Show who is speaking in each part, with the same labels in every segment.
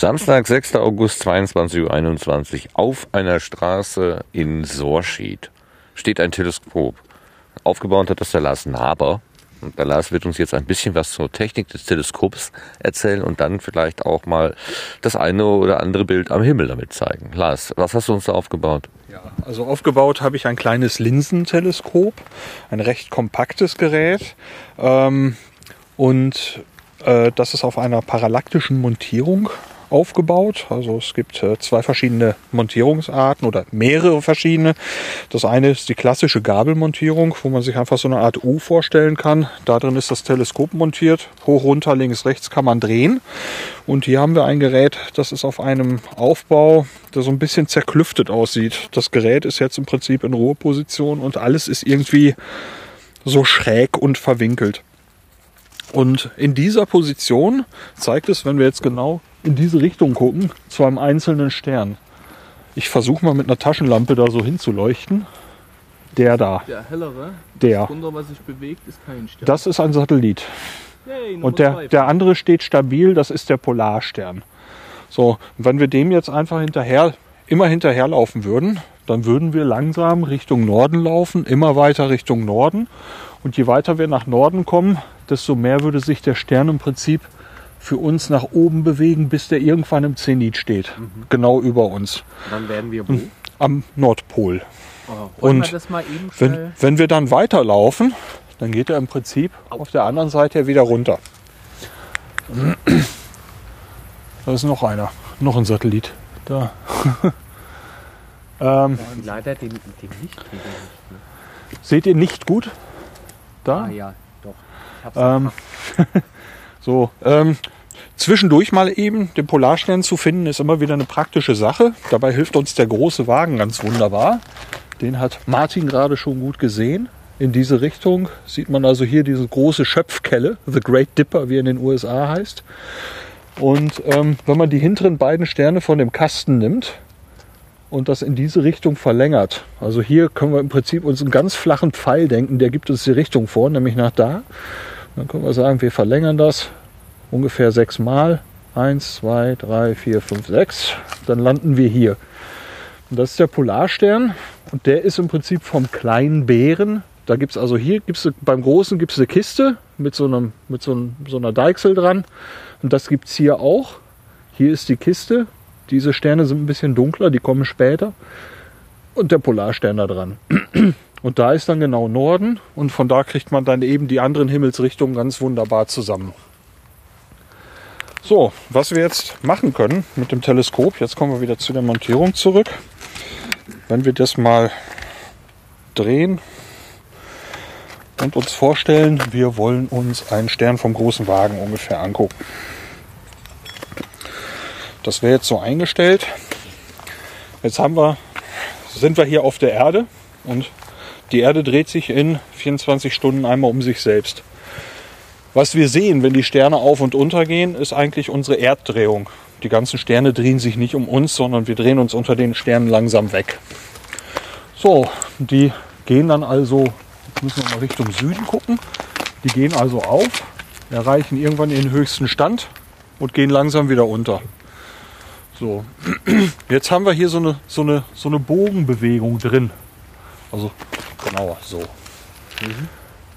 Speaker 1: Samstag, 6. August, 22.21 Uhr. Auf einer Straße in Sorschied steht ein Teleskop. Aufgebaut hat das der Lars Naber. Und der Lars wird uns jetzt ein bisschen was zur Technik des Teleskops erzählen und dann vielleicht auch mal das eine oder andere Bild am Himmel damit zeigen. Lars, was hast du uns da aufgebaut?
Speaker 2: Ja, also aufgebaut habe ich ein kleines Linsenteleskop, ein recht kompaktes Gerät. Ähm, und äh, das ist auf einer parallaktischen Montierung aufgebaut. Also es gibt äh, zwei verschiedene Montierungsarten oder mehrere verschiedene. Das eine ist die klassische Gabelmontierung, wo man sich einfach so eine Art U vorstellen kann. Da drin ist das Teleskop montiert. Hoch, runter, links, rechts kann man drehen. Und hier haben wir ein Gerät, das ist auf einem Aufbau, der so ein bisschen zerklüftet aussieht. Das Gerät ist jetzt im Prinzip in Ruheposition und alles ist irgendwie so schräg und verwinkelt. Und in dieser Position zeigt es, wenn wir jetzt genau in diese Richtung gucken, zu einem einzelnen Stern. Ich versuche mal mit einer Taschenlampe da so hinzuleuchten. Der da.
Speaker 3: Der hellere,
Speaker 2: Der.
Speaker 3: das Wunder, was sich bewegt, ist kein Stern.
Speaker 2: Das ist ein Satellit.
Speaker 3: Yay,
Speaker 2: Und der,
Speaker 3: zwei.
Speaker 2: der andere steht stabil, das ist der Polarstern. So, und wenn wir dem jetzt einfach hinterher, immer hinterherlaufen würden, dann würden wir langsam Richtung Norden laufen, immer weiter Richtung Norden. Und je weiter wir nach Norden kommen, desto mehr würde sich der Stern im Prinzip für uns nach oben bewegen, bis der irgendwann im Zenit steht. Genau über uns.
Speaker 4: Dann werden wir wo?
Speaker 2: Am Nordpol.
Speaker 3: Oh,
Speaker 2: und Wenn, wenn wir dann weiterlaufen, dann geht er im Prinzip auf der anderen Seite wieder runter. Da ist noch einer, noch ein Satellit. Da. ähm,
Speaker 4: Leider den, den nicht. Ne?
Speaker 2: seht ihr nicht gut? Da?
Speaker 4: Ah ja, doch. Ich hab's
Speaker 2: Ähm, so, ähm, zwischendurch mal eben den Polarstern zu finden, ist immer wieder eine praktische Sache. Dabei hilft uns der große Wagen ganz wunderbar. Den hat Martin gerade schon gut gesehen. In diese Richtung sieht man also hier diese große Schöpfkelle, The Great Dipper, wie er in den USA heißt. Und ähm, wenn man die hinteren beiden Sterne von dem Kasten nimmt und das in diese Richtung verlängert, also hier können wir im Prinzip uns einen ganz flachen Pfeil denken, der gibt uns die Richtung vor, nämlich nach da. Dann können wir sagen, wir verlängern das ungefähr sechs Mal. Eins, zwei, drei, vier, fünf, sechs. Dann landen wir hier. Und das ist der Polarstern. Und der ist im Prinzip vom kleinen Bären. Da gibt es also hier, gibt's, beim Großen gibt es eine Kiste mit, so, einem, mit so, einem, so einer Deichsel dran. Und das gibt es hier auch. Hier ist die Kiste. Diese Sterne sind ein bisschen dunkler, die kommen später. Und der Polarstern da dran. Und da ist dann genau Norden und von da kriegt man dann eben die anderen Himmelsrichtungen ganz wunderbar zusammen. So, was wir jetzt machen können mit dem Teleskop, jetzt kommen wir wieder zu der Montierung zurück. Wenn wir das mal drehen und uns vorstellen, wir wollen uns einen Stern vom großen Wagen ungefähr angucken. Das wäre jetzt so eingestellt. Jetzt haben wir, sind wir hier auf der Erde und die Erde dreht sich in 24 Stunden einmal um sich selbst. Was wir sehen, wenn die Sterne auf und unter gehen, ist eigentlich unsere Erddrehung. Die ganzen Sterne drehen sich nicht um uns, sondern wir drehen uns unter den Sternen langsam weg. So, die gehen dann also, jetzt müssen wir mal Richtung Süden gucken, die gehen also auf, erreichen irgendwann ihren höchsten Stand und gehen langsam wieder unter. So, jetzt haben wir hier so eine, so eine, so eine Bogenbewegung drin. Also genauer so.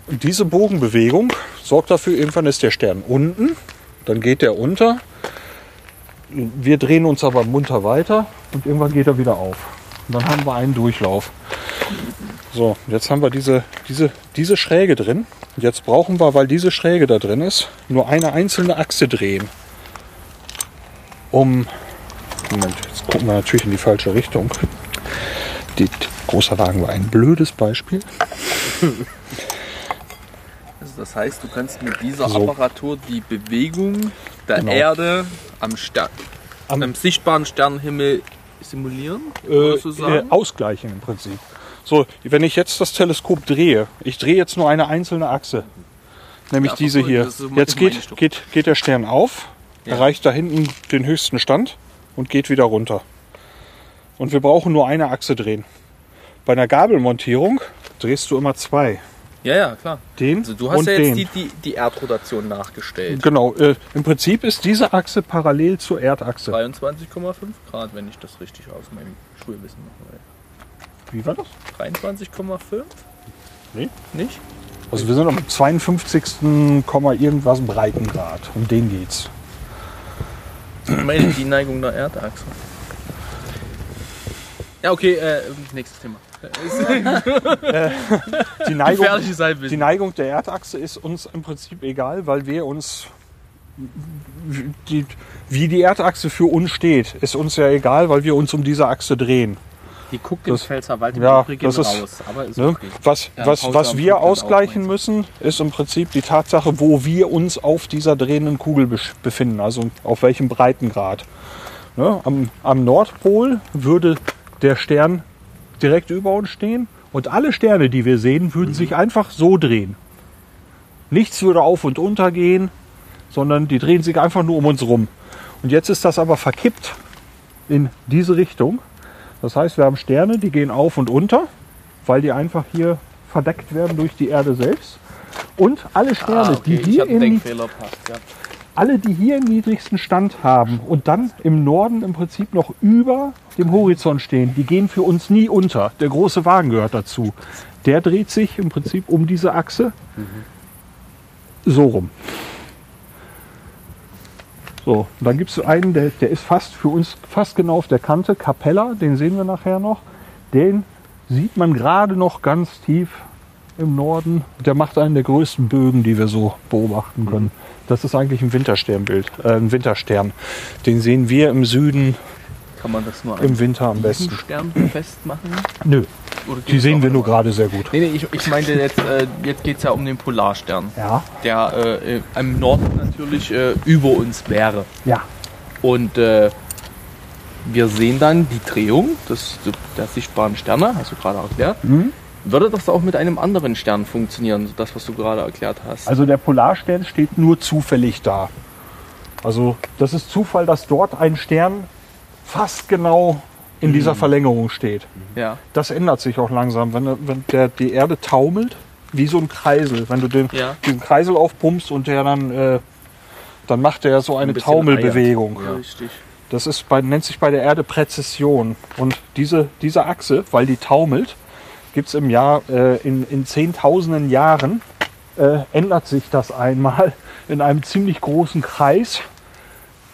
Speaker 2: Und diese Bogenbewegung sorgt dafür, irgendwann ist der Stern unten, dann geht der unter. Wir drehen uns aber munter weiter und irgendwann geht er wieder auf. Und dann haben wir einen Durchlauf. So, jetzt haben wir diese, diese, diese Schräge drin. Jetzt brauchen wir, weil diese Schräge da drin ist, nur eine einzelne Achse drehen. Um. Moment, jetzt gucken wir natürlich in die falsche Richtung. Die, großer Wagen war ein blödes Beispiel.
Speaker 3: Also das heißt, du kannst mit dieser
Speaker 2: So.
Speaker 3: Apparatur die Bewegung der
Speaker 2: Genau.
Speaker 3: Erde am, Stern,
Speaker 2: Am-
Speaker 3: am, sichtbaren Sternenhimmel simulieren,
Speaker 2: äh, äh, ausgleichen im Prinzip. So, wenn ich jetzt das Teleskop drehe, ich drehe jetzt nur eine einzelne Achse, nämlich
Speaker 3: Ja,
Speaker 2: diese hier. Jetzt geht, geht, geht der Stern auf,
Speaker 3: Ja.
Speaker 2: erreicht da hinten den höchsten Stand und geht wieder runter. Und wir brauchen nur eine Achse drehen. Bei einer Gabelmontierung drehst du immer zwei.
Speaker 3: Ja, ja, klar.
Speaker 2: Den
Speaker 3: Also du hast
Speaker 2: und
Speaker 3: ja jetzt
Speaker 2: den.
Speaker 3: die, die, die Erdrotation nachgestellt.
Speaker 2: Genau, äh, im Prinzip ist diese Achse parallel zur Erdachse.
Speaker 3: 23,5 Grad, wenn ich das richtig aus meinem Schulwissen weiß.
Speaker 2: Wie war das?
Speaker 3: 23,5?
Speaker 2: Nee.
Speaker 3: Nicht?
Speaker 2: Also wir sind am 52. Komma irgendwas Breitengrad. Um den geht's.
Speaker 3: Ich meine die Neigung der Erdachse. Ja, okay, äh, nächstes Thema.
Speaker 2: Die Neigung, die. Neigung der Erdachse ist uns im Prinzip egal, weil wir uns die, wie die Erdachse für uns steht, ist uns ja egal, weil wir uns um diese Achse drehen.
Speaker 4: Die guckt im
Speaker 2: Das-
Speaker 4: Pfälzerwald im
Speaker 2: ja,
Speaker 4: Übrigen
Speaker 2: das ist-
Speaker 4: raus. Aber ist
Speaker 2: Ne?
Speaker 4: okay.
Speaker 2: Was,
Speaker 3: Ja,
Speaker 2: was, was wir ausgleichen müssen, ist im Prinzip die Tatsache, wo wir uns auf dieser drehenden Kugel befinden, also auf welchem Breitengrad. Ne? Am, am Nordpol würde der Stern direkt über uns stehen und alle Sterne, die wir sehen, würden sich einfach so drehen. Nichts würde auf und unter gehen, sondern die drehen sich einfach nur um uns rum. Und jetzt ist das aber verkippt in diese Richtung. Das heißt, wir haben Sterne, die gehen auf und unter, weil die einfach hier verdeckt werden durch die Erde selbst. Und alle Sterne,
Speaker 3: Ah, okay,
Speaker 2: die hier
Speaker 3: ja.
Speaker 2: alle, die hier im niedrigsten Stand haben und dann im Norden im Prinzip noch über dem Horizont stehen, die gehen für uns nie unter. Der große Wagen gehört dazu. Der dreht sich im Prinzip um diese Achse so rum. So, dann gibt es einen, der, der ist fast für uns fast genau auf der Kante. Capella, den sehen wir nachher noch. Den sieht man gerade noch ganz tief im Norden. Der macht einen der größten Bögen, die wir so beobachten können. Das ist eigentlich ein Wintersternbild, äh, ein Winterstern. Den sehen wir im Süden
Speaker 3: Kann man das nur
Speaker 2: im Winter am besten.
Speaker 3: Stern festmachen?
Speaker 2: Nö, die sehen wir nur gerade sehr gut.
Speaker 3: Nee, nee, ich, ich meinte jetzt, äh, jetzt geht es ja um den Polarstern,
Speaker 2: Ja,
Speaker 3: der äh, im Norden natürlich äh, über uns wäre.
Speaker 2: ja.
Speaker 3: Und äh, wir sehen dann die Drehung des, der sichtbaren Sterne, hast du gerade erklärt.
Speaker 2: Mhm.
Speaker 3: Würde das auch mit einem anderen Stern funktionieren, das, was du gerade erklärt hast?
Speaker 2: Also der Polarstern steht nur zufällig da. Also das ist Zufall, dass dort ein Stern fast genau in dieser Verlängerung steht.
Speaker 3: ja.
Speaker 2: Das ändert sich auch langsam, wenn, wenn der, die Erde taumelt, wie so ein Kreisel. Wenn du den,
Speaker 3: Ja.
Speaker 2: diesen Kreisel aufpumpst und der dann, äh, dann macht der so eine
Speaker 3: bisschen
Speaker 2: Taumelbewegung.
Speaker 3: Richtig.
Speaker 2: Das ist bei, nennt sich bei der Erde Präzession. Und diese, diese Achse, weil die taumelt, gibt es im Jahr, äh, in, in Zehntausenden Jahren, äh, ändert sich das einmal in einem ziemlich großen Kreis,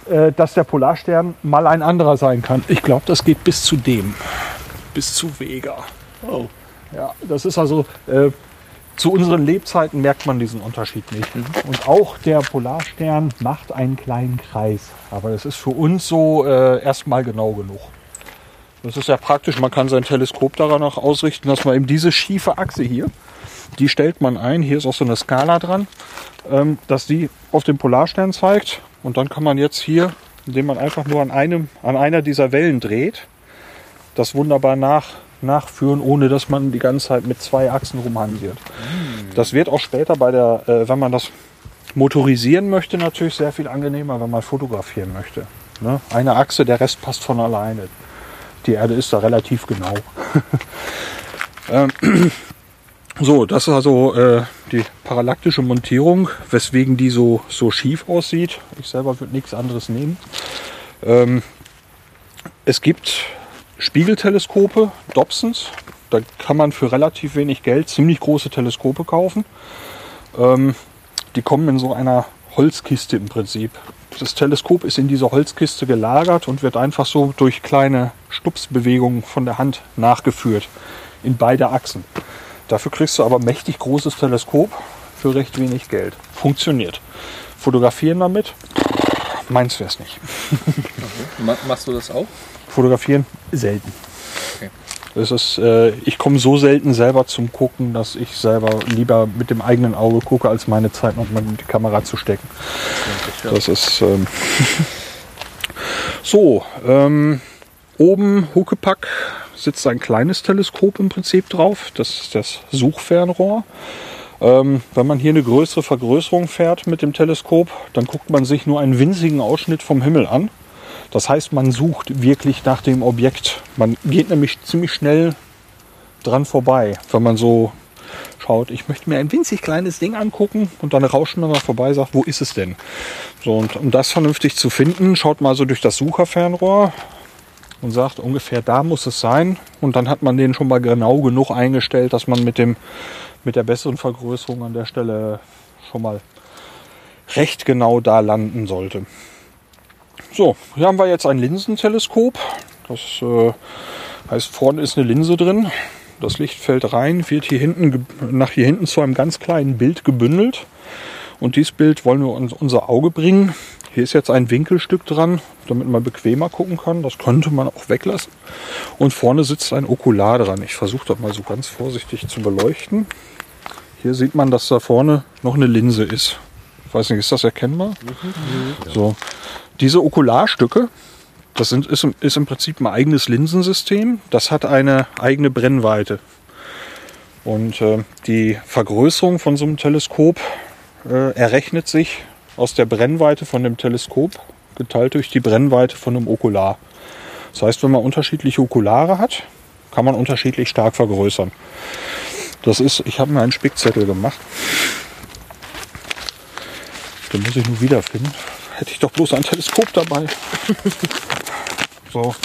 Speaker 2: äh, dass der Polarstern mal ein anderer sein kann. Ich glaube, das geht bis zu dem, bis zu Vega.
Speaker 3: Oh.
Speaker 2: Ja, das ist also, äh, zu unseren Lebzeiten merkt man diesen Unterschied nicht. Und auch der Polarstern macht einen kleinen Kreis. Aber das ist für uns so äh, erstmal genau genug. Das ist ja praktisch, man kann sein Teleskop daran auch ausrichten, dass man eben diese schiefe Achse hier, die stellt man ein, hier ist auch so eine Skala dran, ähm, dass die auf den Polarstern zeigt. Und dann kann man jetzt hier, indem man einfach nur an, einem, an einer dieser Wellen dreht, das wunderbar nach, nachführen, ohne dass man die ganze Zeit mit zwei Achsen rumhantiert. Das wird auch später bei der, äh, wenn man das motorisieren möchte, natürlich sehr viel angenehmer, wenn man fotografieren möchte. Ne? Eine Achse, der Rest passt von alleine. Die Erde ist da relativ genau. ähm, so, das ist also äh, die parallaktische Montierung, weswegen die so, so schief aussieht. Ich selber würde nichts anderes nehmen. Ähm, es gibt Spiegelteleskope, Dobsons. Da kann man für relativ wenig Geld ziemlich große Teleskope kaufen. Ähm, die kommen in so einer Holzkiste im Prinzip. Das Teleskop ist in dieser Holzkiste gelagert und wird einfach so durch kleine Stupsbewegungen von der Hand nachgeführt in beide Achsen. Dafür kriegst du aber mächtig großes Teleskop für recht wenig Geld. Funktioniert. Fotografieren damit? Meins wär's nicht.
Speaker 3: Ma machst du das auch?
Speaker 2: Fotografieren selten.
Speaker 3: Okay.
Speaker 2: Es ist, äh, ich komme so selten selber zum Gucken, dass ich selber lieber mit dem eigenen Auge gucke, als meine Zeit noch mal in die Kamera zu stecken. Das ist ähm so. Ähm, oben Huckepack sitzt ein kleines Teleskop im Prinzip drauf. Das ist das Suchfernrohr. Ähm, wenn man hier eine größere Vergrößerung fährt mit dem Teleskop, dann guckt man sich nur einen winzigen Ausschnitt vom Himmel an. Das heißt, man sucht wirklich nach dem Objekt. Man geht nämlich ziemlich schnell dran vorbei, wenn man so schaut, ich möchte mir ein winzig kleines Ding angucken und dann rauschen wir mal vorbei, sagt, wo ist es denn? So, und um das vernünftig zu finden, schaut mal so durch das Sucherfernrohr und sagt, ungefähr da muss es sein. Und dann hat man den schon mal genau genug eingestellt, dass man mit dem, mit der besseren Vergrößerung an der Stelle schon mal recht genau da landen sollte. So, hier haben wir jetzt ein Linsenteleskop. Das äh, heißt, vorne ist eine Linse drin. Das Licht fällt rein, wird hier hinten nach hier hinten zu einem ganz kleinen Bild gebündelt. Und dieses Bild wollen wir uns unser Auge bringen. Hier ist jetzt ein Winkelstück dran, damit man bequemer gucken kann. Das könnte man auch weglassen. Und vorne sitzt ein Okular dran. Ich versuche das mal so ganz vorsichtig zu beleuchten. Hier sieht man, dass da vorne noch eine Linse ist. Ich weiß nicht, ist das erkennbar? So. Diese Okularstücke, das sind, ist, im- ist im Prinzip ein eigenes Linsensystem. Das hat eine eigene Brennweite. Und äh, die Vergrößerung von so einem Teleskop äh, errechnet sich aus der Brennweite von dem Teleskop geteilt durch die Brennweite von einem Okular. Das heißt, wenn man unterschiedliche Okulare hat, kann man unterschiedlich stark vergrößern. Das ist, ich habe mir einen Spickzettel gemacht. Den muss ich nur wiederfinden. Hätte ich doch bloß ein Teleskop dabei. so.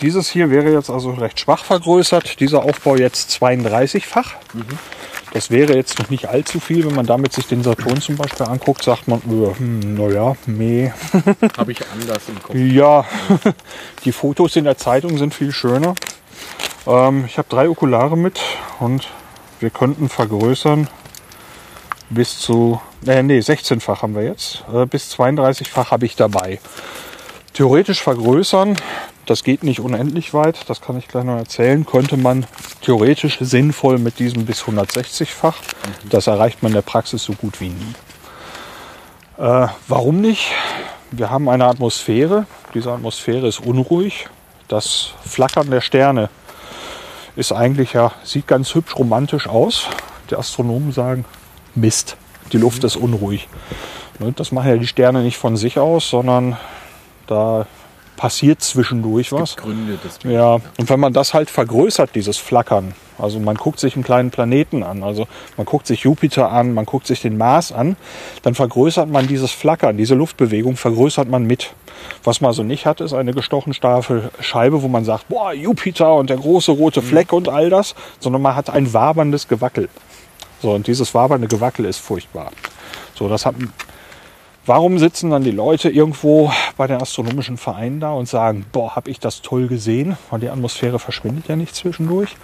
Speaker 2: Dieses hier wäre jetzt also recht schwach vergrößert. Dieser Aufbau jetzt 32-fach. Das wäre jetzt noch nicht allzu viel. Wenn man damit sich den Saturn zum Beispiel anguckt, sagt man, äh, hm, naja, nee.
Speaker 3: Habe ich anders im Kopf.
Speaker 2: Ja, die Fotos in der Zeitung sind viel schöner. Ähm, ich habe drei Okulare mit und wir könnten vergrößern bis zu, äh, nee, 16-fach haben wir jetzt. Äh, bis 32-fach habe ich dabei. Theoretisch vergrößern, das geht nicht unendlich weit, das kann ich gleich noch erzählen, könnte man theoretisch sinnvoll mit diesem bis 160-fach. Das erreicht man in der Praxis so gut wie nie. Äh, warum nicht? Wir haben eine Atmosphäre. Diese Atmosphäre ist unruhig. Das Flackern der Sterne ist eigentlich ja, sieht ganz hübsch romantisch aus. Die Astronomen sagen, Mist, die Luft ist unruhig. Ne, Das machen ja die Sterne nicht von sich aus, sondern da passiert zwischendurch was.
Speaker 3: Gründe des
Speaker 2: Ja, und wenn man das halt vergrößert, dieses Flackern, also man guckt sich einen kleinen Planeten an, also man guckt sich Jupiter an, man guckt sich den Mars an, dann vergrößert man dieses Flackern, diese Luftbewegung vergrößert man mit. Was man so nicht hat, ist eine gestochen starke Scheibe, wo man sagt, boah, Jupiter und der große rote Fleck und all das, sondern man hat ein waberndes Gewackel. So, und dieses wabernde Gewackel ist furchtbar. So, das hat, Warum sitzen dann die Leute irgendwo bei den astronomischen Vereinen da und sagen, boah, habe ich das toll gesehen? Und die Atmosphäre verschwindet ja nicht zwischendurch.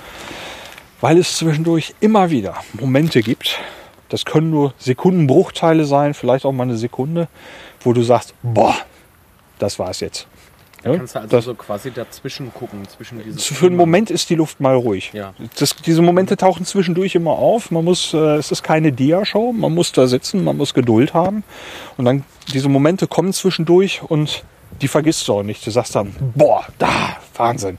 Speaker 2: Weil es zwischendurch immer wieder Momente gibt, das können nur Sekundenbruchteile sein, vielleicht auch mal eine Sekunde, wo du sagst, boah, das war's jetzt. Ja,
Speaker 3: Kannst du also
Speaker 2: das,
Speaker 3: so quasi dazwischen gucken, zwischen diesen
Speaker 2: für einen Moment ist die Luft mal ruhig.
Speaker 3: Ja.
Speaker 2: Das, diese Momente tauchen zwischendurch immer auf. Man muss, äh, es ist keine Dia-Show. Man muss da sitzen, man muss Geduld haben. Und dann diese Momente kommen zwischendurch und die vergisst du auch nicht. Du sagst dann, boah, da, Wahnsinn.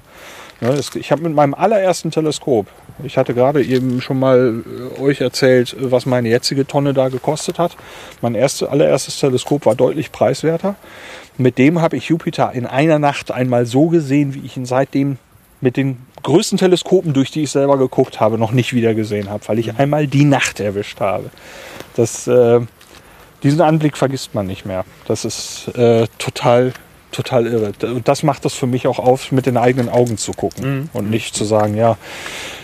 Speaker 2: Das, ich habe mit meinem allerersten Teleskop, ich hatte gerade eben schon mal äh, euch erzählt, äh, was meine jetzige Tonne da gekostet hat. Mein erste, allererstes Teleskop war deutlich preiswerter. Mit dem habe ich Jupiter in einer Nacht einmal so gesehen, wie ich ihn seitdem mit den größten Teleskopen, durch die ich selber geguckt habe, noch nicht wieder gesehen habe, weil ich einmal die Nacht erwischt habe. Das, äh, diesen Anblick vergisst man nicht mehr. Das ist äh, total, total irre. Und das macht es für mich auch auf, mit den eigenen Augen zu gucken und nicht zu sagen, ja,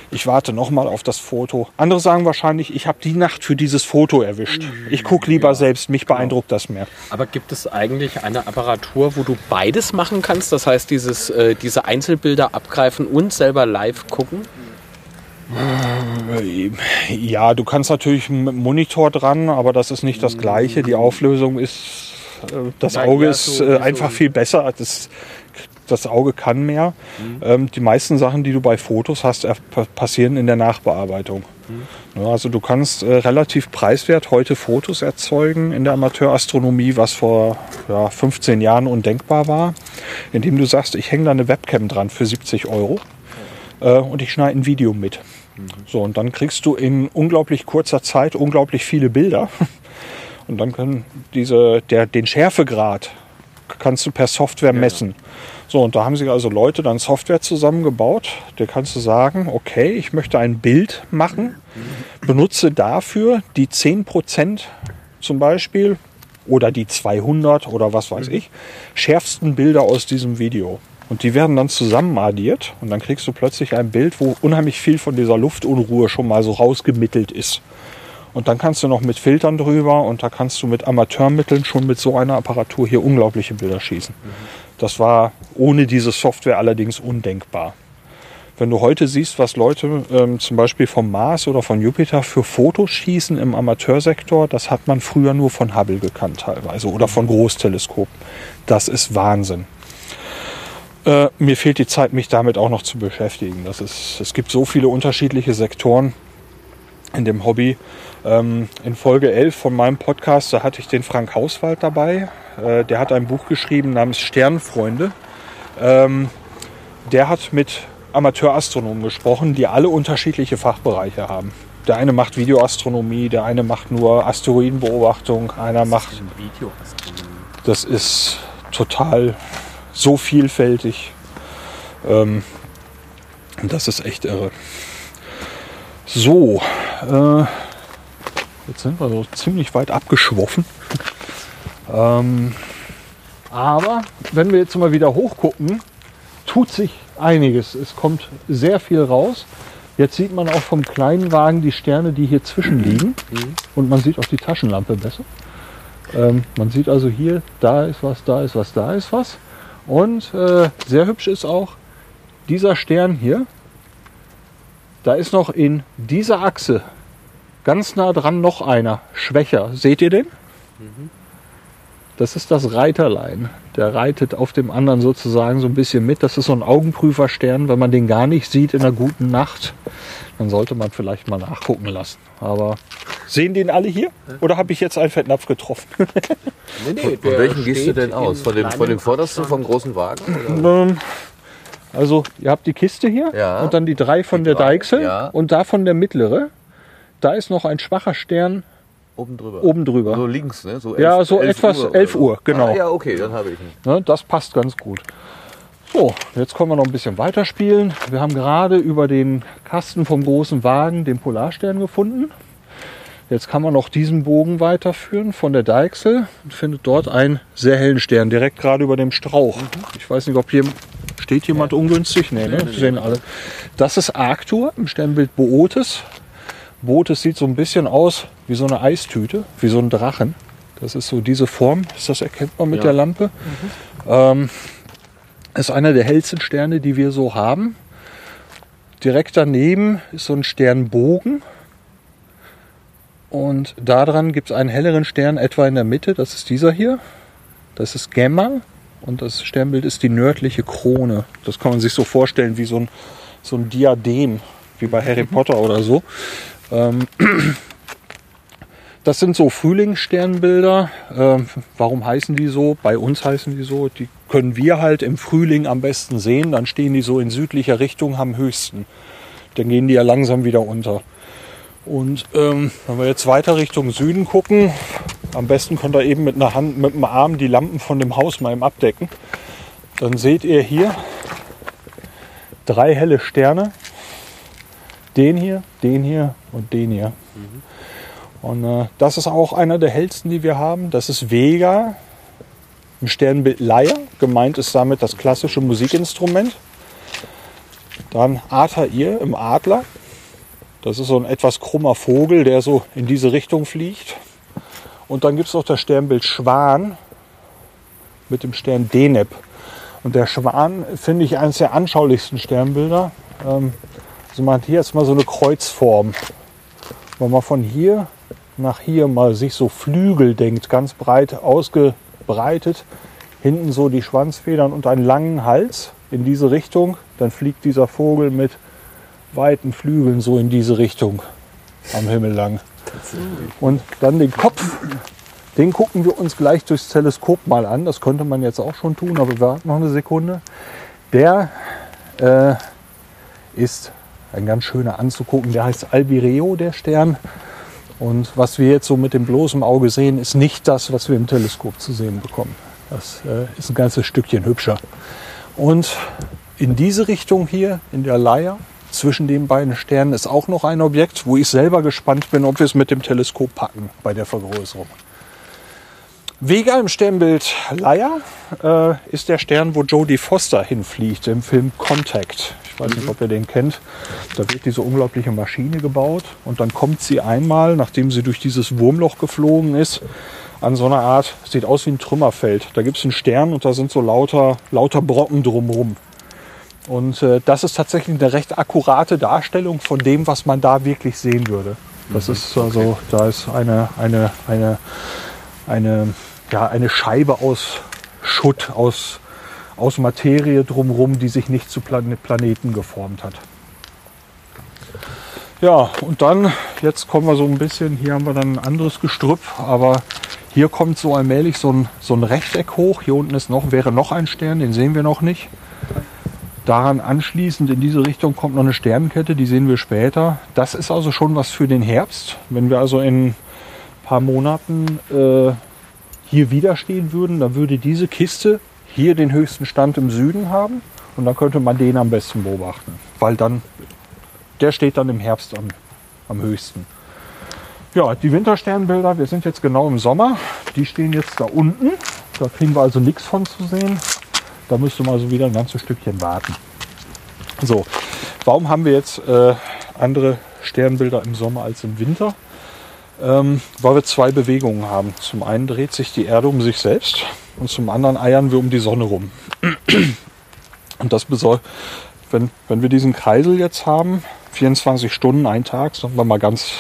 Speaker 2: ich warte noch mal auf das Foto. Andere sagen wahrscheinlich, ich habe die Nacht für dieses Foto erwischt. Ich gucke lieber selbst, mich beeindruckt das mehr.
Speaker 5: Aber gibt es eigentlich eine Apparatur, wo du beides machen kannst? Das heißt, dieses, äh, diese Einzelbilder abgreifen und selber live gucken?
Speaker 2: Ja, du kannst natürlich mit dem Monitor dran, aber das ist nicht das Gleiche. Die Auflösung ist, äh, das
Speaker 3: Ja,
Speaker 2: Auge
Speaker 3: ja,
Speaker 2: ist äh, einfach viel besser. Das, das Auge kann mehr.
Speaker 3: Mhm.
Speaker 2: Ähm, die meisten Sachen, die du bei Fotos hast, pa- passieren in der Nachbearbeitung.
Speaker 3: Mhm.
Speaker 2: Ja, also du kannst äh, relativ preiswert heute Fotos erzeugen in der Amateurastronomie, was vor ja, 15 Jahren undenkbar war, indem du sagst, ich hänge da eine Webcam dran für 70 Euro äh, und ich schneide ein Video mit. So, und dann kriegst du in unglaublich kurzer Zeit unglaublich viele Bilder. Und dann können diese, der, den Schärfegrad kannst du per Software messen. So, und da haben sich also Leute dann Software zusammengebaut. Da kannst du sagen, okay, ich möchte ein Bild machen, benutze dafür die 10% zum Beispiel oder die 200 oder was weiß ich, schärfsten Bilder aus diesem Video. Und die werden dann zusammen addiert und dann kriegst du plötzlich ein Bild, wo unheimlich viel von dieser Luftunruhe schon mal so rausgemittelt ist. Und dann kannst du noch mit Filtern drüber und da kannst du mit Amateurmitteln schon mit so einer Apparatur hier unglaubliche Bilder schießen. Das war ohne diese Software allerdings undenkbar. Wenn du heute siehst, was Leute ähm, zum Beispiel vom Mars oder von Jupiter für Fotos schießen im Amateursektor, das hat man früher nur von Hubble gekannt teilweise oder von Großteleskopen. Das ist Wahnsinn. Äh, mir fehlt die Zeit, mich damit auch noch zu beschäftigen. Das ist, es gibt so viele unterschiedliche Sektoren in dem Hobby. Ähm, in Folge 11 von meinem Podcast, da hatte ich den Frank Hauswald dabei. Äh, der hat ein Buch geschrieben namens Sternfreunde. Ähm, der hat mit Amateurastronomen gesprochen, die alle unterschiedliche Fachbereiche haben. Der eine macht Videoastronomie, der eine macht nur Asteroidenbeobachtung, einer macht. Das ist total so vielfältig. Ähm, das ist echt irre. So, äh, jetzt sind wir so ziemlich weit abgeschwoffen. ähm, aber wenn wir jetzt mal wieder hochgucken, tut sich einiges. Es kommt sehr viel raus. Jetzt sieht man auch vom kleinen Wagen die Sterne, die hier zwischen liegen. Und man sieht auch die Taschenlampe besser. Ähm, man sieht also hier, da ist was, da ist was, da ist was. Und äh, sehr hübsch ist auch dieser Stern hier. Da ist noch in dieser Achse ganz nah dran noch einer, schwächer. Seht ihr den? Das ist das Reiterlein. Der reitet auf dem anderen sozusagen so ein bisschen mit. Das ist so ein Augenprüferstern. Wenn man den gar nicht sieht in einer guten Nacht, dann sollte man vielleicht mal nachgucken lassen. Aber sehen den alle hier? Oder habe ich jetzt einen Fettnapf getroffen?
Speaker 5: Nee, nee,
Speaker 1: Von welchen gehst du denn aus? Von dem, von dem vordersten, vom großen Wagen? Oder?
Speaker 2: Ähm, Also, ihr habt die Kiste hier
Speaker 1: Ja.
Speaker 2: und dann die drei von
Speaker 1: Die
Speaker 2: der
Speaker 1: drei,
Speaker 2: Deichsel
Speaker 1: ja.
Speaker 2: und davon der mittlere. Da ist noch ein schwacher Stern
Speaker 1: Oben drüber.
Speaker 2: oben drüber.
Speaker 1: So links, ne? So
Speaker 2: Ja, so etwas-
Speaker 1: oder
Speaker 2: 11
Speaker 1: so.
Speaker 2: Uhr, genau.
Speaker 1: Ah, ja, okay, dann habe ich ihn.
Speaker 2: Ne, das passt ganz gut. So, jetzt können wir noch ein bisschen weiterspielen. Wir haben gerade über den Kasten vom großen Wagen den Polarstern gefunden. Jetzt kann man noch diesen Bogen weiterführen von der Deichsel und findet dort einen sehr hellen Stern, direkt gerade über dem Strauch. Ich weiß nicht, ob hier steht jemand ungünstig. Nee, ne? sehen alle. Das ist Arctur im Sternbild Bootes. Bootes sieht so ein bisschen aus wie so eine Eistüte, wie so ein Drachen. Das ist so diese Form, ist das erkennt man mit der Lampe. Ähm, ist einer der hellsten Sterne, die wir so haben. Direkt daneben ist so ein Sternbogen. Und daran gibt es einen helleren Stern etwa in der Mitte. Das ist dieser hier. Das ist Gamma. Und das Sternbild ist die nördliche Krone. Das kann man sich so vorstellen wie so ein, so ein Diadem, wie bei Harry Potter oder so. Ähm, das sind so Frühlingssternbilder. Ähm, warum heißen die so? Bei uns heißen die so. Die können wir halt im Frühling am besten sehen. Dann stehen die so in südlicher Richtung am höchsten. Dann gehen die ja langsam wieder unter. Und ähm, wenn wir jetzt weiter Richtung Süden gucken, am besten könnt ihr eben mit einer Hand, mit dem Arm die Lampen von dem Haus mal im abdecken. Dann seht ihr hier drei helle Sterne. Den hier, den hier und den hier. Und äh, das ist auch einer der hellsten, die wir haben. Das ist Vega, im Sternbild Leier. Gemeint ist damit das klassische Musikinstrument. Dann Altair im Adler. Das ist so ein etwas krummer Vogel, der so in diese Richtung fliegt. Und dann gibt es noch das Sternbild Schwan mit dem Stern Deneb. Und der Schwan finde ich eines der anschaulichsten Sternbilder. Ähm, also man hat hier jetzt mal so eine Kreuzform. Wenn man von hier nach hier mal sich so Flügel denkt, ganz breit ausgebreitet, hinten so die Schwanzfedern und einen langen Hals in diese Richtung, dann fliegt dieser Vogel mit weiten Flügeln so in diese Richtung am Himmel lang. Und dann den Kopf, den gucken wir uns gleich durchs Teleskop mal an. Das könnte man jetzt auch schon tun, aber wir warten noch eine Sekunde. Der äh, ist ein ganz schöner anzugucken. Der heißt Albireo, der Stern. Und was wir jetzt so mit dem bloßen Auge sehen, ist nicht das, was wir im Teleskop zu sehen bekommen. Das äh, ist ein ganzes Stückchen hübscher. Und in diese Richtung hier, in der Leier, zwischen den beiden Sternen ist auch noch ein Objekt, wo ich selber gespannt bin, ob wir es mit dem Teleskop packen bei der Vergrößerung. Vega im Sternbild Leier äh, ist der Stern, wo Jodie Foster hinfliegt im Film Contact. Ich weiß nicht, ob ihr den kennt. Da wird diese unglaubliche Maschine gebaut und dann kommt sie einmal, nachdem sie durch dieses Wurmloch geflogen ist, an so einer Art, sieht aus wie ein Trümmerfeld. Da gibt es einen Stern und da sind so lauter, lauter Brocken drumherum. Und äh, das ist tatsächlich eine recht akkurate Darstellung von dem, was man da wirklich sehen würde. Das ist also, da ist eine, eine, eine, eine, ja, eine Scheibe aus Schutt, aus, aus Materie drumherum, die sich nicht zu Plan Planeten geformt hat. Ja, und dann, jetzt kommen wir so ein bisschen, hier haben wir dann ein anderes Gestrüpp, aber hier kommt so allmählich so ein, so ein Rechteck hoch. Hier unten ist noch, wäre noch ein Stern, den sehen wir noch nicht. Daran anschließend in diese Richtung kommt noch eine Sternenkette, die sehen wir später. Das ist also schon was für den Herbst. Wenn wir also in ein paar Monaten äh, hier wieder stehen würden, dann würde diese Kiste hier den höchsten Stand im Süden haben und dann könnte man den am besten beobachten, weil dann der steht dann im Herbst am, am höchsten. Ja, die Wintersternbilder, wir sind jetzt genau im Sommer, die stehen jetzt da unten. Da kriegen wir also nichts von zu sehen. Da müsste man also wieder ein ganzes Stückchen warten. So, warum haben wir jetzt äh, andere Sternbilder im Sommer als im Winter? Ähm, weil wir zwei Bewegungen haben. Zum einen dreht sich die Erde um sich selbst und zum anderen eiern wir um die Sonne rum. Und das bedeutet, wenn, wenn wir diesen Kreisel jetzt haben, 24 Stunden, ein Tag, sagen wir mal ganz,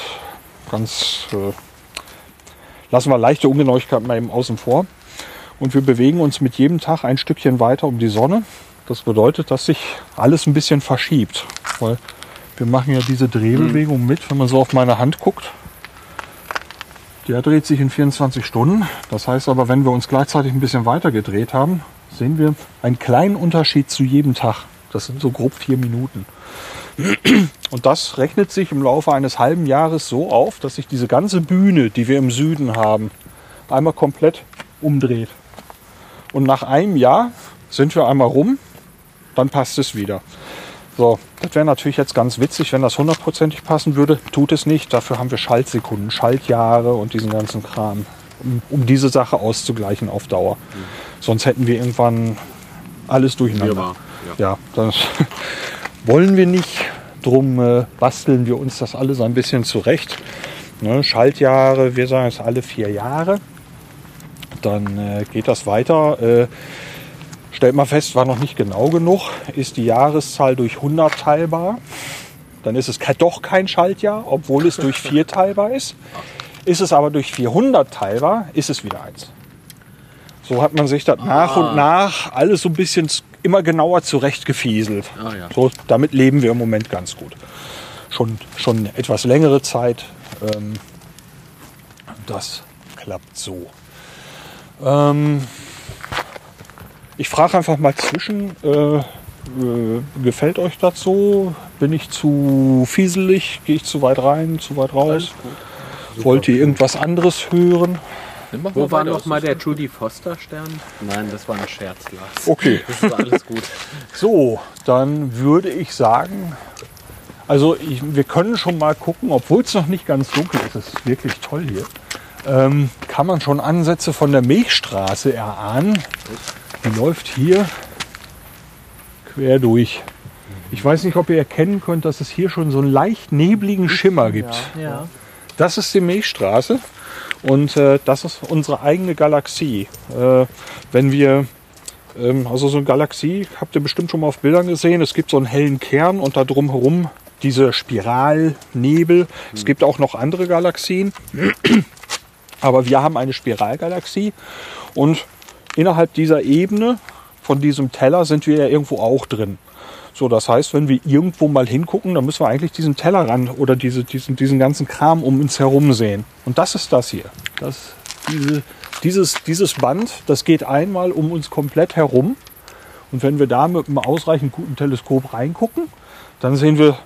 Speaker 2: ganz, äh, lassen wir leichte Ungenauigkeit mal eben außen vor. Und wir bewegen uns mit jedem Tag ein Stückchen weiter um die Sonne. Das bedeutet, dass sich alles ein bisschen verschiebt. Weil wir machen ja diese Drehbewegung mit, wenn man so auf meine Hand guckt. Der dreht sich in 24 Stunden. Das heißt aber, wenn wir uns gleichzeitig ein bisschen weiter gedreht haben, sehen wir einen kleinen Unterschied zu jedem Tag. Das sind so grob vier Minuten. Und das rechnet sich im Laufe eines halben Jahres so auf, dass sich diese ganze Bühne, die wir im Süden haben, einmal komplett umdreht. Und nach einem Jahr sind wir einmal rum, dann passt es wieder. So, das wäre natürlich jetzt ganz witzig, wenn das hundertprozentig passen würde. Tut es nicht. Dafür haben wir Schaltsekunden, Schaltjahre und diesen ganzen Kram, um, um diese Sache auszugleichen auf Dauer. Sonst hätten wir irgendwann alles durcheinander.
Speaker 5: Wirrwarr,
Speaker 2: Ja, das wollen wir nicht. Drum äh, basteln wir uns das alles ein bisschen zurecht. Ne, Schaltjahre, wir sagen es alle vier Jahre. Dann äh, geht das weiter. Äh, stellt mal fest, war noch nicht genau genug. Ist die Jahreszahl durch 100 teilbar, dann ist es doch kein Schaltjahr, obwohl es durch 4 teilbar ist. Ist es aber durch 400 teilbar, ist es wieder eins. So hat man sich das nach und nach alles so ein bisschen immer genauer zurechtgefieselt.
Speaker 5: Ah, ja.
Speaker 2: So, damit leben wir im Moment ganz gut. Schon, schon etwas längere Zeit. Ähm, das klappt so. Ähm, ich frage einfach mal zwischen, äh, äh, gefällt euch das so? Bin ich zu fieselig? Gehe ich zu weit rein, zu weit raus? Wollt ihr irgendwas anderes hören?
Speaker 5: Wo war noch mal der Judy Foster Stern? Nein, das war ein Scherz, Lars.
Speaker 2: Okay.
Speaker 5: Das war alles gut.
Speaker 2: So, dann würde ich sagen, also ich, wir können schon mal gucken, obwohl es noch nicht ganz dunkel ist, es ist wirklich toll hier, ähm, kann man schon Ansätze von der Milchstraße erahnen. Die läuft hier quer durch. Ich weiß nicht, ob ihr erkennen könnt, dass es hier schon so einen leicht nebligen Schimmer gibt.
Speaker 4: Ja.
Speaker 2: Das ist die Milchstraße und äh, das ist unsere eigene Galaxie. Äh, wenn wir, ähm, also so eine Galaxie, habt ihr bestimmt schon mal auf Bildern gesehen, es gibt so einen hellen Kern und da drumherum diese Spiralnebel. Es gibt auch noch andere Galaxien, aber wir haben eine Spiralgalaxie und innerhalb dieser Ebene von diesem Teller sind wir ja irgendwo auch drin. So, das heißt, wenn wir irgendwo mal hingucken, dann müssen wir eigentlich diesen Tellerrand oder diese, diesen, diesen ganzen Kram um uns herum sehen. Und das ist das hier. Das, diese, dieses, dieses Band, das geht einmal um uns komplett herum. Und wenn wir da mit einem ausreichend guten Teleskop reingucken, dann sehen wir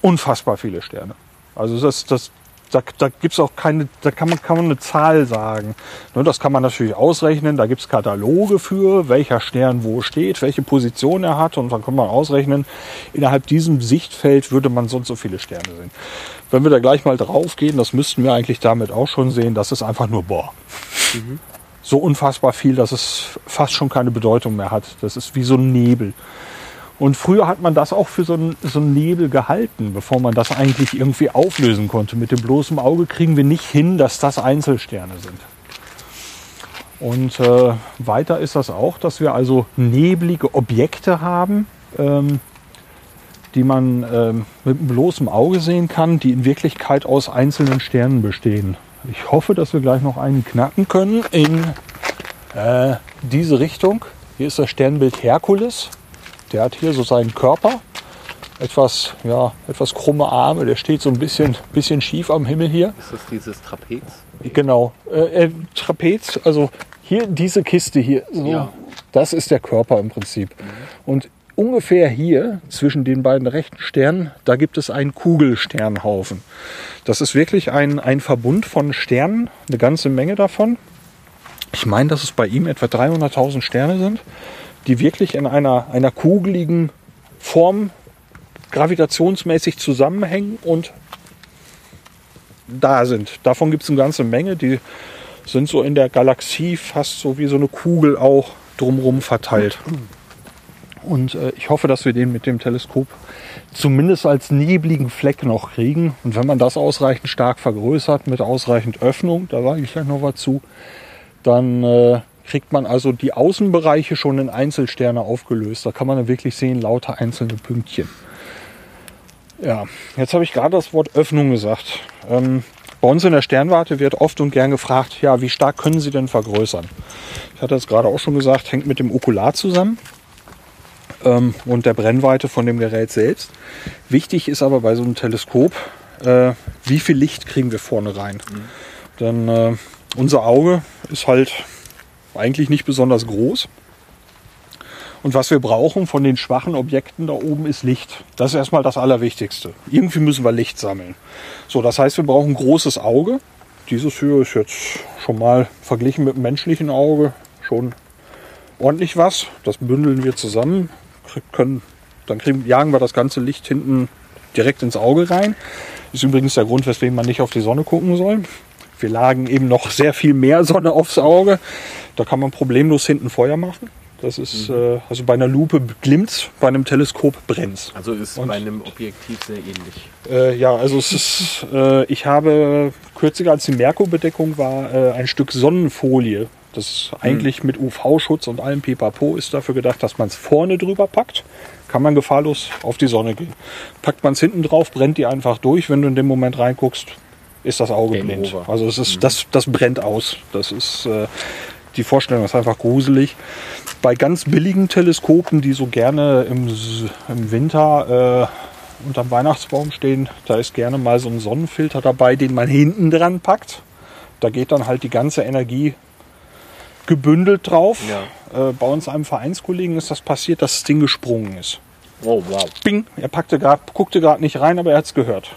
Speaker 2: unfassbar viele Sterne. Also das, das, Da, da gibt's auch keine, da kann man, kann man eine Zahl sagen. Ne, das kann man natürlich ausrechnen. Da gibt's Kataloge für, welcher Stern wo steht, welche Position er hat. Und dann kann man ausrechnen, innerhalb diesem Sichtfeld würde man so und so viele Sterne sehen. Wenn wir da gleich mal drauf gehen, das müssten wir eigentlich damit auch schon sehen, das ist einfach nur boah. So unfassbar viel, dass es fast schon keine Bedeutung mehr hat. Das ist wie so ein Nebel. Und früher hat man das auch für so einen, so einen Nebel gehalten, bevor man das eigentlich irgendwie auflösen konnte. Mit dem bloßen Auge kriegen wir nicht hin, dass das Einzelsterne sind. Und äh, weiter ist das auch, dass wir also neblige Objekte haben, ähm, die man ähm, mit dem bloßen Auge sehen kann, die in Wirklichkeit aus einzelnen Sternen bestehen. Ich hoffe, dass wir gleich noch einen knacken können in äh, diese Richtung. Hier ist das Sternbild Herkules. Der hat hier so seinen Körper. Etwas, ja, etwas krumme Arme. Der steht so ein bisschen, bisschen schief am Himmel hier.
Speaker 5: Ist das dieses Trapez?
Speaker 2: Genau. Äh, äh, Trapez, also hier diese Kiste hier. So,
Speaker 5: Ja.
Speaker 2: Das ist der Körper im Prinzip. Und ungefähr hier zwischen den beiden rechten Sternen, da gibt es einen Kugelsternhaufen. Das ist wirklich ein, ein Verbund von Sternen, eine ganze Menge davon. Ich meine, dass es bei ihm etwa 300.000 Sterne sind, die wirklich in einer, einer kugeligen Form gravitationsmäßig zusammenhängen und da sind. Davon gibt es eine ganze Menge, die sind so in der Galaxie fast so wie so eine Kugel auch drumherum verteilt. Und äh, ich hoffe, dass wir den mit dem Teleskop zumindest als nebligen Fleck noch kriegen. Und wenn man das ausreichend stark vergrößert mit ausreichend Öffnung, da sage ich gleich noch was zu, dann äh, kriegt man also die Außenbereiche schon in Einzelsterne aufgelöst. Da kann man dann wirklich sehen, lauter einzelne Pünktchen. Ja, jetzt habe ich gerade das Wort Öffnung gesagt. Ähm, bei uns in der Sternwarte wird oft und gern gefragt, ja, wie stark können Sie denn vergrößern? Ich hatte es gerade auch schon gesagt, hängt mit dem Okular zusammen ähm, und der Brennweite von dem Gerät selbst. Wichtig ist aber bei so einem Teleskop, äh, wie viel Licht kriegen wir vorne rein. Denn äh, unser Auge ist halt eigentlich nicht besonders groß. Und was wir brauchen von den schwachen Objekten da oben ist Licht. Das ist erstmal das Allerwichtigste. Irgendwie müssen wir Licht sammeln. So, das heißt, wir brauchen ein großes Auge. Dieses hier ist jetzt schon mal verglichen mit dem menschlichen Auge schon ordentlich was. Das bündeln wir zusammen, können, dann kriegen, jagen wir das ganze Licht hinten direkt ins Auge rein. Ist übrigens der Grund, weswegen man nicht auf die Sonne gucken soll. Wir lagen eben noch sehr viel mehr Sonne aufs Auge. Da kann man problemlos hinten Feuer machen. Das ist, äh, also bei einer Lupe glimmt's, bei einem Teleskop brennt's.
Speaker 5: Also ist
Speaker 2: Und-
Speaker 5: bei einem Objektiv sehr ähnlich.
Speaker 2: Äh, ja, also es ist, äh, ich habe kürzlich, als die Merkur-Bedeckung war, äh, ein Stück Sonnenfolie. Das ist eigentlich mit UV-Schutz und allem Pipapo ist dafür gedacht, dass man es vorne drüber packt. Kann man gefahrlos auf die Sonne gehen. Packt man es hinten drauf, brennt die einfach durch. Wenn du in dem Moment reinguckst, ist das Auge
Speaker 5: Game
Speaker 2: blind.
Speaker 5: over.
Speaker 2: Also es ist, das, das brennt aus. Das ist, äh, die Vorstellung ist einfach gruselig. Bei ganz billigen Teleskopen, die so gerne im, im Winter äh, unterm Weihnachtsbaum stehen, da ist gerne mal so ein Sonnenfilter dabei, den man hinten dran packt. Da geht dann halt die ganze Energie gebündelt drauf. Äh, bei uns einem Vereinskollegen ist das passiert, dass das Ding gesprungen ist.
Speaker 5: Oh, wow.
Speaker 2: Bing, er packte grad, guckte gerade nicht rein, aber er hat es gehört.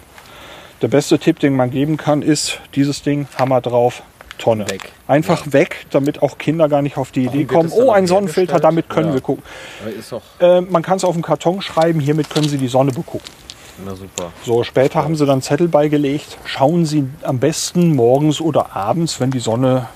Speaker 2: Der beste Tipp, den man geben kann, ist dieses Ding, Hammer drauf, Tonne.
Speaker 5: Weg.
Speaker 2: Einfach weg, damit auch Kinder gar nicht auf die Idee kommen, oh, ein Sonnenfilter, damit können
Speaker 5: Ja.
Speaker 2: wir gucken.
Speaker 5: Ist doch,
Speaker 2: Äh, man kann es auf dem Karton schreiben, hiermit können Sie die Sonne begucken.
Speaker 5: na super.
Speaker 2: So, später haben sie dann Zettel beigelegt. Schauen Sie am besten morgens oder abends, wenn die Sonne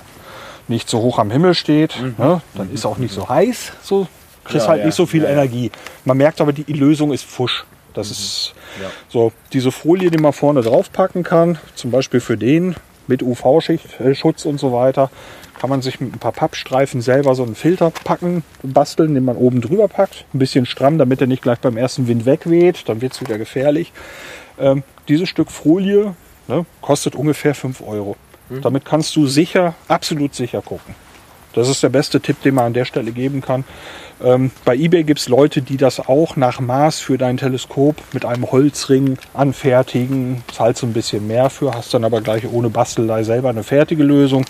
Speaker 2: nicht so hoch am Himmel steht. Ne? Dann ist auch nicht so heiß. So kriegst
Speaker 5: Ja,
Speaker 2: halt
Speaker 5: ja.
Speaker 2: nicht so viel
Speaker 5: Ja, ja.
Speaker 2: Energie. Man merkt aber, die Lösung ist Fusch. Das ist
Speaker 5: Ja.
Speaker 2: so diese Folie, die man vorne draufpacken kann, zum Beispiel für den mit UV-Schutz und so weiter, kann man sich mit ein paar Pappstreifen selber so einen Filter packen, basteln, den man oben drüber packt. Ein bisschen stramm, damit er nicht gleich beim ersten Wind wegweht, dann wird es wieder gefährlich. Ähm, dieses Stück Folie ne, kostet ungefähr 5 Euro. Damit kannst du sicher, absolut sicher gucken. Das ist der beste Tipp, den man an der Stelle geben kann. Ähm, bei eBay gibt es Leute, die das auch nach Maß für dein Teleskop mit einem Holzring anfertigen. Zahlst du ein bisschen mehr für, hast dann aber gleich ohne Bastelei selber eine fertige Lösung,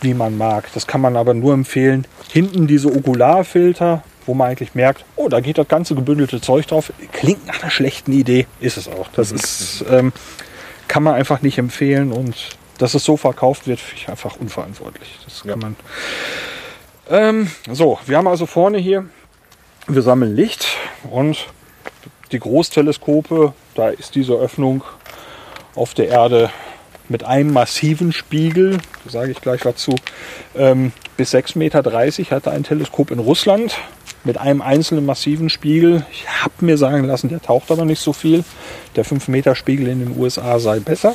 Speaker 2: wie man mag. Das kann man aber nur empfehlen. Hinten diese Okularfilter, wo man eigentlich merkt, oh, da geht das ganze gebündelte Zeug drauf. Klingt nach einer schlechten Idee, ist es auch. Das ist ähm, kann man einfach nicht empfehlen und dass es so verkauft wird, finde ich einfach unverantwortlich. Das kann man. Ähm, so, wir haben also vorne hier, wir sammeln Licht und die Großteleskope, da ist diese Öffnung auf der Erde mit einem massiven Spiegel, da sage ich gleich was zu, ähm, bis 6,30 Meter hatte ein Teleskop in Russland mit einem einzelnen massiven Spiegel. Ich habe mir sagen lassen, der taucht aber nicht so viel. Der 5 Meter Spiegel in den USA sei besser.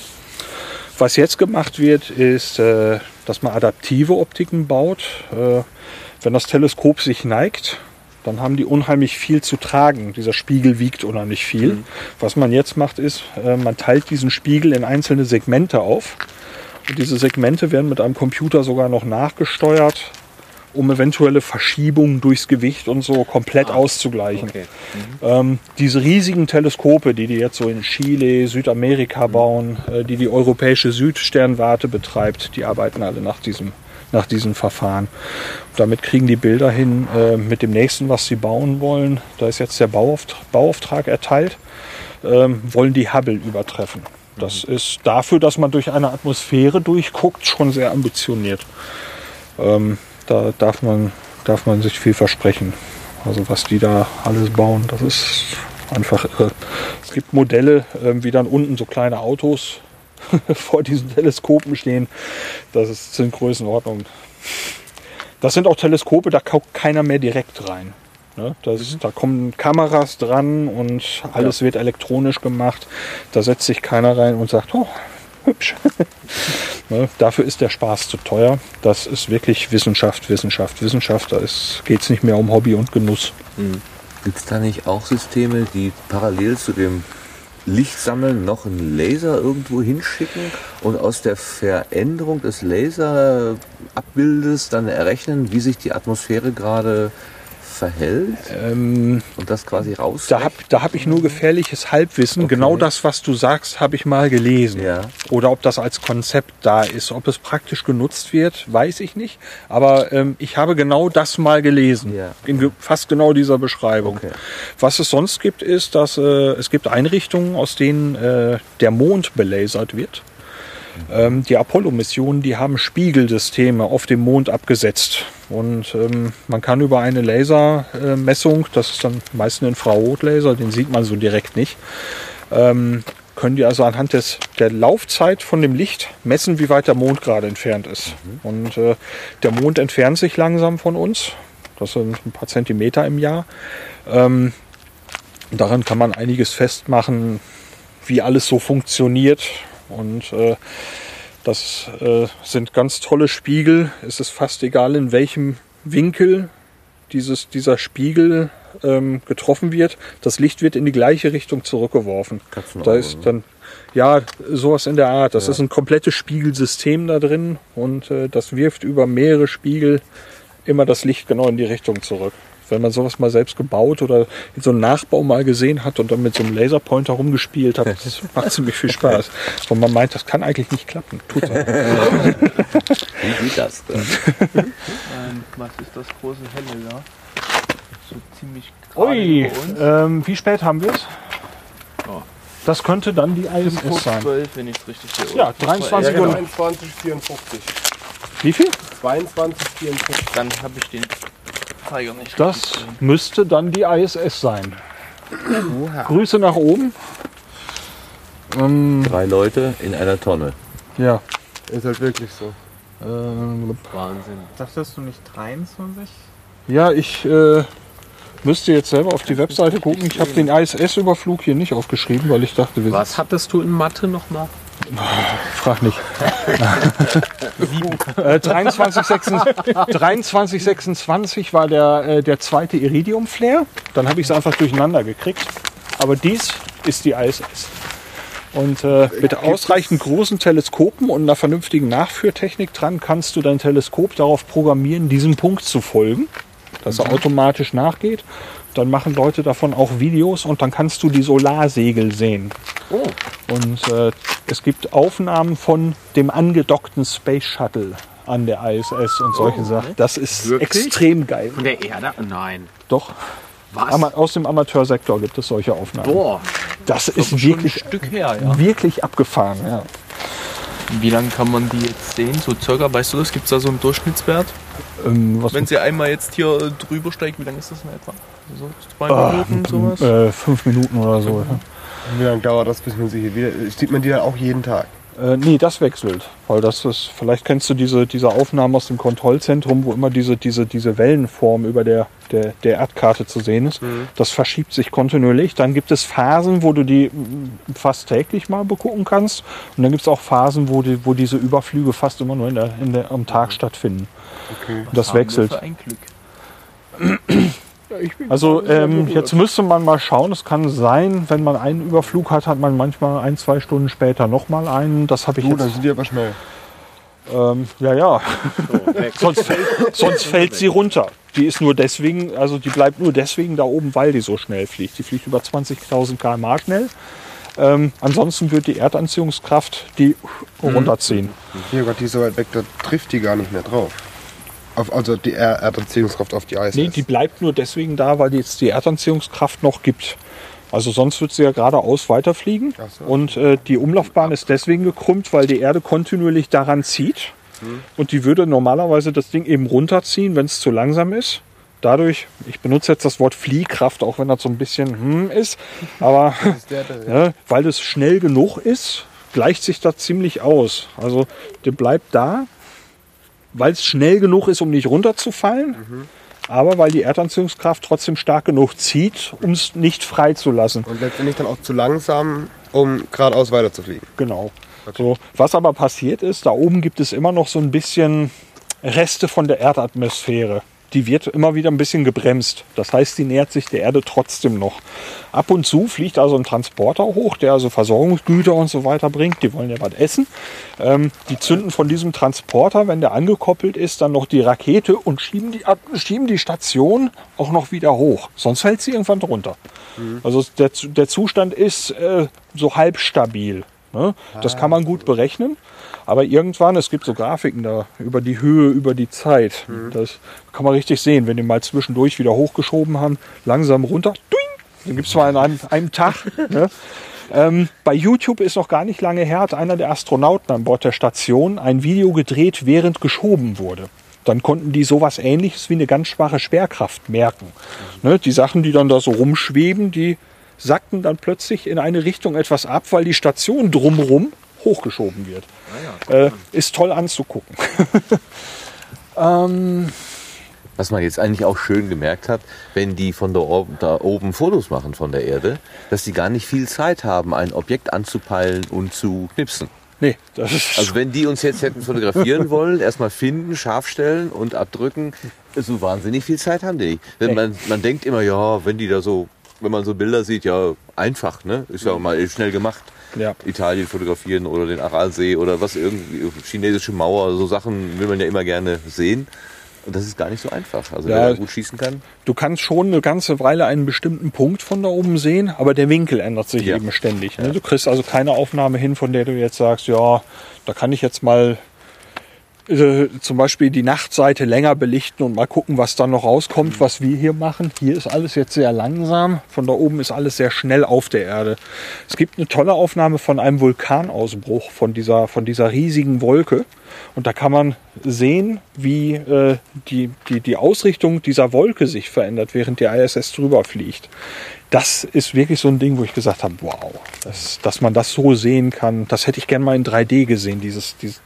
Speaker 2: Was jetzt gemacht wird, ist, äh, dass man adaptive Optiken baut. Äh, wenn das Teleskop sich neigt, dann haben die unheimlich viel zu tragen. Dieser Spiegel wiegt unheimlich viel. Was man jetzt macht, ist, äh, man teilt diesen Spiegel in einzelne Segmente auf. Und diese Segmente werden mit einem Computer sogar noch nachgesteuert, um eventuelle Verschiebungen durchs Gewicht und so komplett auszugleichen.
Speaker 5: Okay.
Speaker 2: Ähm, diese riesigen Teleskope, die die jetzt so in Chile, Südamerika bauen, äh, die die europäische Südsternwarte betreibt, die arbeiten alle nach diesem, nach diesem Verfahren. Damit kriegen die Bilder hin äh, mit dem nächsten, was sie bauen wollen. Da ist jetzt der Bauauftrag, Bauauftrag erteilt, ähm, wollen die Hubble übertreffen. Das ist dafür, dass man durch eine Atmosphäre durchguckt, schon sehr ambitioniert. Ähm, da darf man, darf man sich viel versprechen. Also was die da alles bauen, das ist einfach irre. Es gibt Modelle, ähm, wie dann unten so kleine Autos vor diesen Teleskopen stehen. Das ist, sind Größenordnungen. Das sind auch Teleskope, da guckt keiner mehr direkt rein. Ne? Ist, da kommen Kameras dran und alles wird elektronisch gemacht. Da setzt sich keiner rein und sagt, oh, hübsch. ne? Dafür ist der Spaß zu teuer. Das ist wirklich Wissenschaft, Wissenschaft, Wissenschaft. Da geht es nicht mehr um Hobby und Genuss.
Speaker 1: Gibt es da nicht auch Systeme, die parallel zu dem Lichtsammeln noch einen Laser irgendwo hinschicken und aus der Veränderung des Laserabbildes dann errechnen, wie sich die Atmosphäre gerade verhält
Speaker 2: Ähm,
Speaker 1: und das quasi raus?
Speaker 2: Da habe da hab ich nur gefährliches Halbwissen.
Speaker 1: Okay.
Speaker 2: Genau das, was du sagst, habe ich mal gelesen.
Speaker 1: Ja.
Speaker 2: Oder ob das als Konzept da ist. Ob es praktisch genutzt wird, weiß ich nicht. Aber ähm, ich habe genau das mal gelesen.
Speaker 1: Ja.
Speaker 2: In ge fast genau dieser Beschreibung.
Speaker 1: Okay.
Speaker 2: Was es sonst gibt, ist, dass äh, es gibt Einrichtungen, aus denen äh, der Mond belasert wird. Ähm, die Apollo-Missionen, die haben Spiegelsysteme auf dem Mond abgesetzt. Und ähm, man kann über eine Lasermessung, das ist dann meist ein Infrarotlaser, den sieht man so direkt nicht, ähm, können die also anhand des, der Laufzeit von dem Licht messen, wie weit der Mond gerade entfernt ist. Und äh, der Mond entfernt sich langsam von uns. Das sind ein paar Zentimeter im Jahr. Ähm, daran kann man einiges festmachen, wie alles so funktioniert. Und äh, das äh, sind ganz tolle Spiegel. Es ist fast egal, in welchem Winkel dieses, dieser Spiegel ähm, getroffen wird. Das Licht wird in die gleiche Richtung zurückgeworfen. Da ist dann ja sowas in der Art. Das ist ein komplettes Spiegelsystem da drin und äh, das wirft über mehrere Spiegel immer das Licht genau in die Richtung zurück. Wenn man sowas mal selbst gebaut oder in so einem Nachbau mal gesehen hat und dann mit so einem Laserpointer rumgespielt hat, das macht ziemlich viel Spaß. Und man meint, das kann eigentlich nicht klappen. Tut's aber.
Speaker 1: Wie geht das? denn?
Speaker 3: Ähm, was ist das große Helle da? So ziemlich
Speaker 2: Ui, ähm, wie spät haben wir es?
Speaker 3: Ja.
Speaker 2: Das könnte dann die ISS sein.
Speaker 3: 12, wenn ich es richtig sehe.
Speaker 2: Ja,
Speaker 3: oder?
Speaker 2: 23
Speaker 3: Ja,
Speaker 2: Uhr.
Speaker 3: genau.
Speaker 6: 22, 54.
Speaker 2: Wie viel?
Speaker 6: 22, 54.
Speaker 3: Dann habe ich den Zeiger nicht
Speaker 2: Das müsste dann die ISS sein.
Speaker 3: Oha.
Speaker 2: Grüße nach oben. Ähm,
Speaker 1: Drei Leute in einer Tonne.
Speaker 2: ja.
Speaker 6: Ist halt wirklich so.
Speaker 2: Ähm,
Speaker 5: Wahnsinn.
Speaker 4: Dachtest du nicht 23?
Speaker 2: ja, ich äh, müsste jetzt selber auf die Webseite gucken. Ich habe den ISS-Überflug hier nicht aufgeschrieben, weil ich dachte, wir
Speaker 5: Was hattest du in Mathe nochmal?
Speaker 2: Frag nicht. äh, 23, 26, 23, 26 war der, äh, der zweite Iridium-Flare. Dann habe ich es einfach durcheinander gekriegt. Aber dies ist die ISS. Und äh, mit ausreichend großen Teleskopen und einer vernünftigen Nachführtechnik dran kannst du dein Teleskop darauf programmieren, diesem Punkt zu folgen, dass er automatisch nachgeht. Dann machen Leute davon auch Videos und dann kannst du die Solarsegel sehen. Und äh, es gibt Aufnahmen von dem angedockten Space Shuttle an der ISS und solche Sachen. Das ist
Speaker 5: Wirklich?
Speaker 2: extrem geil.
Speaker 5: Von der Erde? Nein.
Speaker 2: Doch. Ama aus dem Amateursektor gibt es solche Aufnahmen.
Speaker 3: Boah,
Speaker 2: das ist
Speaker 3: schon ein
Speaker 2: wirklich,
Speaker 3: her, ja.
Speaker 2: wirklich abgefahren. Ja.
Speaker 3: Wie lange kann man die jetzt sehen? So circa, weißt du das? Gibt es da so einen Durchschnittswert?
Speaker 2: Ähm, was
Speaker 3: Wenn sie einmal jetzt hier drüber steigt, wie lange ist das in etwa? So zwei
Speaker 2: Ah,
Speaker 3: Minuten, sowas?
Speaker 2: äh, fünf Minuten oder so. Ja.
Speaker 6: Wie lange dauert das, bis man sie hier wieder. Sieht man die dann auch jeden Tag?
Speaker 2: Äh, nee, das wechselt. Weil das ist, vielleicht kennst du diese, diese Aufnahmen aus dem Kontrollzentrum, wo immer diese, diese, diese Wellenform über der, der, der Erdkarte zu sehen ist. Das verschiebt sich kontinuierlich. Dann gibt es Phasen, wo du die fast täglich mal begucken kannst. Und dann gibt es auch Phasen, wo, die, wo diese Überflüge fast immer nur in der, in der, am Tag stattfinden. Und das
Speaker 3: Haben wir
Speaker 2: wechselt. Also ähm, jetzt müsste man mal schauen. Es kann sein, wenn man einen Überflug hat, hat man manchmal ein, zwei Stunden später nochmal einen. Das habe ich
Speaker 6: Oh,
Speaker 2: jetzt
Speaker 6: dann sind die aber schnell.
Speaker 2: Ähm, ja, ja. sonst, sonst fällt sie runter. Die ist nur deswegen, also die bleibt nur deswegen da oben, weil die so schnell fliegt. Die fliegt über 20.000 km/h schnell. Ähm, ansonsten wird die Erdanziehungskraft die runterziehen.
Speaker 6: Hier Gott, die ist so weit weg, da trifft die gar nicht mehr drauf. Auf, also die Er- Erdanziehungskraft auf die ISS.
Speaker 2: Nee, die bleibt nur deswegen da, weil es die Erdanziehungskraft noch gibt. Also sonst wird sie ja geradeaus weiterfliegen.
Speaker 6: So.
Speaker 2: Und äh, die Umlaufbahn ist deswegen gekrümmt, weil die Erde kontinuierlich daran zieht. Und die würde normalerweise das Ding eben runterziehen, wenn es zu langsam ist. Dadurch, ich benutze jetzt das Wort Fliehkraft, auch wenn das so ein bisschen hm ist, aber
Speaker 6: ist der, der,
Speaker 2: ja, weil es schnell genug ist, gleicht sich das ziemlich aus. Also der bleibt da, weil es schnell genug ist, um nicht runterzufallen, aber weil die Erdanziehungskraft trotzdem stark genug zieht, um es nicht freizulassen.
Speaker 6: Und letztendlich dann auch zu langsam, um geradeaus weiterzufliegen.
Speaker 2: Genau. So, was aber passiert ist, da oben gibt es immer noch so ein bisschen Reste von der Erdatmosphäre. Die wird immer wieder ein bisschen gebremst. Das heißt, die nähert sich der Erde trotzdem noch. Ab und zu fliegt also ein Transporter hoch, der also Versorgungsgüter und so weiter bringt. Die wollen ja was essen. Ähm, die zünden von diesem Transporter, wenn der angekoppelt ist, dann noch die Rakete und schieben die, ab- schieben die Station auch noch wieder hoch. Sonst fällt sie irgendwann drunter. Also der, der Zustand ist äh, so halb stabil. Ne? Das kann man gut berechnen. Aber irgendwann, es gibt so Grafiken da über die Höhe, über die Zeit. Das kann man richtig sehen, wenn die mal zwischendurch wieder hochgeschoben haben, langsam runter. Duing, dann gibt es mal in einem, einem Tag. Ne? Ähm, bei YouTube ist noch gar nicht lange her, hat einer der Astronauten an Bord der Station ein Video gedreht, während geschoben wurde. Dann konnten die sowas ähnliches wie eine ganz schwache Schwerkraft merken. Ne? Die Sachen, die dann da so rumschweben, die sackten dann plötzlich in eine Richtung etwas ab, weil die Station drumherum hochgeschoben wird. Äh, ist toll anzugucken. ähm,
Speaker 1: Was man jetzt eigentlich auch schön gemerkt hat, wenn die von da oben, da oben Fotos machen von der Erde, dass die gar nicht viel Zeit haben, ein Objekt anzupeilen und zu knipsen.
Speaker 2: nee, das ist
Speaker 1: Also wenn die uns jetzt hätten fotografieren wollen, erstmal finden, scharf stellen und abdrücken, so wahnsinnig viel Zeit haben die nicht. Denn
Speaker 2: Nee.
Speaker 1: man, man denkt immer, ja, wenn die da so, wenn man so Bilder sieht, ja, einfach, ne? Ist ja mal schnell gemacht.
Speaker 2: Ja.
Speaker 1: Italien fotografieren oder den Aralsee oder was irgendwie, chinesische Mauer, so Sachen will man ja immer gerne sehen. Und das ist gar nicht so einfach. Also
Speaker 2: Ja.
Speaker 1: wer da gut schießen kann.
Speaker 2: Du kannst schon eine ganze Weile einen bestimmten Punkt von da oben sehen, aber der Winkel ändert sich
Speaker 1: Ja.
Speaker 2: eben ständig. Ne? Du kriegst also keine Aufnahme hin, von der du jetzt sagst, ja, da kann ich jetzt mal äh, zum Beispiel die Nachtseite länger belichten und mal gucken, was dann noch rauskommt, was wir hier machen. Hier ist alles jetzt sehr langsam, von da oben ist alles sehr schnell auf der Erde. Es gibt eine tolle Aufnahme von einem Vulkanausbruch, von dieser, von dieser riesigen Wolke. Und da kann man sehen, wie äh, die, die, die Ausrichtung dieser Wolke sich verändert, während die ISS drüber fliegt. Das ist wirklich so ein Ding, wo ich gesagt habe, wow, das, dass man das so sehen kann, das hätte ich gerne mal in 3D gesehen. Dieses, dieses,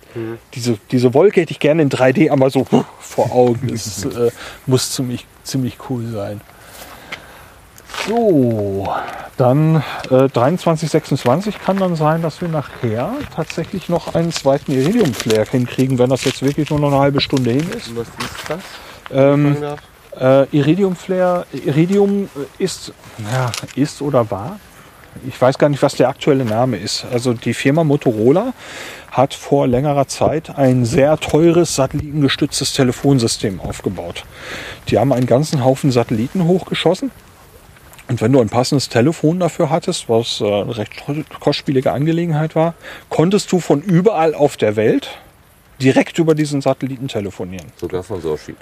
Speaker 2: diese, diese Wolke hätte ich gerne in 3D einmal so vor Augen. Das äh, muss ziemlich, ziemlich cool sein. So, dann äh, 23, 26 kann dann sein, dass wir nachher tatsächlich noch einen zweiten Iridium-Flare hinkriegen, wenn das jetzt wirklich nur noch eine halbe Stunde hin ist.
Speaker 6: Was ist das?
Speaker 2: Ähm, äh, Iridium Flare, Iridium ist, ja, ist oder war. Ich weiß gar nicht, was der aktuelle Name ist. Also die Firma Motorola hat vor längerer Zeit ein sehr teures satellitengestütztes Telefonsystem aufgebaut. Die haben einen ganzen Haufen Satelliten hochgeschossen. Und wenn du ein passendes Telefon dafür hattest, was äh, eine recht kostspielige Angelegenheit war, konntest du von überall auf der Welt direkt über diesen Satelliten telefonieren.
Speaker 1: Sogar von Sorschied.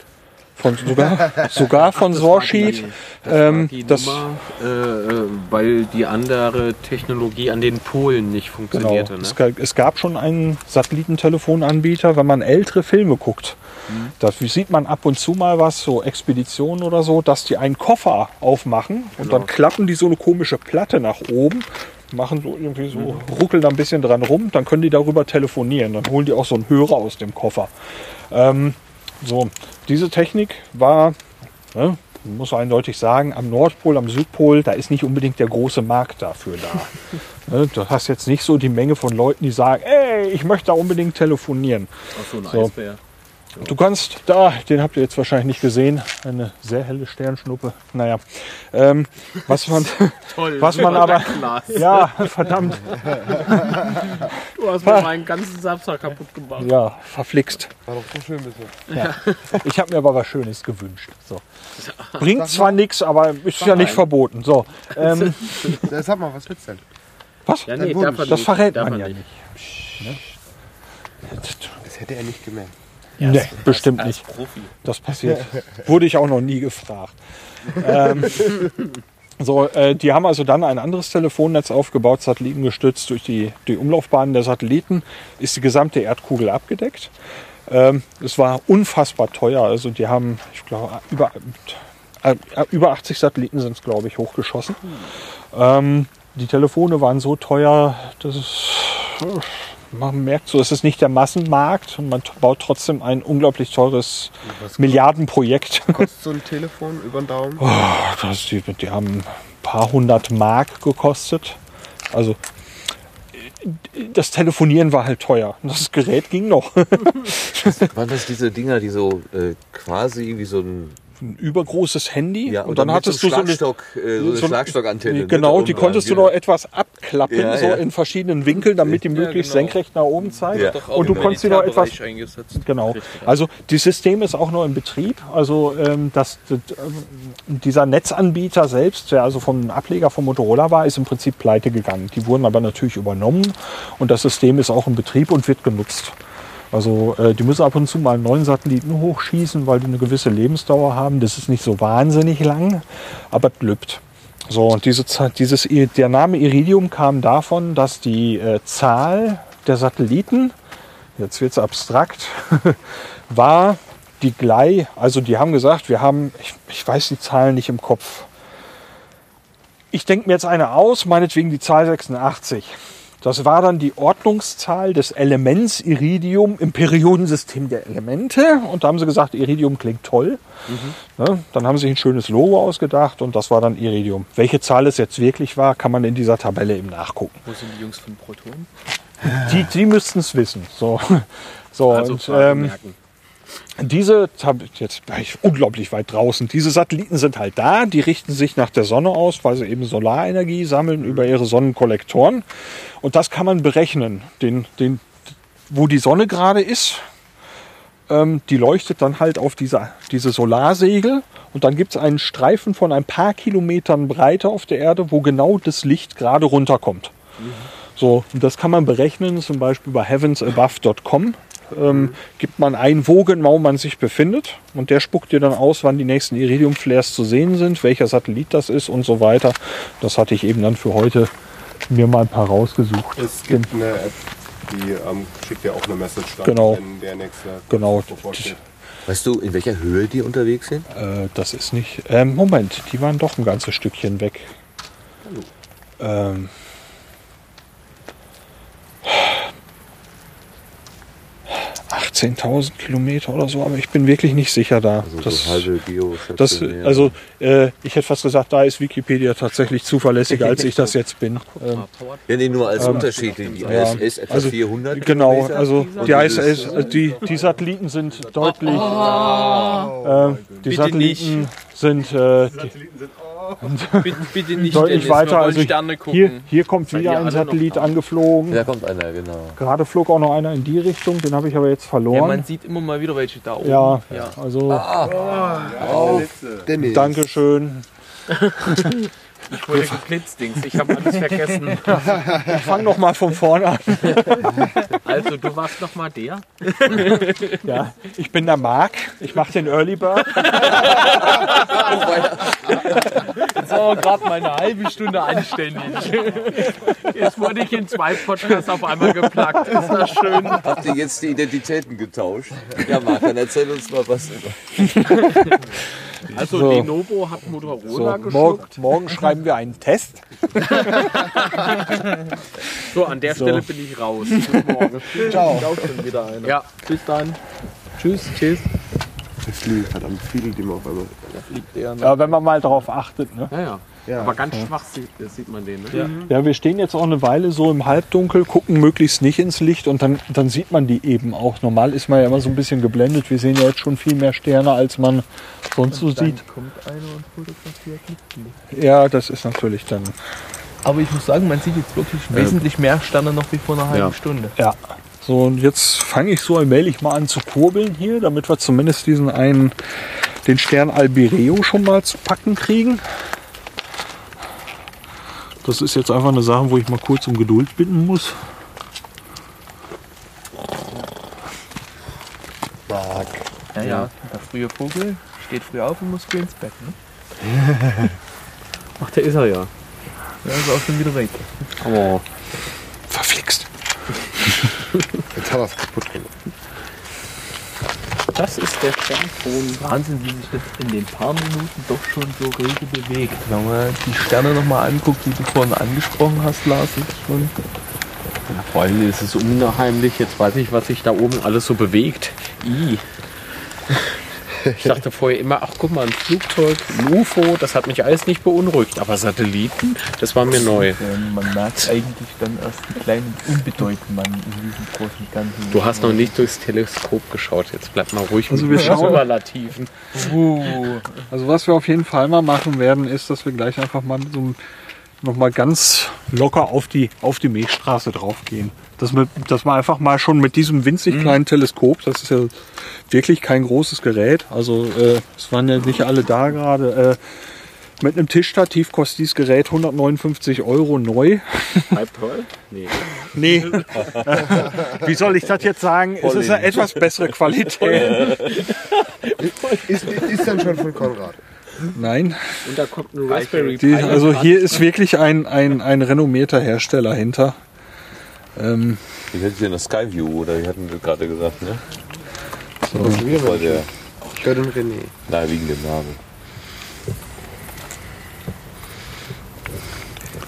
Speaker 2: Von, sogar, sogar von Sorschied.
Speaker 5: Das
Speaker 2: Ähm, das-
Speaker 5: Nummer, äh, äh, weil die andere Technologie an den Polen nicht
Speaker 2: Genau.
Speaker 5: funktionierte.
Speaker 2: Es,
Speaker 5: Ne?
Speaker 2: es gab schon einen Satellitentelefonanbieter, wenn man ältere Filme guckt.
Speaker 5: Mhm.
Speaker 2: Da sieht man ab und zu mal was, so Expeditionen oder so, dass die einen Koffer aufmachen und
Speaker 5: Genau.
Speaker 2: dann klappen die so eine komische Platte nach oben, machen so irgendwie so, ruckeln da ein bisschen dran rum, dann können die darüber telefonieren. Dann holen die auch so einen Hörer aus dem Koffer. Ähm, so, diese Technik war, ne, man muss eindeutig sagen, am Nordpol, am Südpol, da ist nicht unbedingt der große Markt dafür da. Ne, Du hast jetzt nicht so die Menge von Leuten, die sagen, ey, ich möchte da unbedingt telefonieren.
Speaker 5: Ach so, ein
Speaker 2: So.
Speaker 5: Eisbär.
Speaker 2: Du kannst da, den habt ihr jetzt wahrscheinlich nicht gesehen, eine sehr helle Sternschnuppe. Naja, ähm, was man,
Speaker 5: Toll.
Speaker 2: was man aber, ja, verdammt,
Speaker 5: Du hast mir meinen ganzen Samstag kaputt gemacht.
Speaker 2: ja, verflixt.
Speaker 6: War doch so schön bisher.
Speaker 2: Ich habe mir aber was Schönes gewünscht. So. Bringt zwar nichts, aber ist ja nicht verboten. So, ähm,
Speaker 6: Ja, Sag mal, was willst du denn?
Speaker 2: was?
Speaker 5: Ja, nee, man
Speaker 2: Das
Speaker 5: nicht.
Speaker 2: verrät
Speaker 5: Darf
Speaker 2: man ja nicht.
Speaker 6: Das hätte er nicht gemerkt.
Speaker 2: Nee, bestimmt
Speaker 5: Als
Speaker 2: nicht.
Speaker 5: Profi.
Speaker 2: Das passiert. Wurde ich auch noch nie gefragt. ähm, so, äh, die haben also dann ein anderes Telefonnetz aufgebaut, satellitengestützt durch die, die Umlaufbahnen der Satelliten, ist die gesamte Erdkugel abgedeckt. Ähm, es war unfassbar teuer. Also die haben, ich glaube, über, äh, über 80 Satelliten sind es, glaube ich, hochgeschossen. Ähm, die Telefone waren so teuer, dass es, man merkt so, es ist nicht der Massenmarkt und man baut trotzdem ein unglaublich teures Milliardenprojekt.
Speaker 6: Kostet so ein Telefon über den Daumen?
Speaker 2: Oh, das, die, die haben ein paar hundert Mark gekostet. Also das Telefonieren war halt teuer. Das Gerät ging noch.
Speaker 1: Waren das diese Dinger, die so äh, quasi wie so ein
Speaker 2: Ein übergroßes Handy
Speaker 1: ja,
Speaker 2: und dann
Speaker 1: mit
Speaker 2: hattest
Speaker 1: so
Speaker 2: du so eine,
Speaker 1: äh, so eine
Speaker 2: so-
Speaker 1: Schlagstockantenne. ne,
Speaker 2: Genau, die konntest
Speaker 1: dran,
Speaker 2: du
Speaker 1: genau.
Speaker 2: noch etwas abklappen,
Speaker 1: Ja,
Speaker 2: so
Speaker 1: ja.
Speaker 2: in verschiedenen Winkeln, damit die möglichst
Speaker 5: genau.
Speaker 2: senkrecht nach oben zeigt.
Speaker 1: Ja.
Speaker 5: Doch auch
Speaker 2: Und du konntest sie noch etwas. Genau. Also das System ist auch noch in Betrieb. Also ähm, das, das, ähm, dieser Netzanbieter selbst, der also vom Ableger von Motorola war, ist im Prinzip pleite gegangen. Die wurden aber natürlich übernommen und das System ist auch in Betrieb und wird genutzt. Also äh, die müssen ab und zu mal einen neuen Satelliten hochschießen, weil die eine gewisse Lebensdauer haben. Das ist nicht so wahnsinnig lang, aber es. So, und diese, dieses, der Name Iridium kam davon, dass die äh, Zahl der Satelliten, jetzt wird es abstrakt, war die gleich, also die haben gesagt, wir haben, ich, ich weiß die Zahlen nicht im Kopf. Ich denke mir jetzt eine aus, meinetwegen die Zahl 86. Das war dann die Ordnungszahl des Elements Iridium im Periodensystem der Elemente. Und da haben sie gesagt, Iridium klingt toll. Ne? Dann haben sie sich ein schönes Logo ausgedacht und das war dann Iridium. Welche Zahl es jetzt wirklich war, kann man in dieser Tabelle eben nachgucken.
Speaker 3: Wo sind die Jungs von Proton?
Speaker 2: Die, die müssten es wissen. So, so
Speaker 5: Also
Speaker 2: und, ähm,
Speaker 5: merken.
Speaker 2: Diese, jetzt war ich unglaublich weit draußen, diese Satelliten sind halt da, die richten sich nach der Sonne aus, weil sie eben Solarenergie sammeln über ihre Sonnenkollektoren. Und das kann man berechnen, den, den, wo die Sonne gerade ist. Ähm, die leuchtet dann halt auf diese, diese Solarsegel und dann gibt es einen Streifen von ein paar Kilometern Breite auf der Erde, wo genau das Licht gerade runterkommt. So, und das kann man berechnen, zum Beispiel bei heavensabove.com. Ähm, gibt man ein, wo genau man sich befindet und der spuckt dir dann aus, wann die nächsten Iridium-Flares zu sehen sind, welcher Satellit das ist und so weiter. Das hatte ich eben dann für heute mir mal ein paar rausgesucht.
Speaker 6: Es gibt eine App, die ähm, schickt dir auch eine Message dann,
Speaker 2: Genau.
Speaker 6: wenn der nächste
Speaker 2: Genau.
Speaker 6: bevorsteht.
Speaker 1: Weißt du, in welcher Höhe die unterwegs sind?
Speaker 2: Äh, das ist nicht. Ähm, Moment, die waren doch ein ganzes Stückchen weg. Ähm, ...18.000 Kilometer oder so, aber ich bin wirklich nicht sicher da.
Speaker 1: Also
Speaker 2: das,
Speaker 1: so halbe
Speaker 2: das,
Speaker 1: Geostationär.
Speaker 2: also, äh, ich hätte fast gesagt, da ist Wikipedia tatsächlich zuverlässiger, als ich das jetzt bin. Ähm,
Speaker 1: ja, nee, nur als Unterschied. Die
Speaker 2: ja.
Speaker 1: ISS etwa
Speaker 2: Also,
Speaker 1: 400
Speaker 2: Genau,
Speaker 1: Kilometer.
Speaker 2: also die ISS, äh, die, die Satelliten sind deutlich.
Speaker 1: Oh.
Speaker 2: äh, die Satelliten sind äh,
Speaker 3: Bitte, bitte nicht,
Speaker 2: deutlich
Speaker 3: Dennis,
Speaker 2: weiter. Also
Speaker 3: Sterne gucken.
Speaker 2: hier, hier kommt wieder ein Satellit angeflogen.
Speaker 1: Da kommt einer, genau.
Speaker 2: Gerade flog auch noch einer in die Richtung, den habe ich aber jetzt
Speaker 3: ja,
Speaker 2: verloren.
Speaker 3: man sieht immer mal wieder welche da oben.
Speaker 2: Ja,
Speaker 3: ja.
Speaker 2: also
Speaker 1: Ah.
Speaker 6: Dennis.
Speaker 2: Dankeschön.
Speaker 5: Ich wurde geblitzdings. Ich habe alles vergessen.
Speaker 2: Ich fange noch mal von vorne an.
Speaker 5: Also, du warst noch mal der?
Speaker 2: Ja, ich bin der Marc. Ich mache den Early Bird.
Speaker 3: Jetzt haben wir gerade mal eine halbe Stunde anständig.
Speaker 5: Jetzt wurde ich in zwei Podcasts auf einmal geplagt. Ist das schön?
Speaker 1: Habt ihr jetzt die Identitäten getauscht? Ja, Marc, dann erzähl uns mal was.
Speaker 5: Also,
Speaker 2: So.
Speaker 5: Lenovo hat Motorola
Speaker 2: So, morgen,
Speaker 5: geschluckt.
Speaker 2: morgen schreiben wir einen Test.
Speaker 5: So, an der
Speaker 2: So.
Speaker 5: Stelle bin ich raus.
Speaker 6: Ciao.
Speaker 3: Auch schon wieder einer.
Speaker 5: Ja,
Speaker 3: Bis dann. Tschüss, tschüss.
Speaker 6: Es fliegen verdammt viele, die man auf einmal.
Speaker 3: Fliegt der, ne?
Speaker 2: Ja, wenn man mal darauf achtet. Ne?
Speaker 5: ja, ja.
Speaker 6: Ja.
Speaker 5: Aber ganz schwach sieht, sieht man den. Ne?
Speaker 2: Ja, wir stehen jetzt auch eine Weile so im Halbdunkel, gucken möglichst nicht ins Licht und dann, dann sieht man die eben auch. Normal ist man ja immer so ein bisschen geblendet. Wir sehen ja jetzt schon viel mehr Sterne, als man sonst so
Speaker 3: Dann
Speaker 2: sieht.
Speaker 3: kommt einer und fotografiert mit.
Speaker 2: Ja, das ist natürlich dann.
Speaker 3: Aber ich muss sagen, man sieht jetzt wirklich wesentlich mehr Sterne noch wie vor einer halben
Speaker 5: Ja.
Speaker 3: Stunde.
Speaker 2: Ja. So, und jetzt fange ich so allmählich mal an zu kurbeln hier, damit wir zumindest diesen einen, den Stern Albireo schon mal zu packen kriegen. Das ist jetzt einfach eine Sache, wo ich mal kurz um Geduld bitten muss.
Speaker 6: Mark.
Speaker 3: Ja, ja. Der frühe Vogel steht früh auf und muss früh ins Bett. Ne?
Speaker 5: Ach, der ist er ja.
Speaker 3: Ja, ist auch schon wieder weg.
Speaker 2: Verflixt.
Speaker 6: Jetzt hat er es kaputt gemacht.
Speaker 5: das ist der Sternton.
Speaker 3: Wahnsinn, wie sich das in den paar Minuten doch schon so rege bewegt. Wenn man die Sterne nochmal anguckt, die du vorhin angesprochen hast, Lars, ist schon.
Speaker 5: Ja, vor allem ist es unheimlich. Jetzt weiß ich, was sich da oben alles so bewegt. I. Ich dachte vorher immer, ach guck mal, ein Flugzeug, ein UFO, das hat mich alles nicht beunruhigt. Aber Satelliten, das war mir neu.
Speaker 3: Ähm, man merkt eigentlich dann erst, wie klein und unbedeutend man in diesem großen Ganzen
Speaker 5: Du hast noch nicht durchs Teleskop geschaut. Jetzt bleib mal ruhig
Speaker 2: Also
Speaker 5: mit
Speaker 2: wir
Speaker 5: den
Speaker 2: schauen-
Speaker 5: Superlativen.
Speaker 2: Also was wir auf jeden Fall mal machen werden, ist, dass wir gleich einfach mal so noch mal ganz locker auf die, auf die Milchstraße draufgehen. Dass wir, dass wir einfach mal schon mit diesem winzig kleinen Teleskop, das ist ja wirklich kein großes Gerät, also äh, es waren ja nicht alle da gerade, äh, mit einem Tischstativ kostet dieses Gerät 159 Euro neu.
Speaker 5: Halb toll? Nee.
Speaker 2: Nee. Wie soll ich das jetzt sagen? Es ist eine etwas bessere Qualität.
Speaker 6: Ist, ist dann schon von Konrad.
Speaker 2: Nein.
Speaker 5: Und da kommt ein Raspberry Pi.
Speaker 2: also hier ist wirklich ein, ein, ein renommierter Hersteller hinter. Ähm,
Speaker 1: Die hätten ja eine Skyview, oder die hatten wir gerade gesagt, ne?
Speaker 2: so.
Speaker 1: Das war der
Speaker 6: Ich höre den René.
Speaker 1: naheliegende Name.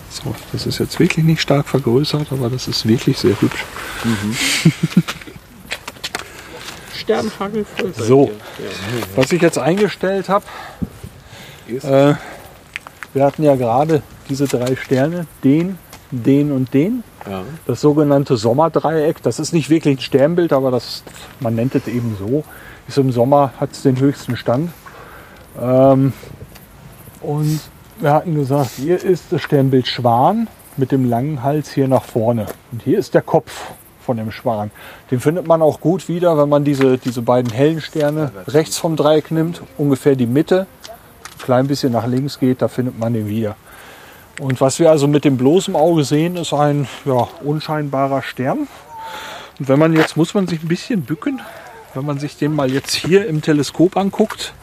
Speaker 2: so, das ist jetzt wirklich nicht stark vergrößert, aber das ist wirklich sehr hübsch.
Speaker 5: Sternhagel voll. seid
Speaker 2: So. Was ich jetzt eingestellt habe, äh, wir hatten ja gerade diese drei Sterne, den, den und den.
Speaker 5: Ja.
Speaker 2: Das sogenannte Sommerdreieck, das ist nicht wirklich ein Sternbild, aber das, man nennt es eben so. Ist im Sommer, hat es den höchsten Stand. Ähm, und wir hatten gesagt, hier ist das Sternbild Schwan mit dem langen Hals hier nach vorne. Und hier ist der Kopf von dem Schwan. Den findet man auch gut wieder, wenn man diese, diese beiden hellen Sterne rechts vom Dreieck nimmt, ungefähr die Mitte, ein klein bisschen nach links geht, da findet man den wieder. Und was wir also mit dem bloßen Auge sehen, ist ein ja, unscheinbarer Stern. Und wenn man jetzt, muss man sich ein bisschen bücken, wenn man sich den mal jetzt hier im Teleskop anguckt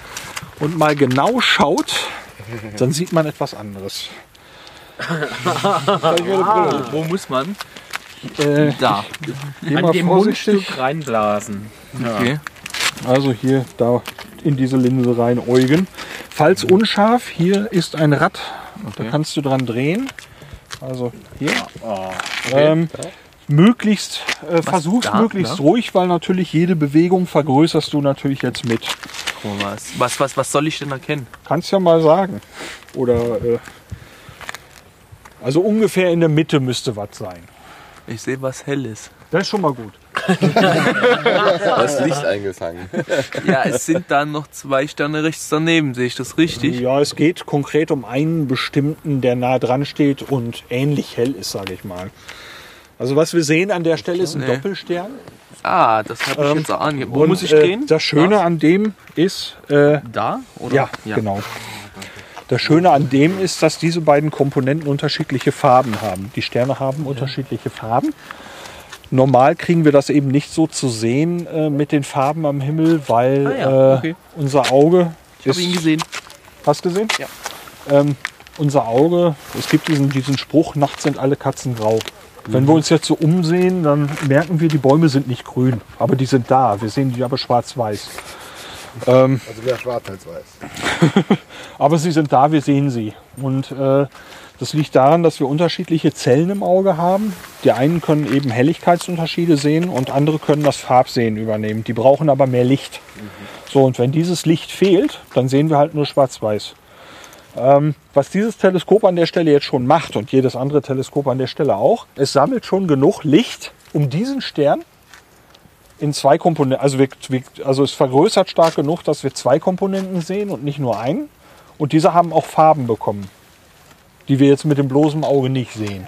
Speaker 2: und mal genau schaut, dann sieht man etwas anderes.
Speaker 3: Wo muss man?
Speaker 2: Äh,
Speaker 3: Da.
Speaker 5: An dem. Mundstück reinblasen.
Speaker 3: Okay.
Speaker 2: Also hier, da in diese Linse rein Eugen. Falls unscharf, hier ist ein Rad. Da kannst du dran drehen. Also hier. Ähm, möglichst, äh, versuch's
Speaker 3: da,
Speaker 2: möglichst
Speaker 3: ne?
Speaker 2: ruhig, weil natürlich jede Bewegung vergrößerst du natürlich jetzt mit.
Speaker 3: Was, was, was, was soll ich denn erkennen?
Speaker 2: Kannst ja mal sagen. Oder äh, also ungefähr in der Mitte müsste was sein.
Speaker 3: Ich sehe was Helles.
Speaker 2: Das ist schon mal gut.
Speaker 1: Das Licht eingefangen.
Speaker 3: Ja, es sind dann noch zwei Sterne rechts daneben, sehe ich das richtig?
Speaker 2: Ja, es geht konkret um einen bestimmten, der nah dran steht und ähnlich hell ist, sage ich mal. Also was wir sehen an der Stelle ist ein
Speaker 3: Nee.
Speaker 2: Doppelstern.
Speaker 3: Ah, das habe ich
Speaker 2: Ähm,
Speaker 3: jetzt ahnen. Wo
Speaker 2: und,
Speaker 3: muss ich
Speaker 2: äh,
Speaker 3: drehen?
Speaker 2: Das Schöne
Speaker 3: Was?
Speaker 2: an dem ist, äh,
Speaker 3: Da? Oder?
Speaker 2: ja, genau. Das Schöne an dem ist, dass diese beiden Komponenten unterschiedliche Farben haben. Die Sterne haben unterschiedliche Farben. Normal kriegen wir das eben nicht so zu sehen äh, mit den Farben am Himmel, weil
Speaker 3: Ah ja,
Speaker 2: äh,
Speaker 3: okay.
Speaker 2: unser Auge
Speaker 3: Ich habe ihn gesehen.
Speaker 2: Hast du gesehen?
Speaker 3: Ja.
Speaker 2: Ähm, unser Auge, es gibt diesen, diesen Spruch, nachts sind alle Katzen grau. Wenn wir uns jetzt so umsehen, dann merken wir, die Bäume sind nicht grün, aber die sind da. Wir sehen die aber schwarz-weiß. Ähm,
Speaker 6: Also mehr schwarz als weiß.
Speaker 2: aber sie sind da, wir sehen sie. Und äh, das liegt daran, dass wir unterschiedliche Zellen im Auge haben. Die einen können eben Helligkeitsunterschiede sehen und andere können das Farbsehen übernehmen. Die brauchen aber mehr Licht. So, und wenn dieses Licht fehlt, dann sehen wir halt nur schwarz-weiß. Ähm, was dieses Teleskop an der Stelle jetzt schon macht und jedes andere Teleskop an der Stelle auch, es sammelt schon genug Licht, um diesen Stern in zwei Komponenten, also, wir, also es vergrößert stark genug, dass wir zwei Komponenten sehen und nicht nur einen. Und diese haben auch Farben bekommen, die wir jetzt mit dem bloßen Auge nicht sehen.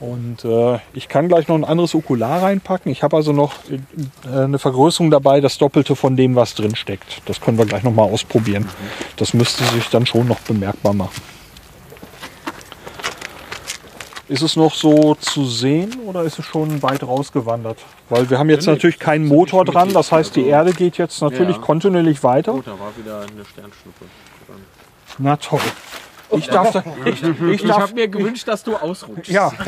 Speaker 2: Und äh, ich kann gleich noch ein anderes Okular reinpacken. Ich habe also noch äh, eine Vergrößerung dabei, das Doppelte von dem, was drin steckt. Das können wir gleich noch mal ausprobieren. Das müsste sich dann schon noch bemerkbar machen. Ist es noch so zu sehen oder ist es schon weit rausgewandert? Weil wir haben jetzt natürlich keinen Motor dran. Das heißt, die Erde geht jetzt natürlich kontinuierlich weiter.
Speaker 5: Oh, da war wieder eine Sternschnuppe.
Speaker 2: Na toll. Ich darf, da, ich, ich
Speaker 5: Ich habe mir gewünscht, dass du ausrutschst.
Speaker 2: Ja.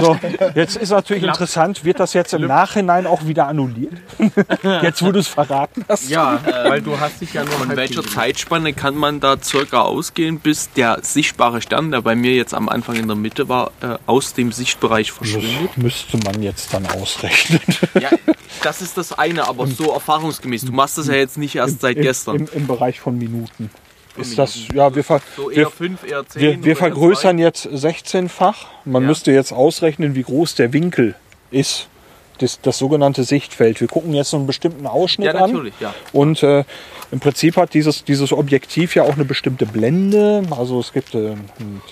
Speaker 2: So, jetzt ist natürlich interessant, wird das jetzt im Nachhinein auch wieder annulliert? Jetzt, wo du es verraten hast?
Speaker 5: Ja, weil du hast dich ja nur
Speaker 3: Von welcher
Speaker 5: gegeben.
Speaker 3: Zeitspanne kann man da circa ausgehen, bis der sichtbare Stern, der bei mir jetzt am Anfang in der Mitte war, äh, aus dem Sichtbereich verschwindet?
Speaker 2: Das müsste man jetzt dann ausrechnen.
Speaker 3: Ja, das ist das eine, aber so erfahrungsgemäß. Du machst das ja jetzt nicht erst seit
Speaker 2: Im,
Speaker 3: gestern.
Speaker 2: Im, Im Bereich von Minuten. Ist das, ja, wir, ver,
Speaker 3: so
Speaker 2: wir,
Speaker 3: 5, eher 10.
Speaker 2: wir, wir vergrößern jetzt 16-fach. Man
Speaker 3: Ja.
Speaker 2: müsste jetzt ausrechnen, wie groß der Winkel ist. Das, das sogenannte Sichtfeld. Wir gucken jetzt so einen bestimmten Ausschnitt
Speaker 3: Ja,
Speaker 2: an.
Speaker 3: ja.
Speaker 2: Und äh, im Prinzip hat dieses, dieses Objektiv ja auch eine bestimmte Blende. Also es gibt äh,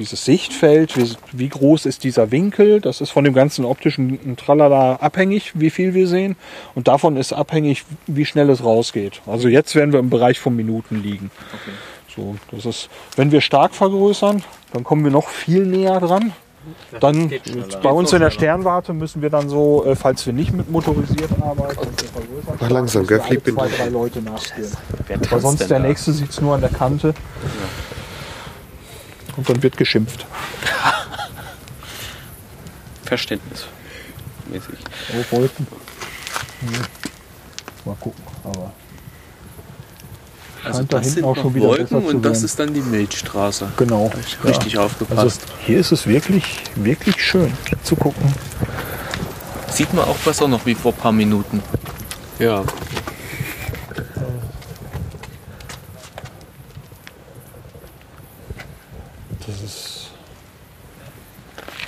Speaker 2: dieses Sichtfeld. Wie, wie groß ist dieser Winkel? Das ist von dem ganzen optischen Tralala abhängig, wie viel wir sehen. Und davon ist abhängig, wie schnell es rausgeht. Also jetzt werden wir im Bereich von Minuten liegen. So, das ist, wenn wir stark vergrößern, dann kommen wir noch viel näher dran. Dann bei uns in der. Sternwarte müssen wir dann so, äh, falls wir nicht mit motorisiert arbeiten, und wir vergrößern,
Speaker 6: Mach langsam, gell, fliegt
Speaker 2: zwei, drei Leute nachspielen.
Speaker 3: Wer
Speaker 2: Weil sonst der
Speaker 3: da?
Speaker 2: nächste sieht es nur an der Kante. Und dann wird geschimpft.
Speaker 3: Verständnismäßig.
Speaker 2: Oh, Wolken. Mal gucken, aber.
Speaker 3: Also
Speaker 2: da
Speaker 3: das
Speaker 2: hinten
Speaker 3: sind
Speaker 2: auch
Speaker 3: noch
Speaker 2: schon wieder
Speaker 3: Wolken und das ist dann die Milchstraße.
Speaker 2: Genau.
Speaker 3: Ich richtig
Speaker 2: Also
Speaker 3: aufgepasst.
Speaker 2: hier ist es wirklich, wirklich schön zu gucken.
Speaker 3: Sieht man auch besser noch wie vor ein paar Minuten.
Speaker 5: Ja.
Speaker 2: Das ist.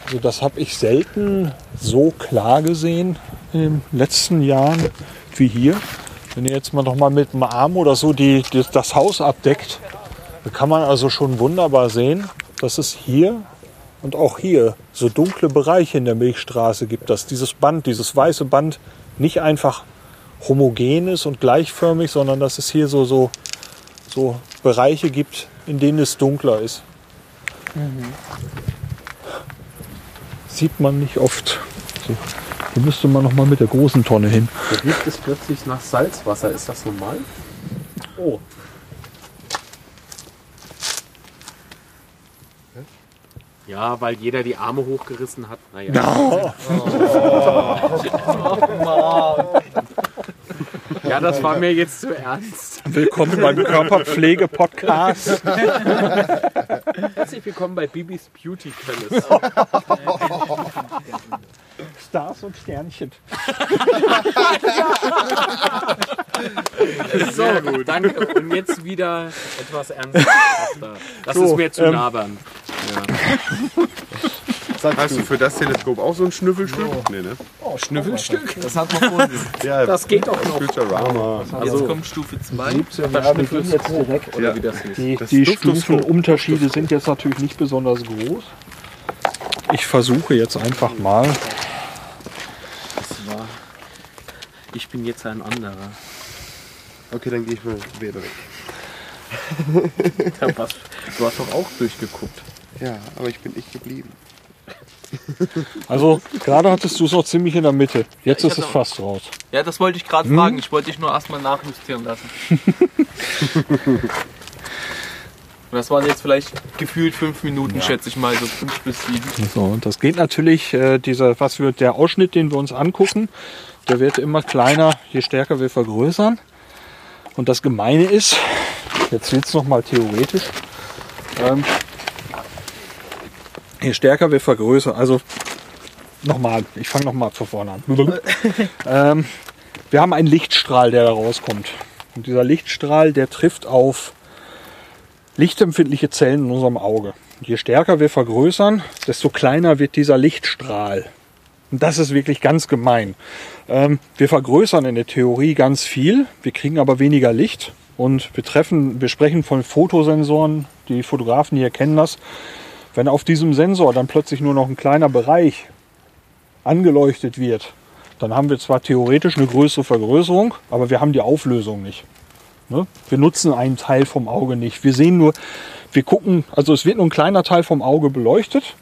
Speaker 2: Also das habe ich selten so klar gesehen in den letzten Jahren wie hier. Wenn ihr jetzt mal noch mal mit dem Arm oder so die, die, das Haus abdeckt, kann man also schon wunderbar sehen, dass es hier und auch hier so dunkle Bereiche in der Milchstraße gibt, dass dieses Band, dieses weiße Band nicht einfach homogen ist und gleichförmig, sondern dass es hier so, so, so Bereiche gibt, in denen es dunkler ist. Sieht man nicht oft. So. Hier müsste man noch mal mit der großen Tonne hin.
Speaker 5: Da riecht es plötzlich nach Salzwasser. Ist das normal? Oh. Ja, weil jeder die Arme hochgerissen hat. Naja. Ja, das war mir jetzt zu ernst.
Speaker 2: Willkommen beim Körperpflege-Podcast.
Speaker 5: Herzlich willkommen bei Bibis Beauty Palace.
Speaker 2: Stars und Sternchen.
Speaker 5: So, danke. Und jetzt wieder etwas ernsthafter. Das
Speaker 2: So,
Speaker 5: ist mir zu
Speaker 2: ähm,
Speaker 5: nabern.
Speaker 6: Hast du für das Teleskop auch so ein Schnüffelstück? Nee, ne?
Speaker 5: Schnüffelstück.
Speaker 3: Das hat man vorhin.
Speaker 6: Ja,
Speaker 5: Das geht doch noch.
Speaker 6: Futurama.
Speaker 3: Jetzt kommt Stufe 2.
Speaker 2: Ja, wir gehen jetzt direkt.
Speaker 5: Oder wie das ist.
Speaker 2: Die,
Speaker 6: Das
Speaker 2: die. Stufenunterschiede sind jetzt natürlich nicht besonders groß. Ich versuche jetzt einfach mal.
Speaker 5: Ich bin jetzt ein anderer.
Speaker 6: Okay, dann gehe ich mal wieder weg.
Speaker 5: Ja, was, du hast doch auch durchgeguckt.
Speaker 6: Ja, aber ich bin nicht geblieben.
Speaker 2: Also gerade hattest du es noch ziemlich in der Mitte. Jetzt
Speaker 3: ich
Speaker 2: ist es
Speaker 3: hatte-
Speaker 2: fast raus.
Speaker 3: Ja, das wollte ich gerade fragen. Ich wollte dich nur erstmal nachjustieren lassen. Und das waren jetzt vielleicht gefühlt fünf Minuten, schätze ich mal, so fünf bis sieben.
Speaker 2: So, und das geht natürlich, äh, dieser, was wird der Ausschnitt, den wir uns angucken, der wird immer kleiner, je stärker wir vergrößern. Und das Gemeine ist, jetzt wird es nochmal theoretisch, ähm, je stärker wir vergrößern, also nochmal, ich fange nochmal von vorne an. ähm, wir haben einen Lichtstrahl, der da rauskommt. Und dieser Lichtstrahl, der trifft auf lichtempfindliche Zellen in unserem Auge. Je stärker wir vergrößern, desto kleiner wird dieser Lichtstrahl. Und das ist wirklich ganz gemein. Ähm, wir vergrößern in der Theorie ganz viel, wir kriegen aber weniger Licht. Und wir, treffen, wir sprechen von Fotosensoren, die Fotografen hier kennen das. Wenn auf diesem Sensor dann plötzlich nur noch ein kleiner Bereich angeleuchtet wird, dann haben wir zwar theoretisch eine größere Vergrößerung, aber wir haben die Auflösung nicht. Ne? Wir nutzen einen Teil vom Auge nicht. Wir sehen nur, wir gucken, also es wird nur ein kleiner Teil vom Auge beleuchtet.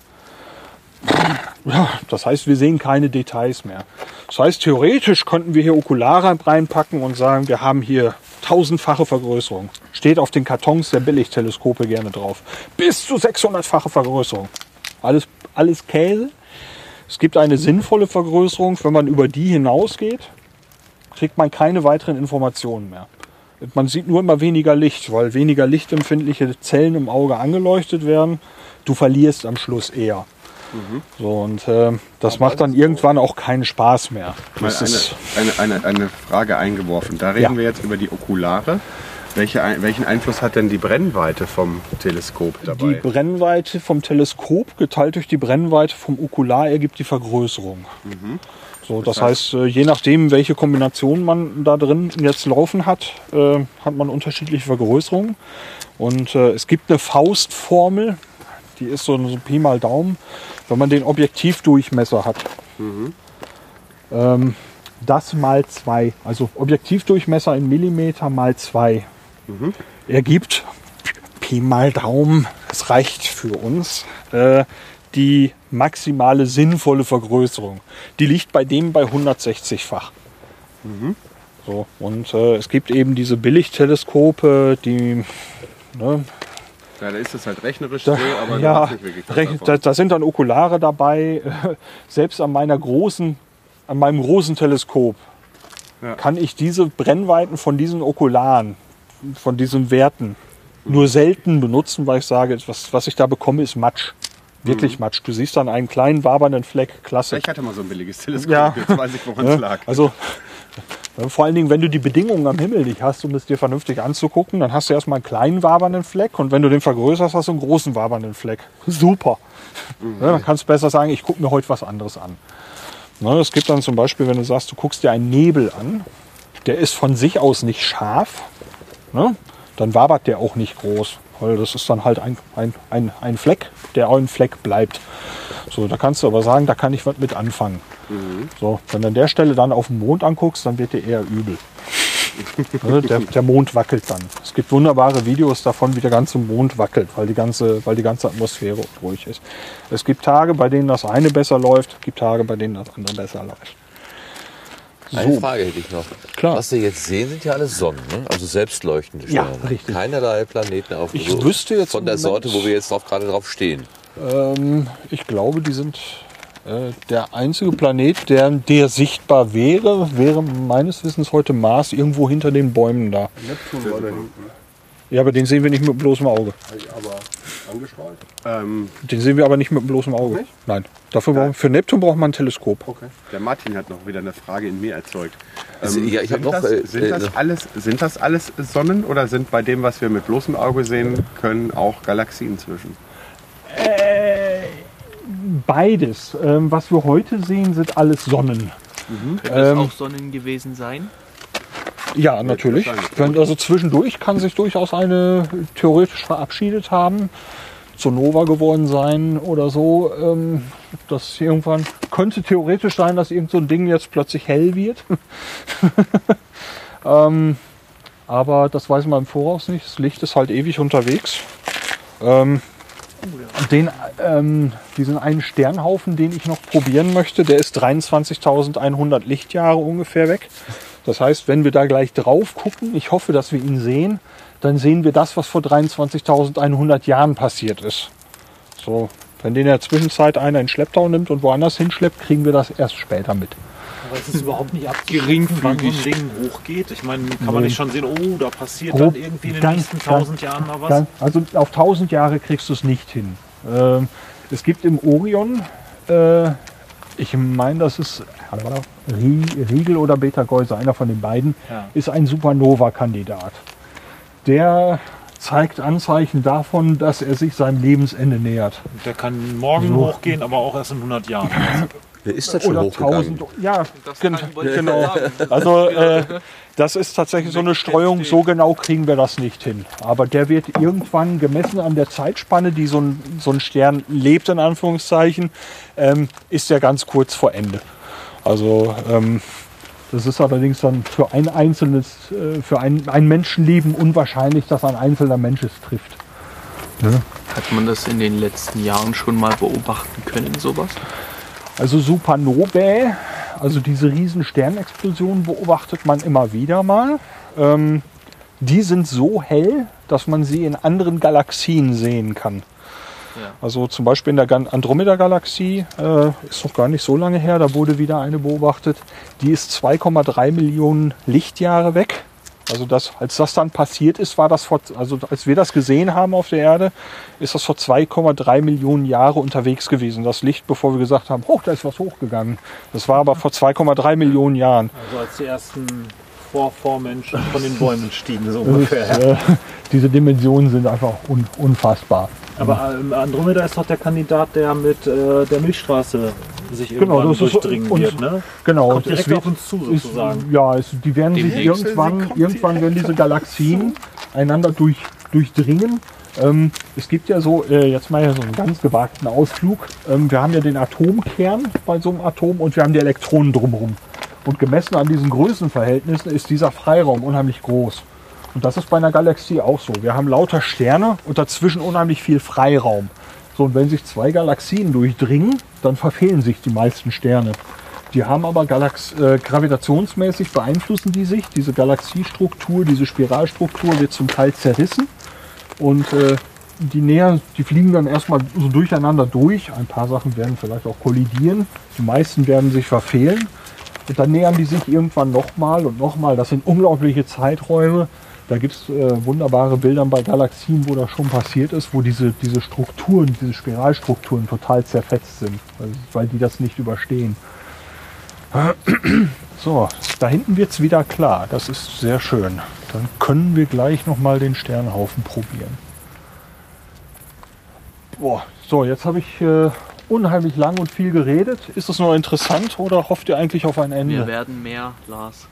Speaker 2: Ja, das heißt, wir sehen keine Details mehr. Das heißt, theoretisch könnten wir hier Okulare reinpacken und sagen, wir haben hier tausendfache Vergrößerung. Steht auf den Kartons der Billigteleskope gerne drauf. Bis zu 600-fache Vergrößerung. Alles, alles Käse. Es gibt eine sinnvolle Vergrößerung. Wenn man über die hinausgeht, kriegt man keine weiteren Informationen mehr. Man sieht nur immer weniger Licht, weil weniger lichtempfindliche Zellen im Auge angeleuchtet werden. Du verlierst am Schluss eher. So, und äh, das macht dann irgendwann auch keinen Spaß mehr.
Speaker 6: Mal
Speaker 2: Das ist,
Speaker 6: eine, eine, eine, eine Frage eingeworfen. Da reden
Speaker 2: Ja.
Speaker 6: wir jetzt über die Okulare. Welche, welchen Einfluss hat denn die Brennweite vom Teleskop
Speaker 2: die
Speaker 6: dabei?
Speaker 2: Brennweite vom Teleskop geteilt durch die Brennweite vom Okular ergibt die Vergrößerung. So, das, heißt, äh, je nachdem, welche Kombination man da drin jetzt laufen hat, äh, hat man unterschiedliche Vergrößerungen. Und äh, es gibt eine Faustformel, die ist so, so Pi mal Daumen, wenn man den Objektivdurchmesser hat. Ähm, das mal zwei, also Objektivdurchmesser in Millimeter mal zwei, ergibt Pi mal Daumen, es reicht für uns, äh, die maximale sinnvolle Vergrößerung. Die liegt bei dem bei 160-fach. So, und äh, es gibt eben diese Billigteleskope, die ne,
Speaker 6: Ja, da ist es halt rechnerisch
Speaker 2: da,
Speaker 6: so, aber da
Speaker 2: ja,
Speaker 6: nicht wirklich
Speaker 2: da, da sind dann Okulare dabei. Selbst an meiner großen, an meinem großen Teleskop
Speaker 6: Ja.
Speaker 2: kann ich diese Brennweiten von diesen Okularen, von diesen Werten nur selten benutzen, weil ich sage, was, was ich da bekomme, ist Matsch. Wirklich Matsch. Du siehst dann einen kleinen wabernden Fleck, klasse.
Speaker 6: Ich hatte mal so ein billiges Teleskop,
Speaker 2: Ja.
Speaker 6: jetzt weiß ich, woran es
Speaker 2: Ne?
Speaker 6: lag.
Speaker 2: Also vor allen Dingen, wenn du die Bedingungen am Himmel nicht hast, um es dir vernünftig anzugucken, dann hast du erstmal einen kleinen wabernden Fleck und wenn du den vergrößerst, hast du einen großen wabernden Fleck. Super. Ja, dann kannst du besser sagen, ich gucke mir heute was anderes an. Ne, es gibt dann zum Beispiel, wenn du sagst, du guckst dir einen Nebel an, der ist von sich aus nicht scharf, ne, dann wabert der auch nicht groß. Weil das ist dann halt ein, ein, ein, ein Fleck, der auch ein Fleck bleibt. So, da kannst du aber sagen, da kann ich was mit anfangen. So, wenn du an der Stelle dann auf den Mond anguckst, dann wird dir eher übel. Ne, der, der Mond wackelt dann. Es gibt wunderbare Videos davon, wie der ganze Mond wackelt, weil die ganze, weil die ganze Atmosphäre ruhig ist. Es gibt Tage, bei denen das eine besser läuft, es gibt Tage, bei denen das andere besser läuft.
Speaker 1: Eine
Speaker 2: So.
Speaker 1: Frage hätte ich noch.
Speaker 2: Klar.
Speaker 1: Was wir jetzt sehen, sind ja alles Sonnen, ne? also selbstleuchtende
Speaker 2: Ja,
Speaker 1: Sterne.
Speaker 2: richtig.
Speaker 1: Keinerlei Planeten auf
Speaker 2: Ich wüsste jetzt
Speaker 1: von der Sorte, wo wir jetzt drauf, gerade drauf stehen.
Speaker 2: Ähm, ich glaube, die sind der einzige Planet, der, der sichtbar wäre, wäre meines Wissens heute Mars irgendwo hinter den Bäumen da.
Speaker 6: Neptun war da hinten.
Speaker 2: Ja, aber den sehen wir nicht mit bloßem Auge.
Speaker 6: Aber angestrahlt? Ähm,
Speaker 2: Den sehen wir aber nicht mit bloßem Auge.
Speaker 6: Nicht?
Speaker 2: Nein. Dafür brauchen, für Neptun braucht man ein Teleskop.
Speaker 6: okay. Der Martin hat noch wieder eine Frage in mir erzeugt.
Speaker 1: Also, ja, ich hab
Speaker 6: sind,
Speaker 1: noch,
Speaker 6: das,
Speaker 1: äh,
Speaker 6: sind,
Speaker 1: äh,
Speaker 6: das alles, sind das alles Sonnen oder sind bei dem, was wir mit bloßem Auge sehen können, auch Galaxien zwischen?
Speaker 2: Beides. Ähm, was wir heute sehen, sind alles Sonnen.
Speaker 3: Können das
Speaker 2: Ähm,
Speaker 3: auch Sonnen gewesen sein?
Speaker 2: Ja, natürlich. Wenn, also zwischendurch kann sich durchaus eine theoretisch verabschiedet haben, zur Nova geworden sein oder so. Ähm, das irgendwann könnte theoretisch sein, dass irgend so ein Ding jetzt plötzlich hell wird. ähm, Aber das weiß man im Voraus nicht. Das Licht ist halt ewig unterwegs. Ähm, den, ähm, diesen einen Sternhaufen, den ich noch probieren möchte, der ist 23.100 Lichtjahre ungefähr weg. Das heißt, wenn wir da gleich drauf gucken, ich hoffe, dass wir ihn sehen, dann sehen wir das, was vor 23.100 Jahren passiert ist. So, wenn den in der Zwischenzeit einer in Schlepptau nimmt und woanders hinschleppt, kriegen wir das erst später mit.
Speaker 7: Aber es ist überhaupt nicht abzuschätzen, wann so ein Ding hochgeht. Ich meine, kann man nicht schon sehen, oh, da passiert dann irgendwie in den
Speaker 2: Ganz,
Speaker 7: nächsten tausend Jahren mal was.
Speaker 2: Ganz, also auf 1000 Jahre kriegst du es nicht hin. Ähm, es gibt im Orion, äh, ich meine, das ist Rie- Riegel oder Beta-Geuser, einer von den beiden,
Speaker 7: Ja.
Speaker 2: ist ein Supernova-Kandidat. Der zeigt Anzeichen davon, dass er sich seinem Lebensende nähert.
Speaker 7: Der kann morgen
Speaker 2: So.
Speaker 7: hochgehen, aber auch erst in 100 Jahren.
Speaker 1: Wer ist das schon
Speaker 2: Oder
Speaker 1: hochgegangen?
Speaker 2: 1000. Ja,
Speaker 3: Das
Speaker 2: gen genau. Also äh, das ist tatsächlich so eine Streuung. So genau kriegen wir das nicht hin. Aber der wird irgendwann gemessen an der Zeitspanne, die so ein, so ein Stern lebt, in Anführungszeichen, ähm, ist der ganz kurz vor Ende. Also ähm, das ist allerdings dann für ein einzelnes, äh, für ein, ein Menschenleben unwahrscheinlich, dass ein einzelner Mensch es trifft.
Speaker 3: Hat man das in den letzten Jahren schon mal beobachten können, sowas?
Speaker 2: Also Supernovae, also diese riesen Sternexplosionen beobachtet man immer wieder mal. Ähm, die sind so hell, dass man sie in anderen Galaxien sehen kann.
Speaker 3: Ja.
Speaker 2: Also zum Beispiel in der Andromeda-Galaxie, äh, ist noch gar nicht so lange her, da wurde wieder eine beobachtet. Die ist 2,3 Millionen Lichtjahre weg. Also das, als das dann passiert ist, war das vor, also als wir das gesehen haben auf der Erde, ist das vor 2,3 Millionen Jahre unterwegs gewesen. Das Licht, bevor wir gesagt haben, hoch, da ist was hochgegangen. Das war aber vor 2,3 Millionen Jahren.
Speaker 7: Also als die ersten Vor Vormenschen von den Bäumen stiegen, so
Speaker 2: Das ist,
Speaker 7: ungefähr.
Speaker 2: äh, diese Dimensionen sind einfach un, unfassbar.
Speaker 7: Aber ähm, Andromeda ist doch der Kandidat, der mit äh, der Milchstraße sich
Speaker 2: Genau,
Speaker 7: irgendwann
Speaker 2: das ist-
Speaker 7: durchdringen
Speaker 2: und-
Speaker 7: wird. Ne?
Speaker 2: Genau,
Speaker 7: Kommt direkt
Speaker 2: es wird-
Speaker 7: auf uns zu,
Speaker 2: ist,
Speaker 7: sozusagen.
Speaker 2: ja, es, die werden sich
Speaker 3: Demnächst.
Speaker 2: irgendwann, irgendwann werden diese Galaxien einander durch, durchdringen. Ähm, es gibt ja so, äh, jetzt mal so einen ganz gewagten Ausflug. Ähm, wir haben ja den Atomkern bei so einem Atom und wir haben die Elektronen drumherum. Und gemessen an diesen Größenverhältnissen ist dieser Freiraum unheimlich groß. Und das ist bei einer Galaxie auch so. Wir haben lauter Sterne und dazwischen unheimlich viel Freiraum. So, und wenn sich zwei Galaxien durchdringen, dann verfehlen sich die meisten Sterne. Die haben aber Galax äh, gravitationsmäßig beeinflussen die sich. Diese Galaxiestruktur, diese Spiralstruktur wird zum Teil zerrissen. Und äh, die näher, die fliegen dann erstmal so durcheinander durch. Ein paar Sachen werden vielleicht auch kollidieren. Die meisten werden sich verfehlen. Und dann nähern die sich irgendwann nochmal und nochmal. Das sind unglaubliche Zeiträume. Da gibt es äh, wunderbare Bilder bei Galaxien, wo das schon passiert ist, wo diese, diese Strukturen, diese Spiralstrukturen total zerfetzt sind, weil, die das nicht überstehen. So, da hinten wird es wieder klar. Das ist sehr schön. Dann können wir gleich nochmal den Sternhaufen probieren. Boah, so, jetzt habe ich äh, unheimlich lang und viel geredet. Ist das noch interessant oder hofft ihr eigentlich auf ein
Speaker 3: Wir
Speaker 2: Ende?
Speaker 3: werden mehr, Lars.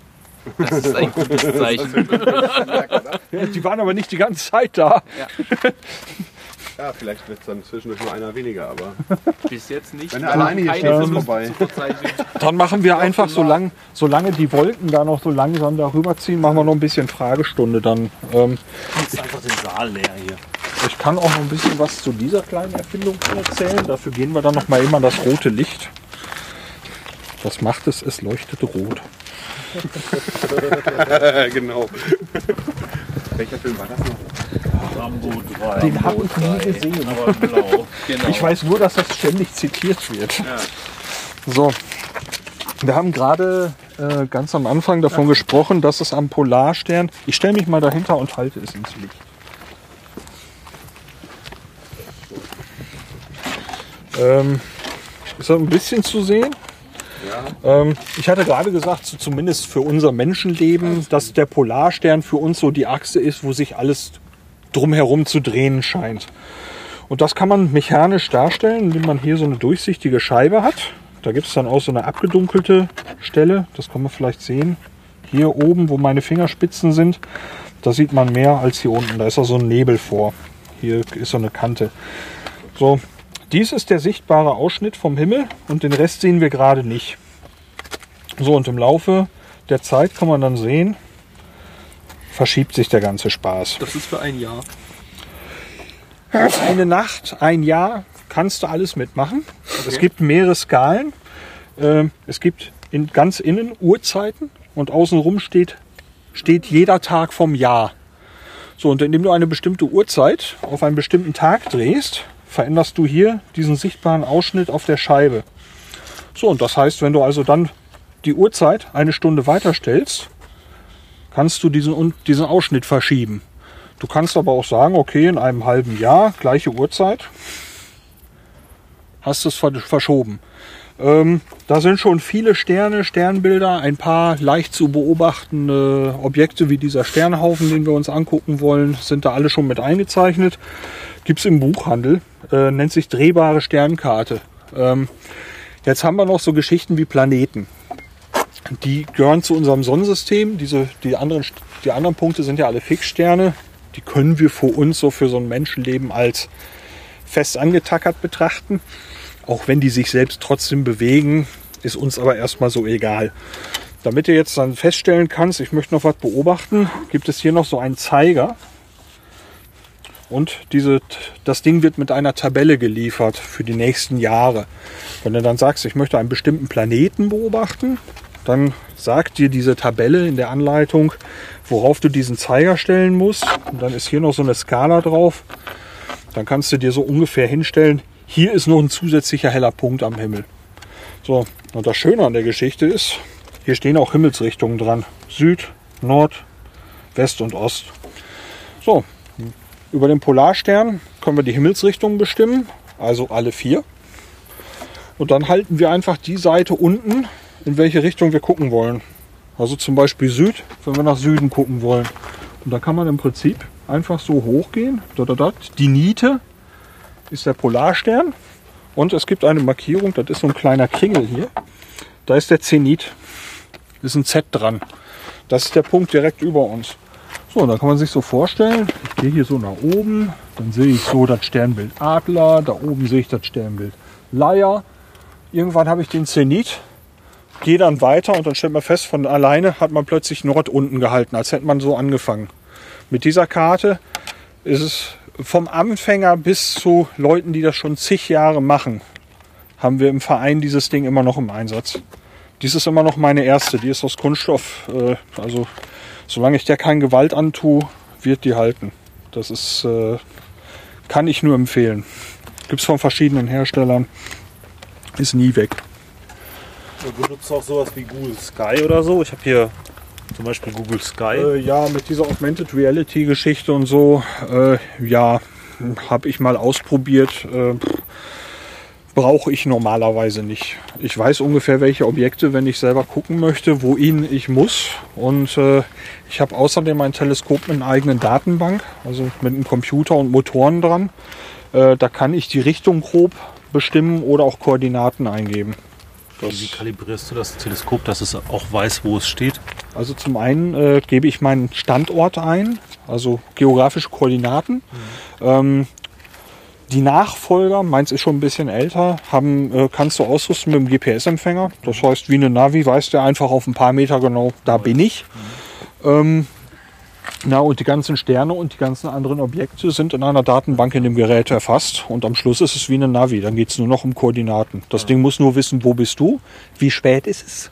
Speaker 3: Das ist ein gutes Zeichen.
Speaker 2: Ja, die waren aber nicht die ganze Zeit da.
Speaker 6: Ja, vielleicht wird es dann zwischendurch nur einer weniger, aber
Speaker 3: Bis jetzt nicht.
Speaker 6: Wenn er alleine hier steht, ist vorbei.
Speaker 2: Dann machen wir einfach, solange, solange die Wolken da noch so langsam darüber ziehen, machen wir noch ein bisschen Fragestunde dann. Ähm,
Speaker 7: Jetzt einfach den Saal leer hier.
Speaker 2: Ich kann auch noch ein bisschen was zu dieser kleinen Erfindung erzählen. Dafür gehen wir dann noch mal immer an das rote Licht. Was macht es? Es leuchtet rot.
Speaker 6: genau. Welcher Film war das noch?
Speaker 7: Rambo 3.
Speaker 2: Den habe ich nie gesehen.
Speaker 7: aber blau.
Speaker 3: Genau.
Speaker 2: Ich weiß nur, dass das ständig zitiert wird. So, wir haben gerade äh, ganz am Anfang davon gesprochen, dass es am Polarstern. Ich stelle mich mal dahinter und halte es ins Licht. Ähm, ist ein bisschen zu sehen? Ähm, ich hatte gerade gesagt, so zumindest für unser Menschenleben, dass der Polarstern für uns so die Achse ist, wo sich alles drumherum zu drehen scheint. Und das kann man mechanisch darstellen, indem man hier so eine durchsichtige Scheibe hat. Da gibt es dann auch so eine abgedunkelte Stelle. Das kann man vielleicht sehen. Hier oben, wo meine Fingerspitzen sind, da sieht man mehr als hier unten. Da ist auch so ein Nebel vor. Hier ist so eine Kante. So, dies ist der sichtbare Ausschnitt vom Himmel und den Rest sehen wir gerade nicht. So, und im Laufe der Zeit kann man dann sehen, verschiebt sich der ganze Spaß.
Speaker 3: Das ist für ein Jahr.
Speaker 2: Eine Nacht, ein Jahr, kannst du alles mitmachen. Es gibt mehrere Skalen. Ähm, Es gibt in, ganz innen Uhrzeiten und außenrum steht, steht jeder Tag vom Jahr. So, und indem du eine bestimmte Uhrzeit auf einen bestimmten Tag drehst, veränderst du hier diesen sichtbaren Ausschnitt auf der Scheibe. So, und das heißt, wenn du also dann die Uhrzeit eine Stunde weiterstellst, kannst du diesen, diesen Ausschnitt verschieben. Du kannst aber auch sagen, okay, in einem halben Jahr, gleiche Uhrzeit, hast du es ver- verschoben. Ähm, da sind schon viele Sterne, Sternbilder, ein paar leicht zu beobachtende Objekte wie dieser Sternhaufen, den wir uns angucken wollen, sind da alle schon mit eingezeichnet. Gibt's im Buchhandel, äh, nennt sich drehbare Sternkarte. Ähm, jetzt haben wir noch so Geschichten wie Planeten. Die gehören zu unserem Sonnensystem. Diese, die, anderen, die anderen Punkte sind ja alle Fixsterne. Die können wir für uns so für so ein Menschenleben als fest angetackert betrachten. Auch wenn die sich selbst trotzdem bewegen, ist uns aber erstmal so egal. Damit du jetzt dann feststellen kannst, ich möchte noch was beobachten, gibt es hier noch so einen Zeiger. Und diese, das Ding wird mit einer Tabelle geliefert für die nächsten Jahre. Wenn du dann sagst, ich möchte einen bestimmten Planeten beobachten, dann sagt dir diese Tabelle in der Anleitung, worauf du diesen Zeiger stellen musst. Und dann ist hier noch so eine Skala drauf. Dann kannst du dir so ungefähr hinstellen, hier ist noch ein zusätzlicher heller Punkt am Himmel. So, und das Schöne an der Geschichte ist, hier stehen auch Himmelsrichtungen dran. Süd, Nord, West und Ost. So, über den Polarstern können wir die Himmelsrichtungen bestimmen, also alle vier. Und dann halten wir einfach die Seite unten, in welche Richtung wir gucken wollen. Also zum Beispiel Süd, wenn wir nach Süden gucken wollen. Und da kann man im Prinzip einfach so hochgehen. Da, da, da. Die Niete ist der Polarstern. Und es gibt eine Markierung, das ist so ein kleiner Kringel hier. Da ist der Zenit. Ist ein Z dran. Das ist der Punkt direkt über uns. So, da kann man sich so vorstellen, ich gehe hier so nach oben, dann sehe ich so das Sternbild Adler, da oben sehe ich das Sternbild Leier. Irgendwann habe ich den Zenit, gehe dann weiter und dann stellt man fest, von alleine hat man plötzlich Nord unten gehalten, als hätte man so angefangen. Mit dieser Karte ist es vom Anfänger bis zu Leuten, die das schon zig Jahre machen, haben wir im Verein dieses Ding immer noch im Einsatz. Dies ist immer noch meine erste, die ist aus Kunststoff, äh, also solange ich der kein Gewalt antue, wird die halten. Das ist, äh, kann ich nur empfehlen. Gibt es von verschiedenen Herstellern. Ist nie weg.
Speaker 7: Du benutzt auch sowas wie Google Sky oder so. Ich habe hier zum Beispiel Google Sky.
Speaker 2: Äh, ja, mit dieser Augmented Reality Geschichte und so, äh, ja, habe ich mal ausprobiert. Äh, Brauche ich normalerweise nicht. Ich weiß ungefähr, welche Objekte, wenn ich selber gucken möchte, wohin ich muss. Und äh, ich habe außerdem ein Teleskop mit einer eigenen Datenbank, also mit einem Computer und Motoren dran. Äh, da kann ich die Richtung grob bestimmen oder auch Koordinaten eingeben.
Speaker 7: Wie kalibrierst du das Teleskop, dass es auch weiß, wo es steht?
Speaker 2: Also zum einen äh, gebe ich meinen Standort ein, also geografische Koordinaten. Ähm, die Nachfolger, meins ist schon ein bisschen älter, haben, äh, kannst du ausrüsten mit dem GPS-Empfänger. Das heißt, wie eine Navi weiß der einfach auf ein paar Meter genau, da bin ich. Ähm, na, und die ganzen Sterne und die ganzen anderen Objekte sind in einer Datenbank in dem Gerät erfasst. Und am Schluss ist es wie eine Navi. Dann geht es nur noch um Koordinaten. Das Ding muss nur wissen, wo bist du, wie spät ist es.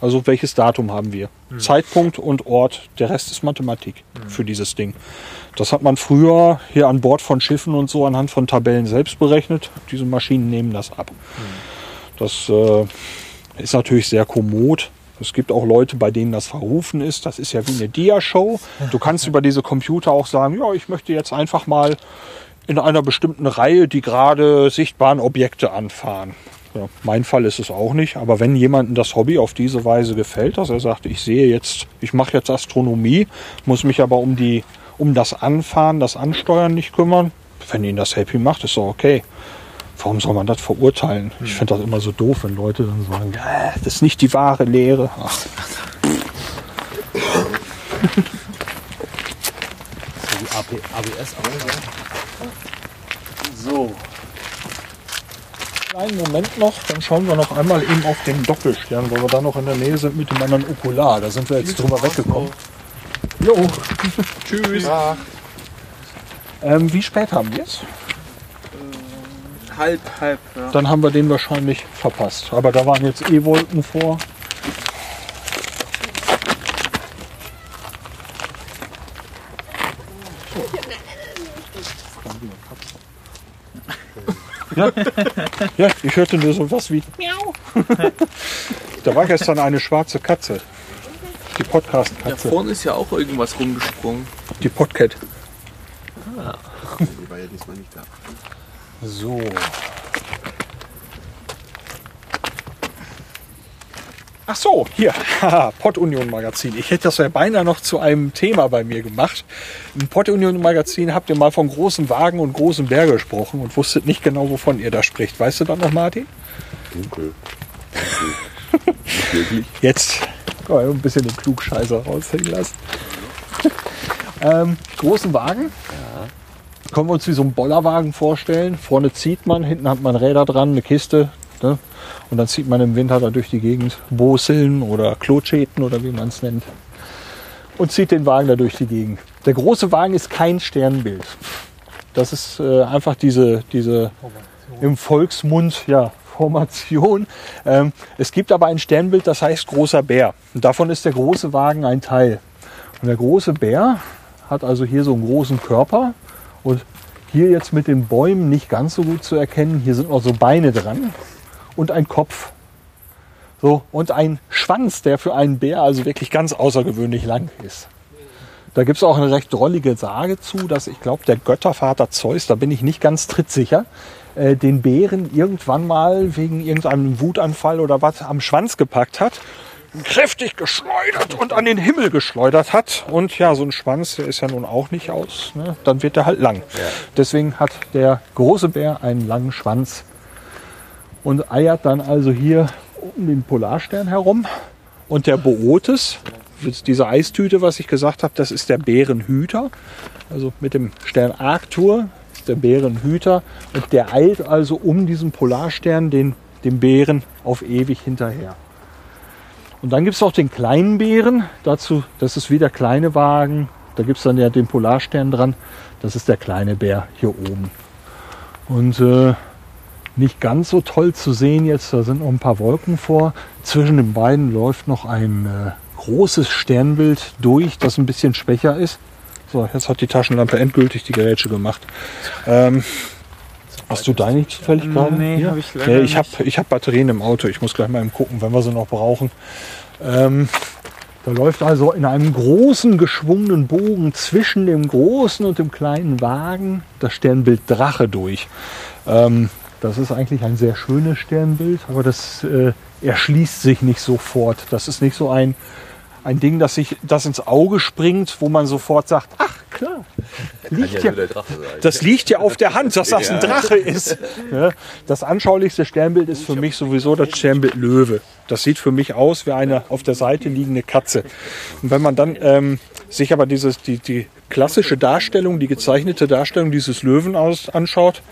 Speaker 2: Also welches Datum haben wir? Zeitpunkt und Ort. Der Rest ist Mathematik für dieses Ding. Das hat man früher hier an Bord von Schiffen und so anhand von Tabellen selbst berechnet. Diese Maschinen nehmen das ab. Das äh, ist natürlich sehr kommod. Es gibt auch Leute, bei denen das verrufen ist. Das ist ja wie eine Dia-Show. Du kannst über diese Computer auch sagen, ja, ich möchte jetzt einfach mal in einer bestimmten Reihe die gerade sichtbaren Objekte anfahren. Ja, mein Fall ist es auch nicht, aber wenn jemandem das Hobby auf diese Weise gefällt, dass er sagt, ich sehe jetzt, ich mache jetzt Astronomie, muss mich aber um die, um das Anfahren, das Ansteuern nicht kümmern, wenn ihn das happy macht, ist doch okay. Warum soll man das verurteilen? Ich finde das immer so doof, wenn Leute dann sagen, ja, das ist nicht die wahre Lehre. Ach,
Speaker 7: ABS
Speaker 2: So. Einen Moment noch, dann schauen wir noch einmal eben auf den Doppelstern, weil wir da noch in der Nähe sind mit dem anderen Okular. Da sind wir jetzt drüber weggekommen. Jo. Tschüss. Ähm, wie spät haben wir es?
Speaker 3: Halb, halb, ja.
Speaker 2: Dann haben wir den wahrscheinlich verpasst. Aber da waren jetzt eh Wolken vor. Ja, ja ich hörte nur so was wie Miau. Da war gestern eine schwarze Katze. Die
Speaker 3: Da
Speaker 2: Podcast-Katze.
Speaker 3: vorne ist ja auch irgendwas rumgesprungen.
Speaker 2: Die Podcat.
Speaker 6: Die war ja diesmal nicht da.
Speaker 2: So. Ach so, hier, haha, Pod-Union Magazin. Ich hätte das ja beinahe noch zu einem Thema bei mir gemacht. Im Pod-Union Magazin habt ihr mal von großen Wagen und großen Bergen gesprochen und wusstet nicht genau, wovon ihr da spricht. Weißt du dann noch, Martin?
Speaker 6: Dunkel.
Speaker 2: Jetzt kann man ein bisschen den Klugscheißer raushängen lassen. ähm, großen Wagen. Können wir uns wie so einen Bollerwagen vorstellen. Vorne zieht man, hinten hat man Räder dran, eine Kiste. Ne? Und dann zieht man im Winter da durch die Gegend Boseln oder Klotschäten oder wie man es nennt. Und zieht den Wagen da durch die Gegend. Der große Wagen ist kein Sternbild. Das ist äh, einfach diese, diese im Volksmund, ja, Formation. Ähm, es gibt aber ein Sternbild, das heißt großer Bär. Und davon ist der große Wagen ein Teil. Und der große Bär hat also hier so einen großen Körper und hier jetzt mit den Bäumen nicht ganz so gut zu erkennen. Hier sind noch so Beine dran und ein Kopf. So, und ein Schwanz, der für einen Bär also wirklich ganz außergewöhnlich lang ist. Da gibt es auch eine recht drollige Sage zu, dass ich glaube, der Göttervater Zeus, da bin ich nicht ganz trittsicher, äh, den Bären irgendwann mal wegen irgendeinem Wutanfall oder was am Schwanz gepackt hat, kräftig geschleudert und an den Himmel geschleudert hat. Und ja, so ein Schwanz, der ist ja nun auch nicht aus, ne? dann wird der halt lang. Deswegen hat der große Bär einen langen Schwanz und eiert dann also hier um den Polarstern herum. Und der Bootes, diese Eistüte, was ich gesagt habe, das ist der Bärenhüter. Also mit dem Stern Arctur ist der Bärenhüter. Und der eilt also um diesen Polarstern den, dem Bären auf ewig hinterher. Und dann gibt es auch den kleinen Bären. Dazu, das ist wie der kleine Wagen. Da gibt es dann ja den Polarstern dran. Das ist der kleine Bär hier oben. Und äh, nicht ganz so toll zu sehen jetzt. Da sind noch ein paar Wolken vor. Zwischen den beiden läuft noch ein äh, großes Sternbild durch, das ein bisschen schwächer ist. So, jetzt hat die Taschenlampe endgültig die Gerätsche gemacht. Ähm, hast du deine zufällig gerade?
Speaker 4: Nee,
Speaker 2: Hier?
Speaker 4: hab ich leider
Speaker 2: nee, ich
Speaker 4: nicht.
Speaker 2: habe ich hab Batterien im Auto. Ich muss gleich mal eben gucken, wenn wir sie noch brauchen. Ähm, da läuft also in einem großen geschwungenen Bogen zwischen dem großen und dem kleinen Wagen das Sternbild Drache durch. Ähm, das ist eigentlich ein sehr schönes Sternbild, aber das äh, erschließt sich nicht sofort. Das ist nicht so ein, ein Ding, das sich das ins Auge springt, wo man sofort sagt, ach klar, liegt ja, das liegt ja auf der Hand, dass das ein Drache ist. Das anschaulichste Sternbild ist für mich sowieso das Sternbild Löwe. Das sieht für mich aus wie eine auf der Seite liegende Katze. Und wenn man dann ähm, sich aber dieses, die, die klassische Darstellung, die gezeichnete Darstellung dieses Löwen aus, anschaut,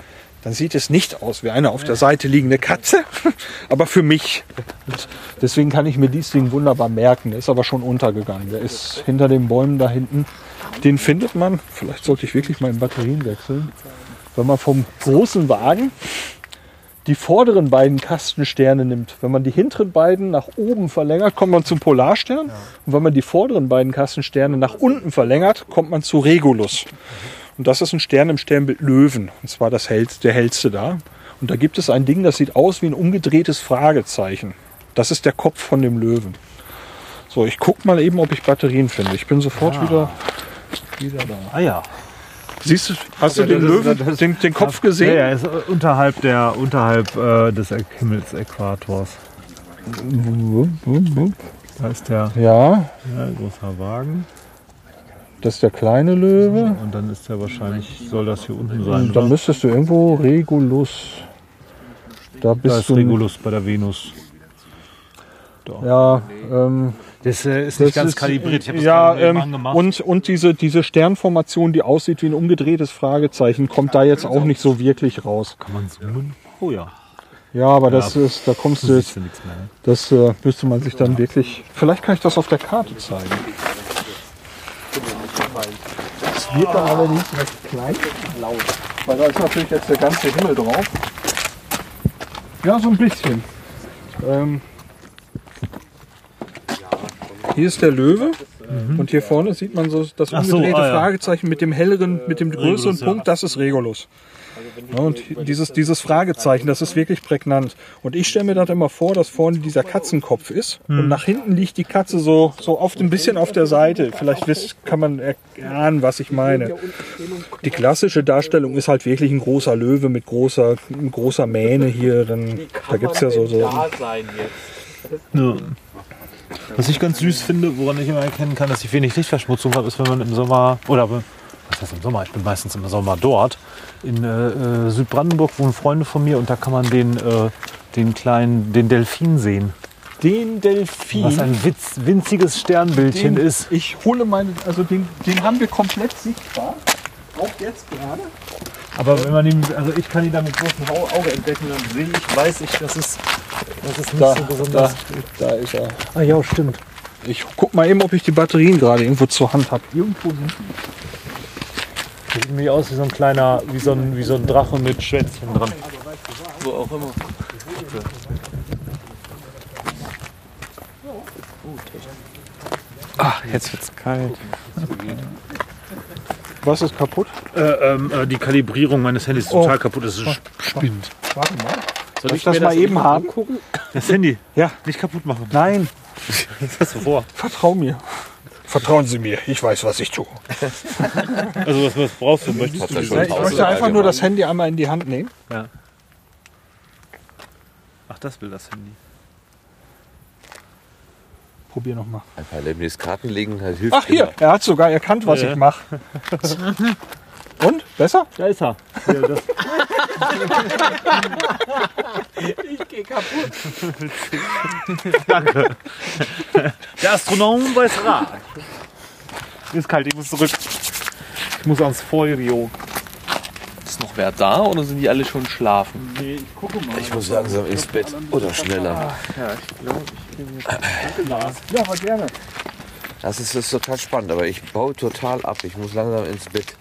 Speaker 2: dann sieht es nicht aus wie eine auf der Seite liegende Katze, aber für mich. Und deswegen kann ich mir dieses Ding wunderbar merken. Der ist aber schon untergegangen. Der ist hinter den Bäumen da hinten. Den findet man, vielleicht sollte ich wirklich mal in Batterien wechseln, wenn man vom großen Wagen die vorderen beiden Kastensterne nimmt. Wenn man die hinteren beiden nach oben verlängert, kommt man zum Polarstern. Und wenn man die vorderen beiden Kastensterne nach unten verlängert, kommt man zu Regulus. Und das ist ein Stern im Sternbild Löwen. Und zwar das hellste, der hellste da. Und da gibt es ein Ding, das sieht aus wie ein umgedrehtes Fragezeichen. Das ist der Kopf von dem Löwen. So, ich guck mal eben, ob ich Batterien finde. Ich bin sofort wieder, wieder da.
Speaker 7: Ah ja.
Speaker 2: Siehst du, hast du den
Speaker 7: das-
Speaker 2: Löwen,
Speaker 7: das-
Speaker 2: den, den Kopf
Speaker 7: Ja,
Speaker 2: gesehen?
Speaker 7: er ist unterhalb, der, unterhalb äh, des Himmelsäquators. Da ist der
Speaker 2: Ja,
Speaker 7: ja, großer Wagen.
Speaker 2: Das ist der kleine Löwe.
Speaker 7: Und dann ist der wahrscheinlich, soll das hier unten sein.
Speaker 2: Und dann
Speaker 7: oder?
Speaker 2: müsstest du irgendwo Regulus. Da
Speaker 7: Da
Speaker 2: bist
Speaker 7: ist
Speaker 2: du.
Speaker 7: Regulus bei der Venus.
Speaker 2: Ja, ähm,
Speaker 7: Das äh, ist
Speaker 2: das
Speaker 7: nicht ganz
Speaker 2: ist-
Speaker 7: kalibriert. Ich habe das
Speaker 2: ja, ähm, und, und diese, diese Sternformation, die aussieht wie ein umgedrehtes Fragezeichen, kommt da jetzt auch nicht so wirklich raus.
Speaker 7: Kann man zoomen? Oh ja.
Speaker 2: Ja, aber das ist, da kommst du
Speaker 7: Siehst
Speaker 2: jetzt,
Speaker 7: du nichts mehr. ne?
Speaker 2: das äh, müsste man sich dann wirklich, vielleicht kann ich das auf der Karte zeigen. Es wird dann allerdings recht klein. Laut. Weil da ist natürlich jetzt der ganze Himmel drauf. Ja, so ein bisschen. Ähm, hier ist der Löwe. Und hier vorne sieht man so das
Speaker 7: Ach so,
Speaker 2: umgedrehte
Speaker 7: ah, ja.
Speaker 2: Fragezeichen mit dem helleren, mit dem größeren
Speaker 7: Regulus, ja.
Speaker 2: Punkt, das ist Regulus. Ja, und dieses, dieses Fragezeichen, das ist wirklich prägnant. Und ich stelle mir das immer vor, dass vorne dieser Katzenkopf ist
Speaker 7: Hm.
Speaker 2: und nach hinten liegt die Katze so, so oft ein bisschen auf der Seite. Vielleicht wisst, kann man erahnen, was ich meine. Die klassische Darstellung ist halt wirklich ein großer Löwe mit großer, großer Mähne hier. Dann, da gibt's ja so, so.
Speaker 7: Ja. Was ich ganz süß finde, woran ich immer erkennen kann, dass ich wenig Lichtverschmutzung habe, ist, wenn man im Sommer, oder was heißt im Sommer, ich bin meistens im Sommer dort, in äh, äh, Südbrandenburg wohnen Freunde von mir und da kann man den, äh, den kleinen, den Delfin sehen.
Speaker 2: den Delfin.
Speaker 7: Was ein witz, winziges Sternbildchen
Speaker 2: den,
Speaker 7: ist.
Speaker 2: Ich hole meine, also den, den haben wir komplett sichtbar. Auch jetzt gerade.
Speaker 7: Aber wenn man ihn, also ich kann ihn da mit bloßem Au- Auge entdecken, dann sehe ich, weiß ich, dass es, dass es nicht
Speaker 2: Da,
Speaker 7: so besonders.
Speaker 2: da, da ist er.
Speaker 7: Ah ja, stimmt.
Speaker 2: Ich guck mal eben, ob ich die Batterien gerade irgendwo zur Hand habe. Irgendwo sind
Speaker 7: Sieht irgendwie aus wie so ein kleiner, wie so ein, wie so ein Drache mit Schwänzchen dran.
Speaker 5: Wo auch immer.
Speaker 3: Ach, jetzt wird's kalt.
Speaker 2: Was ist kaputt?
Speaker 7: Äh, ähm, äh, die Kalibrierung meines Handys ist
Speaker 2: Oh.
Speaker 7: total kaputt. Es ist spinnt.
Speaker 2: Warte mal.
Speaker 5: Soll
Speaker 2: ich das mal eben haben?
Speaker 7: Das Handy
Speaker 2: Ja.
Speaker 7: nicht kaputt machen.
Speaker 2: Nein,
Speaker 7: Was hast du vor?
Speaker 2: vertrau mir. Vertrauen Sie mir, ich weiß, was ich tue.
Speaker 7: Also was, was brauchst du? Möchtest du
Speaker 2: Ich möchte einfach nur das Handy einmal in die Hand nehmen.
Speaker 7: Ach, das will das Handy.
Speaker 2: Probier noch mal.
Speaker 1: Ein paar Lemnis-Karten legen halt hilft
Speaker 2: Ach hier,
Speaker 1: immer.
Speaker 2: er hat sogar erkannt, was
Speaker 7: Ja.
Speaker 2: ich mache. Und? Besser?
Speaker 7: Da ist er. Ja, das,
Speaker 5: Ich geh kaputt.
Speaker 7: danke. Der Astronom weiß Rat. Ist kalt, ich muss zurück. Ich muss ans Feurio.
Speaker 5: Ist noch wer da oder sind die alle schon schlafen?
Speaker 1: Ich muss langsam ins Bett oder schneller.
Speaker 5: Ja, ich glaube, ich bin jetzt.
Speaker 2: Ja, aber gerne.
Speaker 1: Das ist, das ist total spannend, aber ich baue total ab. Ich muss langsam ins Bett.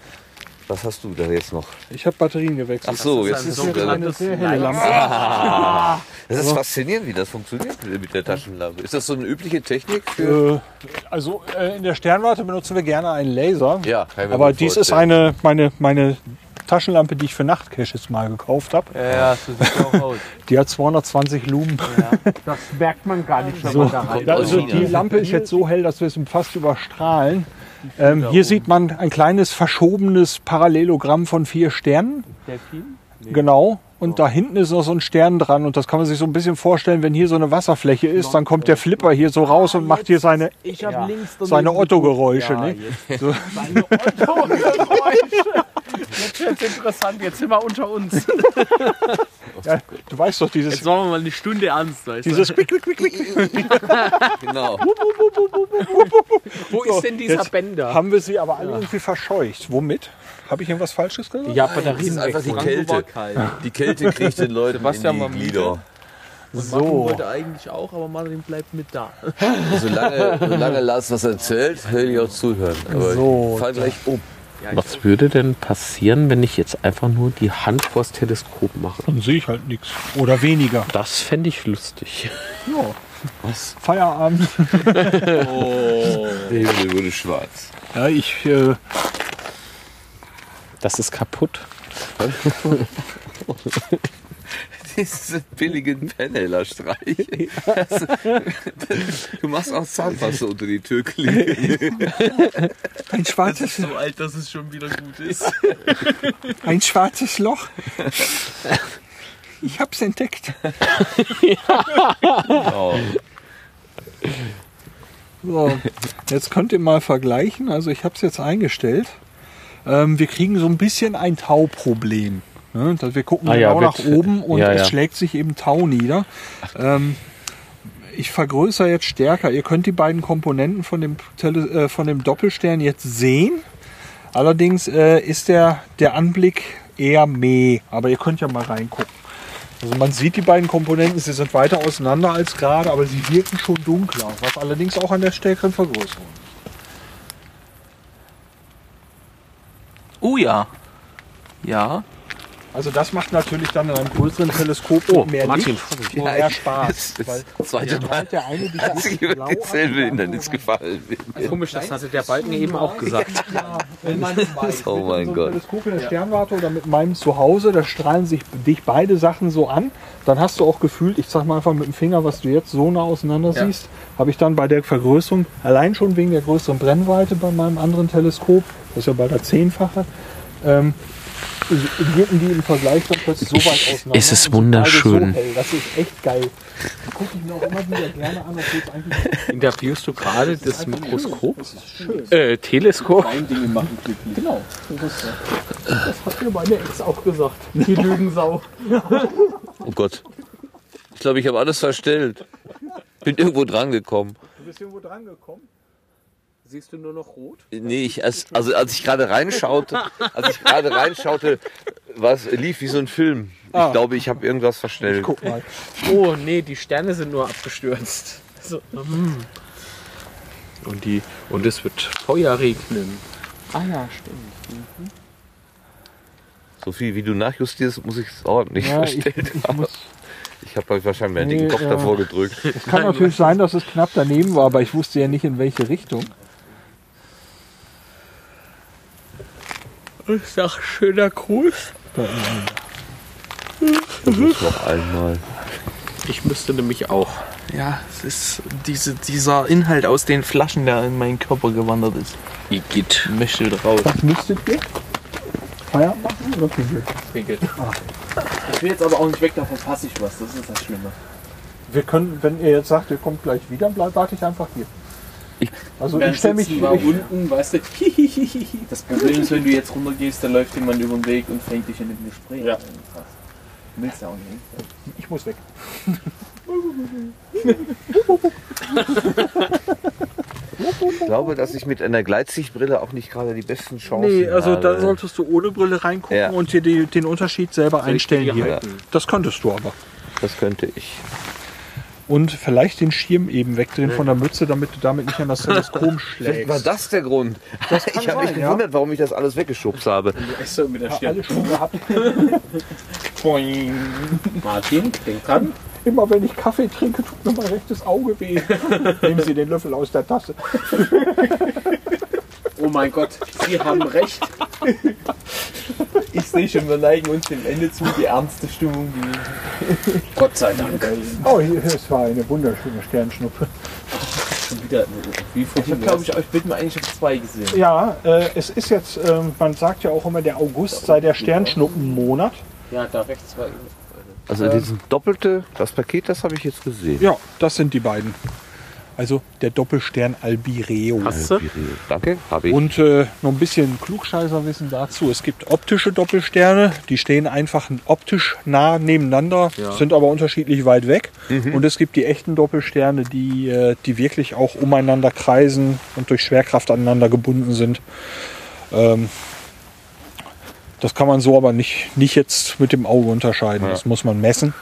Speaker 1: Was hast du da jetzt noch?
Speaker 2: Ich habe Batterien gewechselt.
Speaker 1: Ach so, jetzt ist es
Speaker 5: sogenanntes
Speaker 2: eine sehr helle Lampe.
Speaker 1: Das ist faszinierend, wie das funktioniert mit der Taschenlampe. Ist das so eine übliche Technik für.
Speaker 2: Äh, also äh, in der Sternwarte benutzen wir gerne einen Laser.
Speaker 1: Ja,
Speaker 2: Aber dies ist eine meine, meine Taschenlampe, die ich für Nachtcaches mal gekauft habe.
Speaker 5: Ja, ja, so sieht ja auch aus.
Speaker 2: Die hat 220 Lumen.
Speaker 5: Das merkt man gar nicht, wenn
Speaker 2: So.
Speaker 5: man da rein.
Speaker 2: Ja, also die Lampe ist jetzt so hell, dass wir es fast überstrahlen. Ähm, hier sieht man ein kleines verschobenes Parallelogramm von vier Sternen.
Speaker 5: Delfin?
Speaker 2: Genau. Und da hinten ist noch so ein Stern dran. Und das kann man sich so ein bisschen vorstellen, wenn hier so eine Wasserfläche ist, dann kommt der Flipper hier so raus und macht hier seine,
Speaker 5: links
Speaker 2: seine Otto-Geräusche.
Speaker 5: Ja,
Speaker 2: ne? So.
Speaker 5: seine Otto-Geräusche. Jetzt wird's interessant, jetzt sind wir unter uns.
Speaker 2: Ja, du weißt doch, dieses,
Speaker 5: Jetzt machen wir mal eine Stunde ernst, weißt du?
Speaker 2: dieses Quick, Quick, Quick, Quick.
Speaker 1: Genau.
Speaker 5: Wo ist denn dieser
Speaker 2: Jetzt
Speaker 5: Bänder?
Speaker 2: haben wir sie aber alle irgendwie verscheucht. Womit? Habe ich irgendwas Falsches gesagt?
Speaker 5: Ja,
Speaker 1: Das
Speaker 5: Batterien
Speaker 1: ist einfach die. Kälte. Die Kälte kriegt den Leuten in die
Speaker 5: müde.
Speaker 1: Glieder.
Speaker 5: Und Martin wollte eigentlich auch, aber Martin bleibt mit da.
Speaker 1: Solange, solange Lars was erzählt, will ich auch zuhören. Aber
Speaker 2: So,
Speaker 1: ich fall gleich um.
Speaker 5: Was würde denn passieren, wenn ich jetzt einfach nur die Hand vors Teleskop mache?
Speaker 2: Dann sehe ich halt nichts. Oder weniger.
Speaker 5: Das fände ich lustig.
Speaker 2: Feierabend.
Speaker 1: Der Himmel wurde schwarz.
Speaker 2: Ja, ich, äh,
Speaker 5: Das ist kaputt.
Speaker 1: Diese billigen Penheller-Streich. Du machst auch Zahnpasta unter die Türklinke.
Speaker 2: ein schwarzes,
Speaker 5: So alt, dass es schon wieder gut ist.
Speaker 2: ein schwarzes Loch. Ich hab's entdeckt.
Speaker 1: Oh.
Speaker 2: So, jetzt könnt ihr mal vergleichen. Also ich habe es jetzt eingestellt. Ähm, wir kriegen so ein bisschen ein Tauproblem. Ne? dass Wir gucken
Speaker 5: Ah ja,
Speaker 2: genau nach
Speaker 5: wird-
Speaker 2: oben und
Speaker 5: ja,
Speaker 2: es
Speaker 5: ja.
Speaker 2: schlägt sich eben Tau nieder. Ähm, ich vergrößere jetzt stärker. Ihr könnt die beiden Komponenten von dem, Tele äh, von dem Doppelstern jetzt sehen. Allerdings äh, ist der, der Anblick eher meh. Aber ihr könnt ja mal reingucken. Also man sieht die beiden Komponenten, sie sind weiter auseinander als gerade, aber sie wirken schon dunkler, was allerdings auch an der stärkeren Vergrößerung.
Speaker 3: Oh ja. Ja.
Speaker 2: Also das macht natürlich dann in einem größeren Teleskop
Speaker 5: Oh,
Speaker 2: mehr
Speaker 5: Martin,
Speaker 2: Licht und mehr Spaß. Weil
Speaker 1: Zweite Mal.
Speaker 2: sobald der eine dich
Speaker 1: Hat sich über
Speaker 2: anmacht,
Speaker 1: Hindernis gefallen.
Speaker 5: Komisch, das hatte der Balken eben auch gesagt.
Speaker 2: Ja, wenn man
Speaker 1: Oh mein
Speaker 2: so
Speaker 1: Gott.
Speaker 2: Teleskop in der Sternwarte oder mit meinem Zuhause, da strahlen sich dich beide Sachen so an, dann hast du auch gefühlt, ich sag mal einfach mit dem Finger, was du jetzt so nah auseinander siehst, habe ich dann bei der Vergrößerung, allein schon wegen der größeren Brennweite bei meinem anderen Teleskop, das ist ja bei der Zehnfache, ähm, wirken die im Vergleich dann plötzlich so weit auseinander.
Speaker 3: Es ist wunderschön.
Speaker 2: So hell. Das ist echt geil. Da gucke ich mir auch immer wieder gerne an, obwohl es eigentlich
Speaker 5: Interviewst du gerade das Mikroskop?
Speaker 2: das ist schön.
Speaker 5: Äh, Teleskop?
Speaker 3: Dinge machen glücklich.
Speaker 2: Genau. Das, das hat mir meine Ex auch gesagt. Die Lügensau.
Speaker 1: Oh Gott. Ich glaube, ich habe alles verstellt. Bin irgendwo dran gekommen.
Speaker 2: Du bist irgendwo dran gekommen.
Speaker 5: Siehst du nur noch rot?
Speaker 1: Nee, ich, als, also als ich gerade reinschaute, als ich gerade reinschaute, was lief wie so ein Film. Ich
Speaker 2: Ah.
Speaker 1: glaube, ich habe irgendwas verstellt.
Speaker 2: Guck mal.
Speaker 5: Oh nee, die Sterne sind nur abgestürzt. So, mm. Und die und es wird Feuer regnen.
Speaker 3: Ah ja, stimmt.
Speaker 1: So viel wie du nachjustierst, muss ich es ordentlich
Speaker 2: Ja, ich,
Speaker 1: verstellt
Speaker 2: ich muss,
Speaker 1: Ich habe halt wahrscheinlich meinen
Speaker 2: Nee,
Speaker 1: dicken Kopf
Speaker 2: ja.
Speaker 1: davor gedrückt.
Speaker 2: es kann natürlich sein, dass es knapp daneben war, aber ich wusste ja nicht in welche Richtung.
Speaker 5: Ich sag schöner Gruß.
Speaker 1: Versuch's noch einmal.
Speaker 5: Ich müsste nämlich auch.
Speaker 3: Ja, es ist diese, dieser Inhalt aus den Flaschen, der in meinen Körper gewandert ist.
Speaker 5: Igitt.
Speaker 3: Möchte raus.
Speaker 2: Was müsstet ihr? Feierabend machen oder Pinkel?
Speaker 3: Ich will jetzt aber auch nicht weg, da verpasse ich was. Das ist das Schlimme.
Speaker 2: Wir können, wenn ihr jetzt sagt, ihr kommt gleich wieder, bleib, warte ich einfach hier. Also
Speaker 3: Dann
Speaker 2: ich stelle mich ich,
Speaker 3: unten, weißt du. Das Problem ist, wenn du jetzt runtergehst, dann läuft jemand über den Weg und fängt dich in ein Gespräch
Speaker 2: Ja.
Speaker 3: Willst du auch nicht.
Speaker 2: ich muss weg.
Speaker 1: Ich glaube, dass ich mit einer Gleitsichtbrille auch nicht gerade die besten Chancen
Speaker 2: Nee, also
Speaker 1: habe.
Speaker 2: da solltest du ohne Brille reingucken
Speaker 1: Ja.
Speaker 2: und dir die, den Unterschied selber einstellen
Speaker 5: die
Speaker 2: hier.
Speaker 5: halten?
Speaker 2: Das könntest du aber.
Speaker 1: Das könnte ich.
Speaker 2: Und vielleicht den Schirm eben wegdrehen von der Mütze, damit du damit nicht an das Teleskop
Speaker 1: Vielleicht war
Speaker 2: schlägst.
Speaker 1: das der Grund. ich habe mich
Speaker 2: ja.
Speaker 1: gewundert, warum ich das alles weggeschubst habe.
Speaker 3: So mit der Stirn.
Speaker 2: Alles schon gehabt.
Speaker 5: Martin, denk dran.
Speaker 2: Immer wenn ich Kaffee trinke, tut mir mein rechtes Auge weh. Nehmen Sie den Löffel aus der Tasse.
Speaker 3: Oh mein Gott, Sie haben recht. Ich sehe schon, wir neigen uns dem Ende zu, die ernste Stimmung. Die Gott sei Dank.
Speaker 2: Oh, hier, es war eine wunderschöne Sternschnuppe.
Speaker 3: Schon wieder, wie. Ich habe, glaube ich, euch Bitten eigentlich auf zwei gesehen.
Speaker 2: Ja, äh, es ist jetzt, ähm, man sagt ja auch immer, der August sei der Sternschnuppenmonat.
Speaker 3: Ja, da rechts war
Speaker 1: Also diesen doppelte, das Paket, das habe ich jetzt gesehen.
Speaker 2: Ja, das sind die beiden. Also der Doppelstern Albireo.
Speaker 5: Hast du?
Speaker 1: Danke, habe ich.
Speaker 2: Und äh, noch ein bisschen Klugscheißerwissen dazu. Es gibt optische Doppelsterne, die stehen einfach optisch nah nebeneinander, sind aber unterschiedlich weit weg. Und es gibt die echten Doppelsterne, die, äh, die wirklich auch umeinander kreisen und durch Schwerkraft aneinander gebunden sind. Ähm, das kann man so aber nicht, nicht jetzt mit dem Auge unterscheiden. Das muss man messen.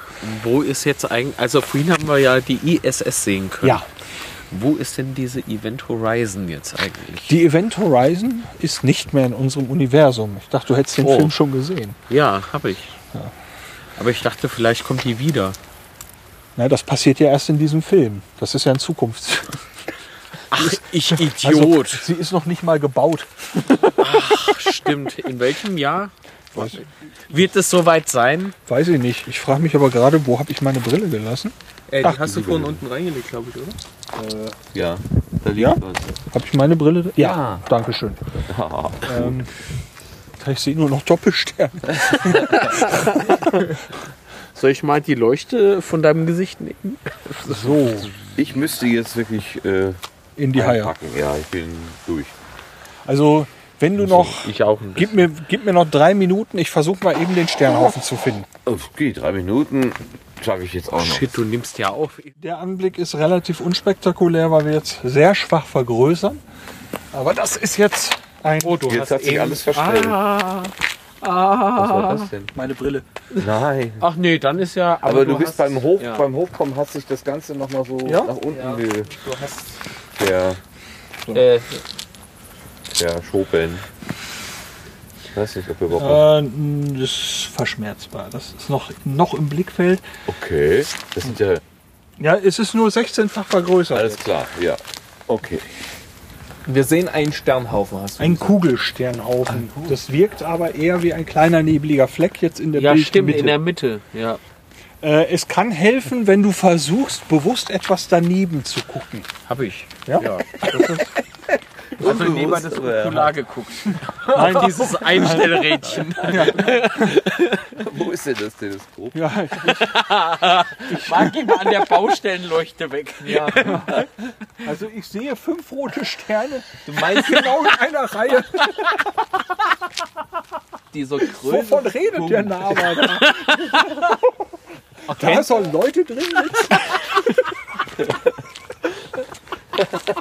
Speaker 5: Wo ist jetzt eigentlich, also vorhin haben wir ja die ISS sehen können.
Speaker 2: Ja,
Speaker 5: Wo ist denn diese Event Horizon jetzt eigentlich?
Speaker 2: die Event Horizon ist nicht mehr in unserem Universum. Ich dachte, du hättest den
Speaker 5: Oh.
Speaker 2: Film schon gesehen.
Speaker 5: Ja, habe ich. Aber ich dachte, vielleicht kommt die wieder.
Speaker 2: Na, das passiert ja erst in diesem Film. Das ist ja in Zukunft.
Speaker 5: Ach, ich
Speaker 2: Also,
Speaker 5: Idiot.
Speaker 2: sie ist noch nicht mal gebaut.
Speaker 5: Ach, stimmt. In welchem Jahr? Wird es soweit sein?
Speaker 2: Weiß ich nicht. Ich frage mich aber gerade, wo habe ich meine Brille gelassen?
Speaker 5: Äh, die
Speaker 2: Ach,
Speaker 5: hast du vorhin unten reingelegt, glaube ich, oder?
Speaker 1: ja, da liegt
Speaker 2: Ja?
Speaker 1: was.
Speaker 2: Habe ich meine Brille? da? Ja,
Speaker 1: Ja.
Speaker 2: danke schön. Ähm, ich sehe nur noch Doppelstern.
Speaker 5: Soll ich mal die Leuchte von deinem Gesicht nehmen?
Speaker 2: So,
Speaker 1: Ich müsste jetzt wirklich äh,
Speaker 2: in die Haie.
Speaker 1: einpacken. Ja, ich bin durch.
Speaker 2: Also, wenn du noch...
Speaker 5: Ich auch ein
Speaker 2: Gib mir, gib mir noch drei Minuten. Ich versuche mal eben den Sternhaufen zu finden.
Speaker 1: Okay, drei Minuten schaffe ich jetzt auch noch.
Speaker 5: Shit, du nimmst ja auf.
Speaker 2: Der Anblick ist relativ unspektakulär, weil wir jetzt sehr schwach vergrößern. Aber das ist jetzt ein... Oh, du
Speaker 1: Jetzt hat sich alles verstellt.
Speaker 5: Ah,
Speaker 1: Was war das denn?
Speaker 2: meine Brille.
Speaker 1: Nein.
Speaker 5: ach nee, dann ist ja.
Speaker 1: Aber, du, bist
Speaker 5: hast-
Speaker 1: beim, Hoch,
Speaker 5: ja.
Speaker 1: beim Hochkommen hat sich das Ganze nochmal so
Speaker 2: Ja?
Speaker 1: nach unten ge
Speaker 5: Du hast.
Speaker 1: der,
Speaker 5: Äh,
Speaker 1: der Schopen. weiß nicht, ob wir überhaupt.
Speaker 2: Äh, das ist verschmerzbar. Das ist noch, noch im Blickfeld.
Speaker 1: Okay, das sind ja
Speaker 2: Ja, es ist nur 16-fach vergrößert.
Speaker 1: alles klar, ja. Okay.
Speaker 3: Wir sehen einen Sternhaufen. Hast du
Speaker 2: Ein
Speaker 3: gesagt.
Speaker 2: Kugelsternhaufen. Das wirkt aber eher wie ein kleiner nebliger Fleck jetzt in der
Speaker 5: Ja, stimmt,
Speaker 2: Bildmitte.
Speaker 5: in der Mitte. Ja.
Speaker 2: äh, es kann helfen, wenn du versuchst, bewusst etwas daneben zu gucken.
Speaker 5: Hab ich.
Speaker 2: Ja?
Speaker 5: Also lieber das Okular geguckt. Nein, dieses Einstellrädchen.
Speaker 1: Wo ist denn das Teleskop?
Speaker 2: Ja,
Speaker 5: Mag ihn mal an der Baustellenleuchte weg. Ja.
Speaker 2: also ich sehe fünf rote Sterne
Speaker 3: Du meinst
Speaker 2: genau in einer Reihe.
Speaker 3: dieser Größe?
Speaker 2: Wovon redet der Name da? Da sollen Leute drin sitzen.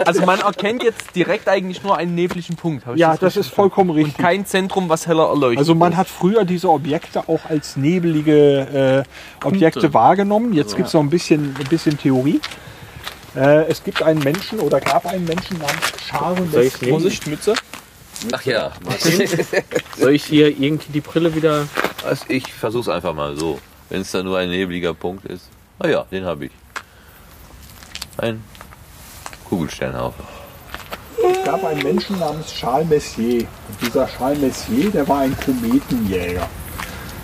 Speaker 3: Also man erkennt jetzt direkt eigentlich nur einen nebligen Punkt.
Speaker 2: Ja,
Speaker 3: das
Speaker 2: das ist vollkommen richtig.
Speaker 3: kein Zentrum, was heller erleuchtet.
Speaker 2: Also man
Speaker 3: ist.
Speaker 2: hat früher diese Objekte auch als nebelige äh, Objekte wahrgenommen. Jetzt gibt es noch ein bisschen, ein bisschen Theorie. Äh, es gibt einen Menschen oder gab einen Menschen namens Charles?
Speaker 3: Vorsicht, Mütze.
Speaker 1: Ach ja,
Speaker 5: Soll ich hier irgendwie die Brille wieder.
Speaker 1: also ich versuch's einfach mal so. Wenn es da nur ein nebliger Punkt ist. Ah ja, den habe ich. Ein Kugelsternhaufen.
Speaker 2: Es gab einen Menschen namens Charles Messier. Und dieser Charles Messier, der war ein Kometenjäger.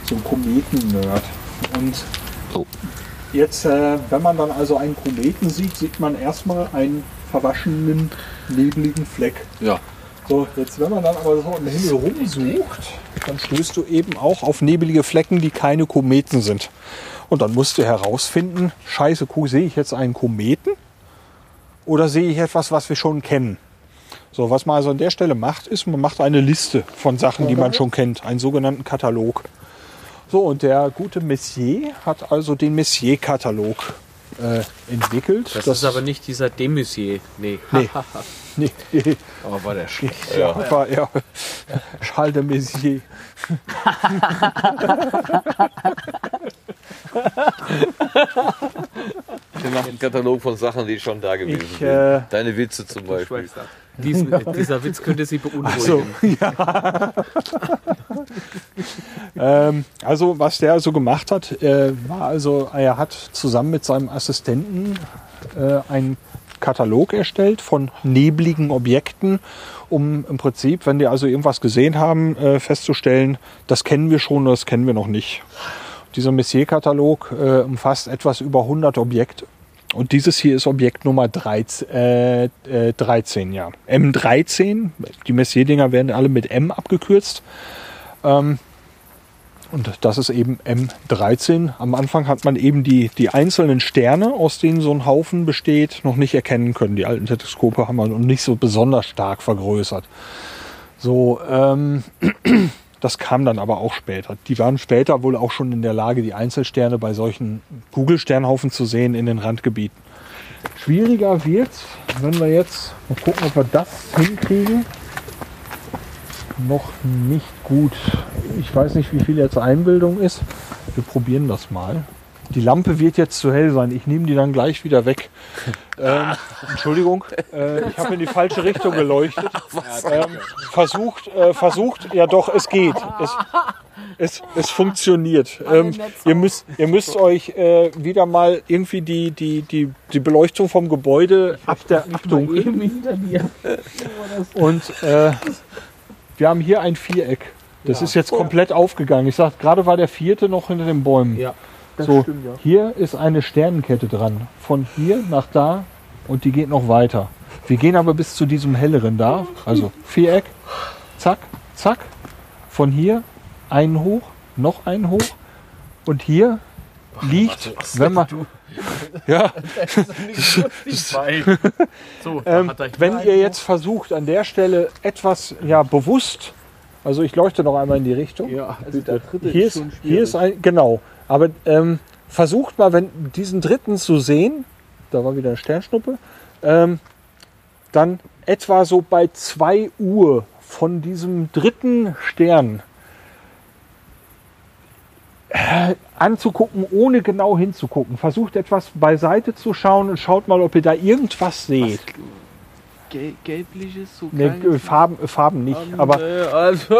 Speaker 2: So ein Kometennerd. Und
Speaker 1: Oh.
Speaker 2: jetzt, äh, wenn man dann also einen Kometen sieht, sieht man erstmal einen verwaschenen, nebligen Fleck.
Speaker 3: Ja.
Speaker 2: So, jetzt wenn man dann aber so im Himmel rumsucht, dann stößt du eben auch auf nebelige Flecken, die keine Kometen sind. Und dann musst du herausfinden, scheiße, Kuh, sehe ich jetzt einen Kometen oder sehe ich etwas, was wir schon kennen? So, was man also an der Stelle macht, ist, man macht eine Liste von Sachen, die man schon kennt, einen sogenannten Katalog. So, und der gute Messier hat also den Messier-Katalog äh, entwickelt.
Speaker 5: Das, ist aber nicht dieser Demusier. Nee.
Speaker 2: Nee. Nee,
Speaker 5: Aber war der schlecht.
Speaker 2: ja, war er. Charles de Messier.
Speaker 1: Ein Katalog von Sachen, die schon da gewesen
Speaker 2: Ich,
Speaker 1: sind.
Speaker 2: äh,
Speaker 1: Deine Witze zum Beispiel.
Speaker 5: Diesen, dieser Witz könnte Sie beunruhigen.
Speaker 2: So, ja. ähm, also was der also gemacht hat, äh, war also, er hat zusammen mit seinem Assistenten äh, einen Katalog erstellt von nebligen Objekten, um im Prinzip, wenn die also irgendwas gesehen haben, äh, festzustellen, das kennen wir schon, das kennen wir noch nicht. Dieser Messier-Katalog äh, umfasst etwas über 100 Objekte. Und dieses hier ist Objekt Nummer 13, äh, äh, 13 ja. M13, die Messier-Dinger werden alle mit M abgekürzt. Ähm, und das ist eben M13. Am Anfang hat man eben die, die einzelnen Sterne, aus denen so ein Haufen besteht, noch nicht erkennen können. Die alten Teleskope haben wir noch nicht so besonders stark vergrößert. So, ähm, das kam dann aber auch später. Die waren später wohl auch schon in der Lage, die Einzelsterne bei solchen Kugelsternhaufen zu sehen in den Randgebieten. Schwieriger wird's, wenn wir jetzt mal gucken, ob wir das hinkriegen. Noch nicht gut. Ich weiß nicht, wie viel jetzt Einbildung ist. Wir probieren das mal. Die Lampe wird jetzt zu hell sein. Ich nehme die dann gleich wieder weg. Ähm, Entschuldigung, äh, ich habe in die falsche Richtung geleuchtet. Ähm, versucht, äh, versucht, ja doch, es geht. Es, es, es funktioniert. Ähm, ihr, müsst, ihr müsst euch äh, wieder mal irgendwie die, die, die, die Beleuchtung vom Gebäude ab der abdunkeln. Und äh, wir haben hier ein Viereck. Das ist jetzt komplett aufgegangen. Ich sag, gerade war der vierte noch hinter den Bäumen.
Speaker 5: Ja,
Speaker 2: so, hier ist eine Sternenkette dran. Von hier nach da und die geht noch weiter. Wir gehen aber bis zu diesem helleren da. Also Viereck, zack, zack. Von hier einen hoch, noch einen hoch. Und hier liegt, wenn man. Ja,
Speaker 5: So,
Speaker 2: ähm, wenn ihr jetzt versucht, an der Stelle etwas ja bewusst, also ich leuchte noch einmal in die Richtung.
Speaker 5: Ja, also der dritte
Speaker 2: Hier ist, hier ist ein, genau. Aber ähm, versucht mal, wenn diesen dritten zu sehen, da war wieder eine Sternschnuppe, ähm, dann etwa so bei 2 Uhr von diesem dritten Stern anzugucken, ohne genau hinzugucken. Versucht etwas beiseite zu schauen und schaut mal, ob ihr da irgendwas seht.
Speaker 3: Gel gelbliches, so
Speaker 2: Nee,
Speaker 3: kleines-
Speaker 2: Farben, Farben nicht, aber
Speaker 3: Äh, also,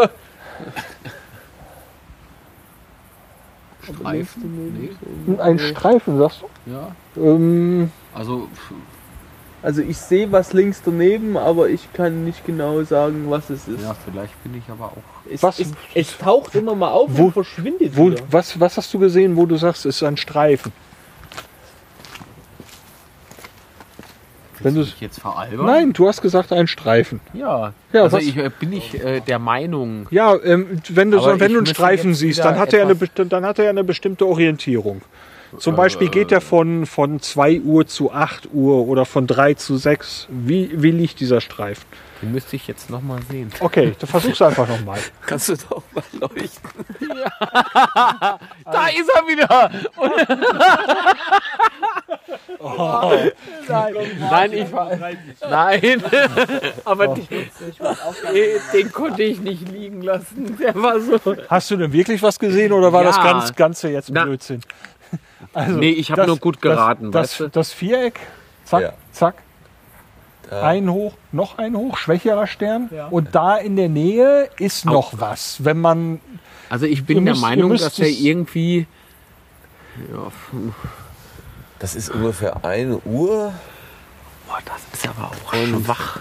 Speaker 5: Streifen? Nee.
Speaker 2: Ein Streifen, sagst
Speaker 5: Ja.
Speaker 2: du? Ähm,
Speaker 5: Also
Speaker 3: Also ich sehe was links daneben, aber ich kann nicht genau sagen, was es ist.
Speaker 5: ja, vielleicht bin ich aber auch.
Speaker 3: Es,
Speaker 2: Was?
Speaker 3: Es, es taucht immer mal auf
Speaker 2: Wo-
Speaker 3: und verschwindet
Speaker 2: wo,
Speaker 3: wieder.
Speaker 2: was, was hast du gesehen, wo du sagst, es ist ein Streifen? Wenn
Speaker 5: du jetzt veralbern?
Speaker 2: Nein, du hast gesagt ein Streifen.
Speaker 5: Ja.
Speaker 2: Ja,
Speaker 5: also
Speaker 2: was-
Speaker 5: ich äh, bin ich äh, der Meinung.
Speaker 2: Ja, ähm, wenn du, so, wenn du einen Streifen siehst, dann hat, er eine, dann hat er eine bestimmte Orientierung. Zum
Speaker 5: Äh,
Speaker 2: Beispiel geht er von, von 2 Uhr zu 8 Uhr oder von 3 zu 6. Wie, wie liegt dieser Streifen?
Speaker 5: Den müsste ich jetzt noch mal sehen.
Speaker 2: Okay, dann versuch's einfach nochmal.
Speaker 1: Kannst du doch mal leuchten.
Speaker 5: Da ist er wieder! Oh. Nein, nein, ich war. Nein, aber den, äh, den konnte ich nicht liegen lassen. Der war so.
Speaker 2: Hast du denn wirklich was gesehen oder war
Speaker 5: Ja.
Speaker 2: das ganz, Ganze jetzt
Speaker 5: Na.
Speaker 2: Also,
Speaker 5: Nee, ich hab
Speaker 2: das-
Speaker 5: nur gut geraten,
Speaker 2: Das,
Speaker 5: weißt du?
Speaker 2: das, das Viereck, zack,
Speaker 1: Ja.
Speaker 2: zack, ein hoch, noch ein hoch, schwächerer Stern. Und da in der Nähe ist noch was. Wenn man
Speaker 5: Also ich bin der
Speaker 2: müsst-
Speaker 5: Meinung, dass er irgendwie. Ja,
Speaker 1: Das ist ungefähr 1 Uhr
Speaker 5: boah, das ist aber auch
Speaker 1: Und-
Speaker 5: schwach.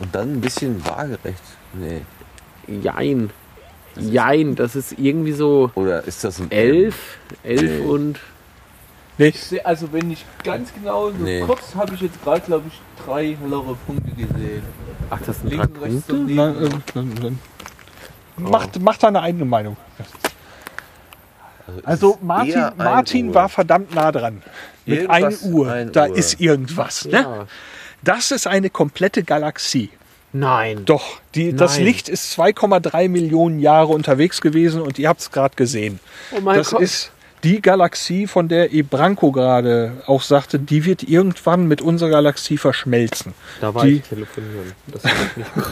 Speaker 1: und dann ein bisschen waagerecht. Nee.
Speaker 5: Jein. Jein, das ist irgendwie so
Speaker 1: Oder ist das ein
Speaker 5: elf, elf
Speaker 1: Nee.
Speaker 5: und.
Speaker 3: Ich seh, also wenn ich ganz genau so
Speaker 1: Nee.
Speaker 3: kurz habe ich jetzt gerade glaube ich drei hellere Punkte gesehen.
Speaker 5: Ach, das sind
Speaker 3: Links
Speaker 5: drei
Speaker 3: und rechts
Speaker 5: Punkte?
Speaker 2: Na, äh, dann, dann. Macht, macht deine eigene Meinung. Also Martin,
Speaker 1: ein
Speaker 2: Martin
Speaker 1: Uhr.
Speaker 2: war verdammt nah dran. Mit 1
Speaker 1: Irgendwas,
Speaker 2: Uhr.
Speaker 1: ein
Speaker 2: da
Speaker 1: Uhr.
Speaker 2: ist irgendwas. Ne?
Speaker 5: Ja.
Speaker 2: Das ist eine komplette Galaxie.
Speaker 5: Nein.
Speaker 2: Doch, die, das
Speaker 5: Nein.
Speaker 2: Licht ist 2,3 Millionen Jahre unterwegs gewesen und ihr habt es gerade gesehen.
Speaker 5: Oh mein
Speaker 2: das
Speaker 5: Gott.
Speaker 2: ist die Galaxie, von der Ebranco gerade auch sagte, die wird irgendwann mit unserer Galaxie verschmelzen.
Speaker 5: Da war
Speaker 2: die-
Speaker 5: ich telefonieren.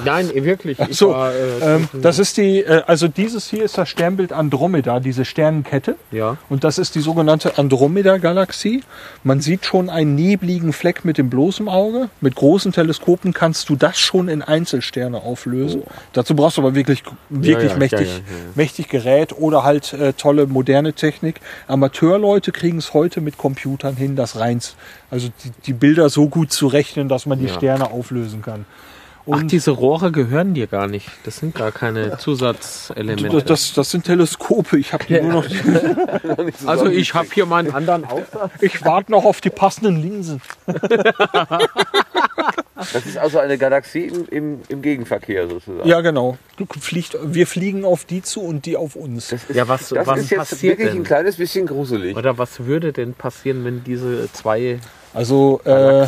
Speaker 5: Nein, wirklich. Ich
Speaker 2: So,
Speaker 5: war, äh,
Speaker 2: ähm, das ist die, äh, also dieses hier ist das Sternbild Andromeda, diese Sternenkette.
Speaker 5: ja.
Speaker 2: Und das ist die sogenannte Andromeda-Galaxie. Man sieht schon einen nebligen Fleck mit dem bloßen Auge. Mit großen Teleskopen kannst du das schon in Einzelsterne auflösen. Dazu brauchst du aber wirklich, wirklich
Speaker 5: ja,
Speaker 2: mächtig,
Speaker 5: ja, ja, ja.
Speaker 2: mächtig Gerät oder halt äh, tolle moderne Technik. Amateurleute kriegen es heute mit Computern hin, das rein, also die, die Bilder so gut zu rechnen, dass man die
Speaker 5: Ja.
Speaker 2: Sterne auflösen kann.
Speaker 5: Ach,
Speaker 2: Und
Speaker 5: diese Rohre gehören dir gar nicht. Das sind gar keine Zusatzelemente.
Speaker 2: das, das, das sind Teleskope. Ich habe nur noch,
Speaker 5: also ich habe hier meinen anderen Aufsatz.
Speaker 2: ich warte noch auf die passenden Linsen.
Speaker 1: Das ist also eine Galaxie im, im, im Gegenverkehr sozusagen.
Speaker 2: Ja, genau. Fliegt, wir fliegen auf die zu und die auf uns.
Speaker 1: Das ist,
Speaker 5: Ja, was-
Speaker 1: das
Speaker 5: was
Speaker 1: ist jetzt
Speaker 5: passiert
Speaker 1: wirklich
Speaker 5: denn?
Speaker 1: ein kleines bisschen gruselig.
Speaker 5: Oder was würde denn passieren, wenn diese zwei
Speaker 2: Also, äh,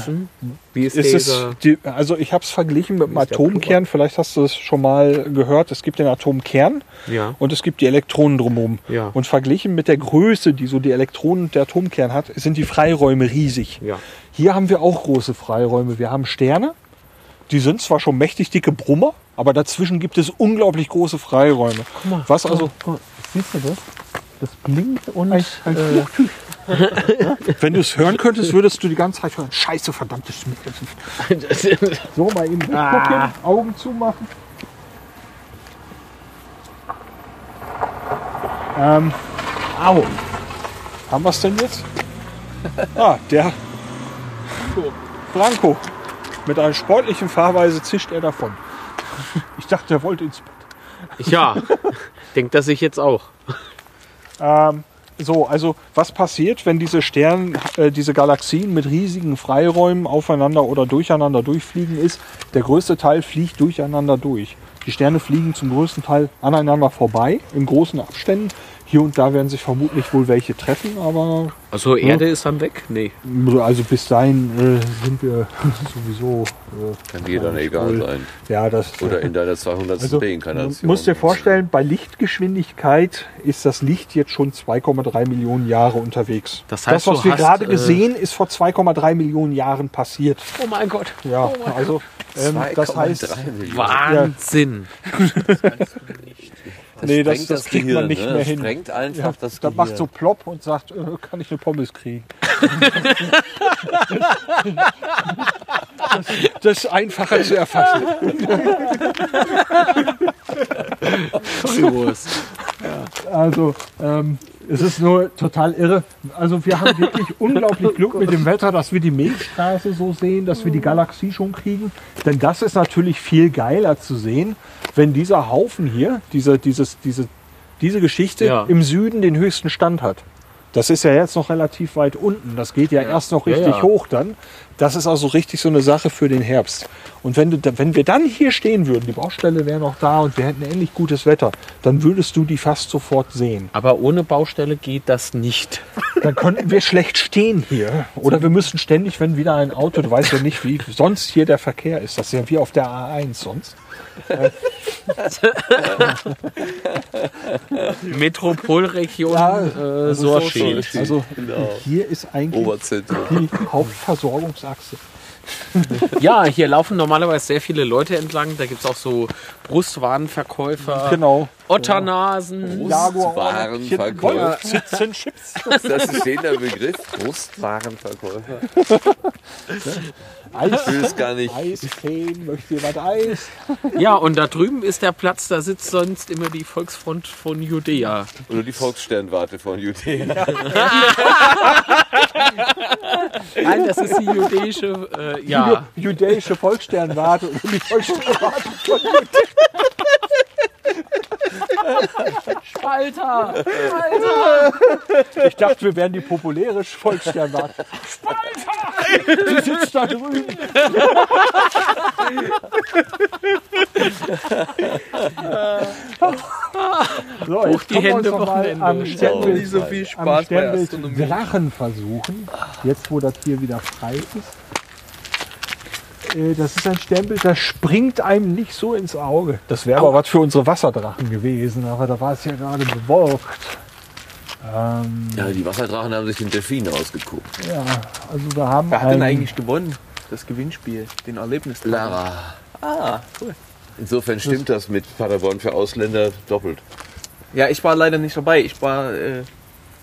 Speaker 5: ist,
Speaker 2: es die, also ich habe es verglichen mit dem Atomkern. Vielleicht hast du es schon mal gehört. Es gibt den Atomkern
Speaker 5: ja,
Speaker 2: und es gibt die Elektronen drumherum.
Speaker 5: Ja.
Speaker 2: Und verglichen mit der Größe, die so die Elektronen und der Atomkern hat, sind die Freiräume riesig.
Speaker 5: ja.
Speaker 2: Hier haben wir auch große Freiräume. Wir haben Sterne, die sind zwar schon mächtig dicke Brummer, aber dazwischen gibt es unglaublich große Freiräume. Was also
Speaker 5: Siehst du das? Das blinkt und
Speaker 2: ein, ein Fluchtüch. Wenn du es hören könntest, würdest du die ganze Zeit hören. Scheiße, verdammtes Schmidt. So, mal eben weggucken, Augen zumachen. Ähm, au. Haben wir es denn jetzt? Ah, der Franco. Mit einer sportlichen Fahrweise zischt er davon. Ich dachte, er wollte ins Bett.
Speaker 5: ja, denkt das ich jetzt auch.
Speaker 2: Ähm, so, also was passiert, wenn diese Sterne, äh, diese Galaxien mit riesigen Freiräumen aufeinander oder durcheinander durchfliegen, ist, der größte Teil fliegt durcheinander durch. Die Sterne fliegen zum größten Teil aneinander vorbei, in großen Abständen. Hier und da werden sich vermutlich wohl welche treffen, aber
Speaker 5: Also Erde ist dann weg? Nee.
Speaker 2: also bis dahin äh, sind wir sowieso. Äh,
Speaker 1: Kann dir dann egal
Speaker 2: wohl-
Speaker 1: sein.
Speaker 2: Ja, das
Speaker 1: Oder in deiner 200.
Speaker 2: also, du
Speaker 1: Reinkarnation.
Speaker 2: musst dir vorstellen, bei Lichtgeschwindigkeit ist das Licht jetzt schon 2,3 Millionen Jahre unterwegs.
Speaker 5: Das heißt,
Speaker 2: das, was wir
Speaker 5: hast,
Speaker 2: gerade
Speaker 5: äh,
Speaker 2: gesehen, ist vor 2,3 Millionen Jahren passiert.
Speaker 5: Oh mein Gott.
Speaker 2: Ja, also ähm, das heißt,
Speaker 1: 2,3 Millionen.
Speaker 5: Wahnsinn.
Speaker 1: Das
Speaker 2: nee, das,
Speaker 1: sprengt
Speaker 2: das kriegt man
Speaker 1: Gehirn,
Speaker 2: nicht
Speaker 1: ne?
Speaker 2: mehr
Speaker 1: Das
Speaker 2: hin.
Speaker 1: sprengt einfach
Speaker 2: Ja,
Speaker 1: das
Speaker 2: da
Speaker 1: Gehirn.
Speaker 2: macht so plopp und sagt, äh, kann ich eine Pommes kriegen. das, das ist einfacher zu erfassen.
Speaker 5: Servus.
Speaker 2: Also, ähm, es ist nur total irre. Also wir haben wirklich unglaublich Glück mit dem Wetter, dass wir die Milchstraße so sehen, dass wir die Galaxie schon kriegen. Denn das ist natürlich viel geiler zu sehen, wenn dieser Haufen hier, diese, dieses, diese, diese Geschichte
Speaker 5: Ja.
Speaker 2: im Süden den höchsten Stand hat. Das ist ja jetzt noch relativ weit unten. Das geht ja, erst noch
Speaker 5: Ja,
Speaker 2: richtig
Speaker 5: ja.
Speaker 2: hoch dann. Das ist also richtig so eine Sache für den Herbst. Und wenn, du, wenn wir dann hier stehen würden, die Baustelle wäre noch da und wir hätten ähnlich gutes Wetter, dann würdest du die fast sofort sehen.
Speaker 5: Aber ohne Baustelle geht das nicht.
Speaker 2: Dann könnten wir schlecht stehen hier. Oder wir müssen ständig, wenn wieder ein Auto, du weißt ja nicht, wie sonst hier der Verkehr ist. Das ist ja wie auf der A1 sonst.
Speaker 5: Metropolregion
Speaker 2: Ja,
Speaker 5: äh, Sorschild.
Speaker 2: Also
Speaker 1: Genau.
Speaker 2: hier ist eigentlich
Speaker 1: Oberzentrum.
Speaker 2: die Hauptversorgungsachse.
Speaker 5: Ja, hier laufen normalerweise sehr viele Leute entlang. Da gibt es auch so Brustwarenverkäufer,
Speaker 2: Genau.
Speaker 5: Otternasen.
Speaker 2: Jaguar,
Speaker 1: Brustwarenverkäufer.
Speaker 2: Chips.
Speaker 1: Das ist ein stehender Begriff. Brustwarenverkäufer.
Speaker 2: Eis.
Speaker 1: Ich will es gar nicht.
Speaker 2: Eiscreme, möchte jemand Eis?
Speaker 5: Ja, und da drüben ist der Platz, da sitzt sonst immer die Volksfront von Judäa.
Speaker 1: Oder die Volkssternwarte von Judäa.
Speaker 5: Nein, das ist die jüdische, äh, ja.
Speaker 2: Ju- Judäische Volkssternwarte und die Volkssternwarte von
Speaker 5: Alter!
Speaker 2: Ich dachte, wir wären die populäre Volkssternwarte. Spalter! Die sitzt da drüben. so, jetzt
Speaker 5: die Hände,
Speaker 2: mal am Sternbild,
Speaker 3: Nicht so viel
Speaker 2: am
Speaker 3: Spaß bei
Speaker 2: Sternbild. Drachen versuchen. Jetzt, wo das hier wieder frei ist. Äh, Das ist ein Sternbild, das springt einem nicht so ins Auge. Das wäre aber was für unsere Wasserdrachen gewesen, aber da war es ja gerade bewolkt. Ähm,
Speaker 1: Ja, die Wasserdrachen haben sich den Delfin ausgeguckt.
Speaker 2: ja, also da haben
Speaker 3: Wer hat denn eigentlich gewonnen? Das Gewinnspiel, den Erlebnis.
Speaker 1: Lara.
Speaker 3: Ah, cool.
Speaker 1: Insofern stimmt das mit Paderborn für Ausländer doppelt.
Speaker 3: Ja, ich war leider nicht dabei. Ich war äh,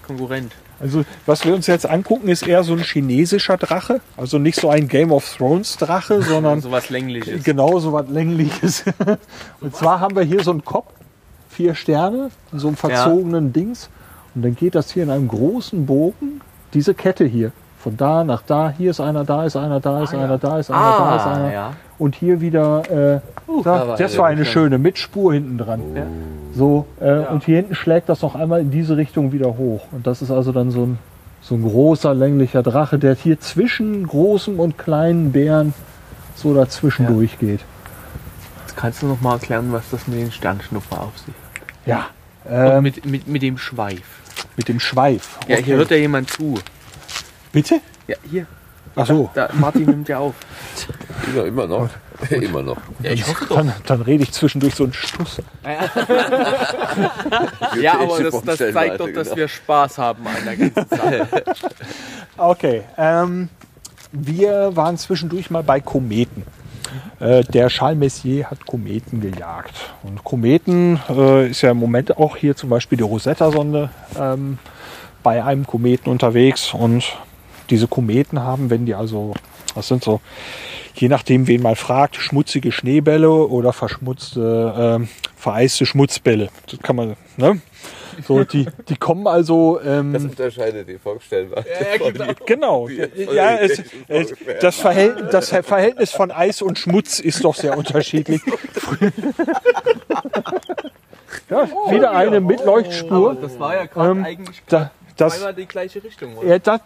Speaker 3: Konkurrent.
Speaker 2: Also, was wir uns jetzt angucken, ist eher so ein chinesischer Drache. Also nicht so ein Game of Thrones Drache, sondern
Speaker 3: So was Längliches.
Speaker 2: genau so was Längliches. Und zwar haben wir hier so einen Kopf, vier Sterne, so einem verzogenen Dings. Und dann geht das hier in einem großen Bogen, diese Kette hier. Von da nach da, hier ist einer, da ist einer, da ist einer, da ist einer, da ist einer.
Speaker 3: ja.
Speaker 2: Und hier wieder, äh, da,
Speaker 1: war
Speaker 2: das war eine schöne mit Spur hinten dran. So, äh, und hier hinten schlägt das noch einmal in diese Richtung wieder hoch. Und das ist also dann so ein, so ein großer, länglicher Drache, der hier zwischen großem und kleinen Bären so dazwischen durchgeht.
Speaker 3: Jetzt kannst du noch mal erklären, was das mit den Sternschnupper auf sich
Speaker 2: Ja.
Speaker 3: Und
Speaker 2: Ähm, mit,
Speaker 3: mit, mit, mit dem Schweif.
Speaker 2: dem Schweif.
Speaker 3: Ja,
Speaker 2: Okay.
Speaker 3: hier hört ja jemand zu.
Speaker 2: Bitte?
Speaker 3: Ja, hier.
Speaker 2: Ach so,
Speaker 3: Da, Martin nimmt ja auf.
Speaker 1: Ja, immer noch. immer noch.
Speaker 3: Ja, ich hoffe
Speaker 2: dann, dann rede ich zwischendurch so einen Stuss.
Speaker 3: Ja, aber das, das zeigt doch, dass
Speaker 1: genau.
Speaker 3: wir Spaß haben an der ganzen Sache.
Speaker 2: Okay, ähm, wir waren zwischendurch mal bei Kometen. Äh, der Charles Messier hat Kometen gejagt. Und Kometen äh, ist ja im Moment auch hier zum Beispiel die Rosetta-Sonde ähm, bei einem Kometen unterwegs. Und diese Kometen haben, wenn die also, das sind so, je nachdem, wen man fragt, schmutzige Schneebälle oder verschmutzte, ähm, vereiste Schmutzbälle. Das kann man, ne? So, die, die kommen also. Ähm,
Speaker 1: Das unterscheidet die Volkssternwarte von die
Speaker 2: Genau. Ja, es, es, das, Verhältnis, das Verhältnis von Eis und Schmutz ist doch sehr unterschiedlich. Ja, wieder eine mit Leuchtspur.
Speaker 3: Das war ja gerade
Speaker 2: Ähm,
Speaker 3: eigentlich
Speaker 2: Da, das,
Speaker 3: zweimal die gleiche Richtung, oder?
Speaker 2: ja, das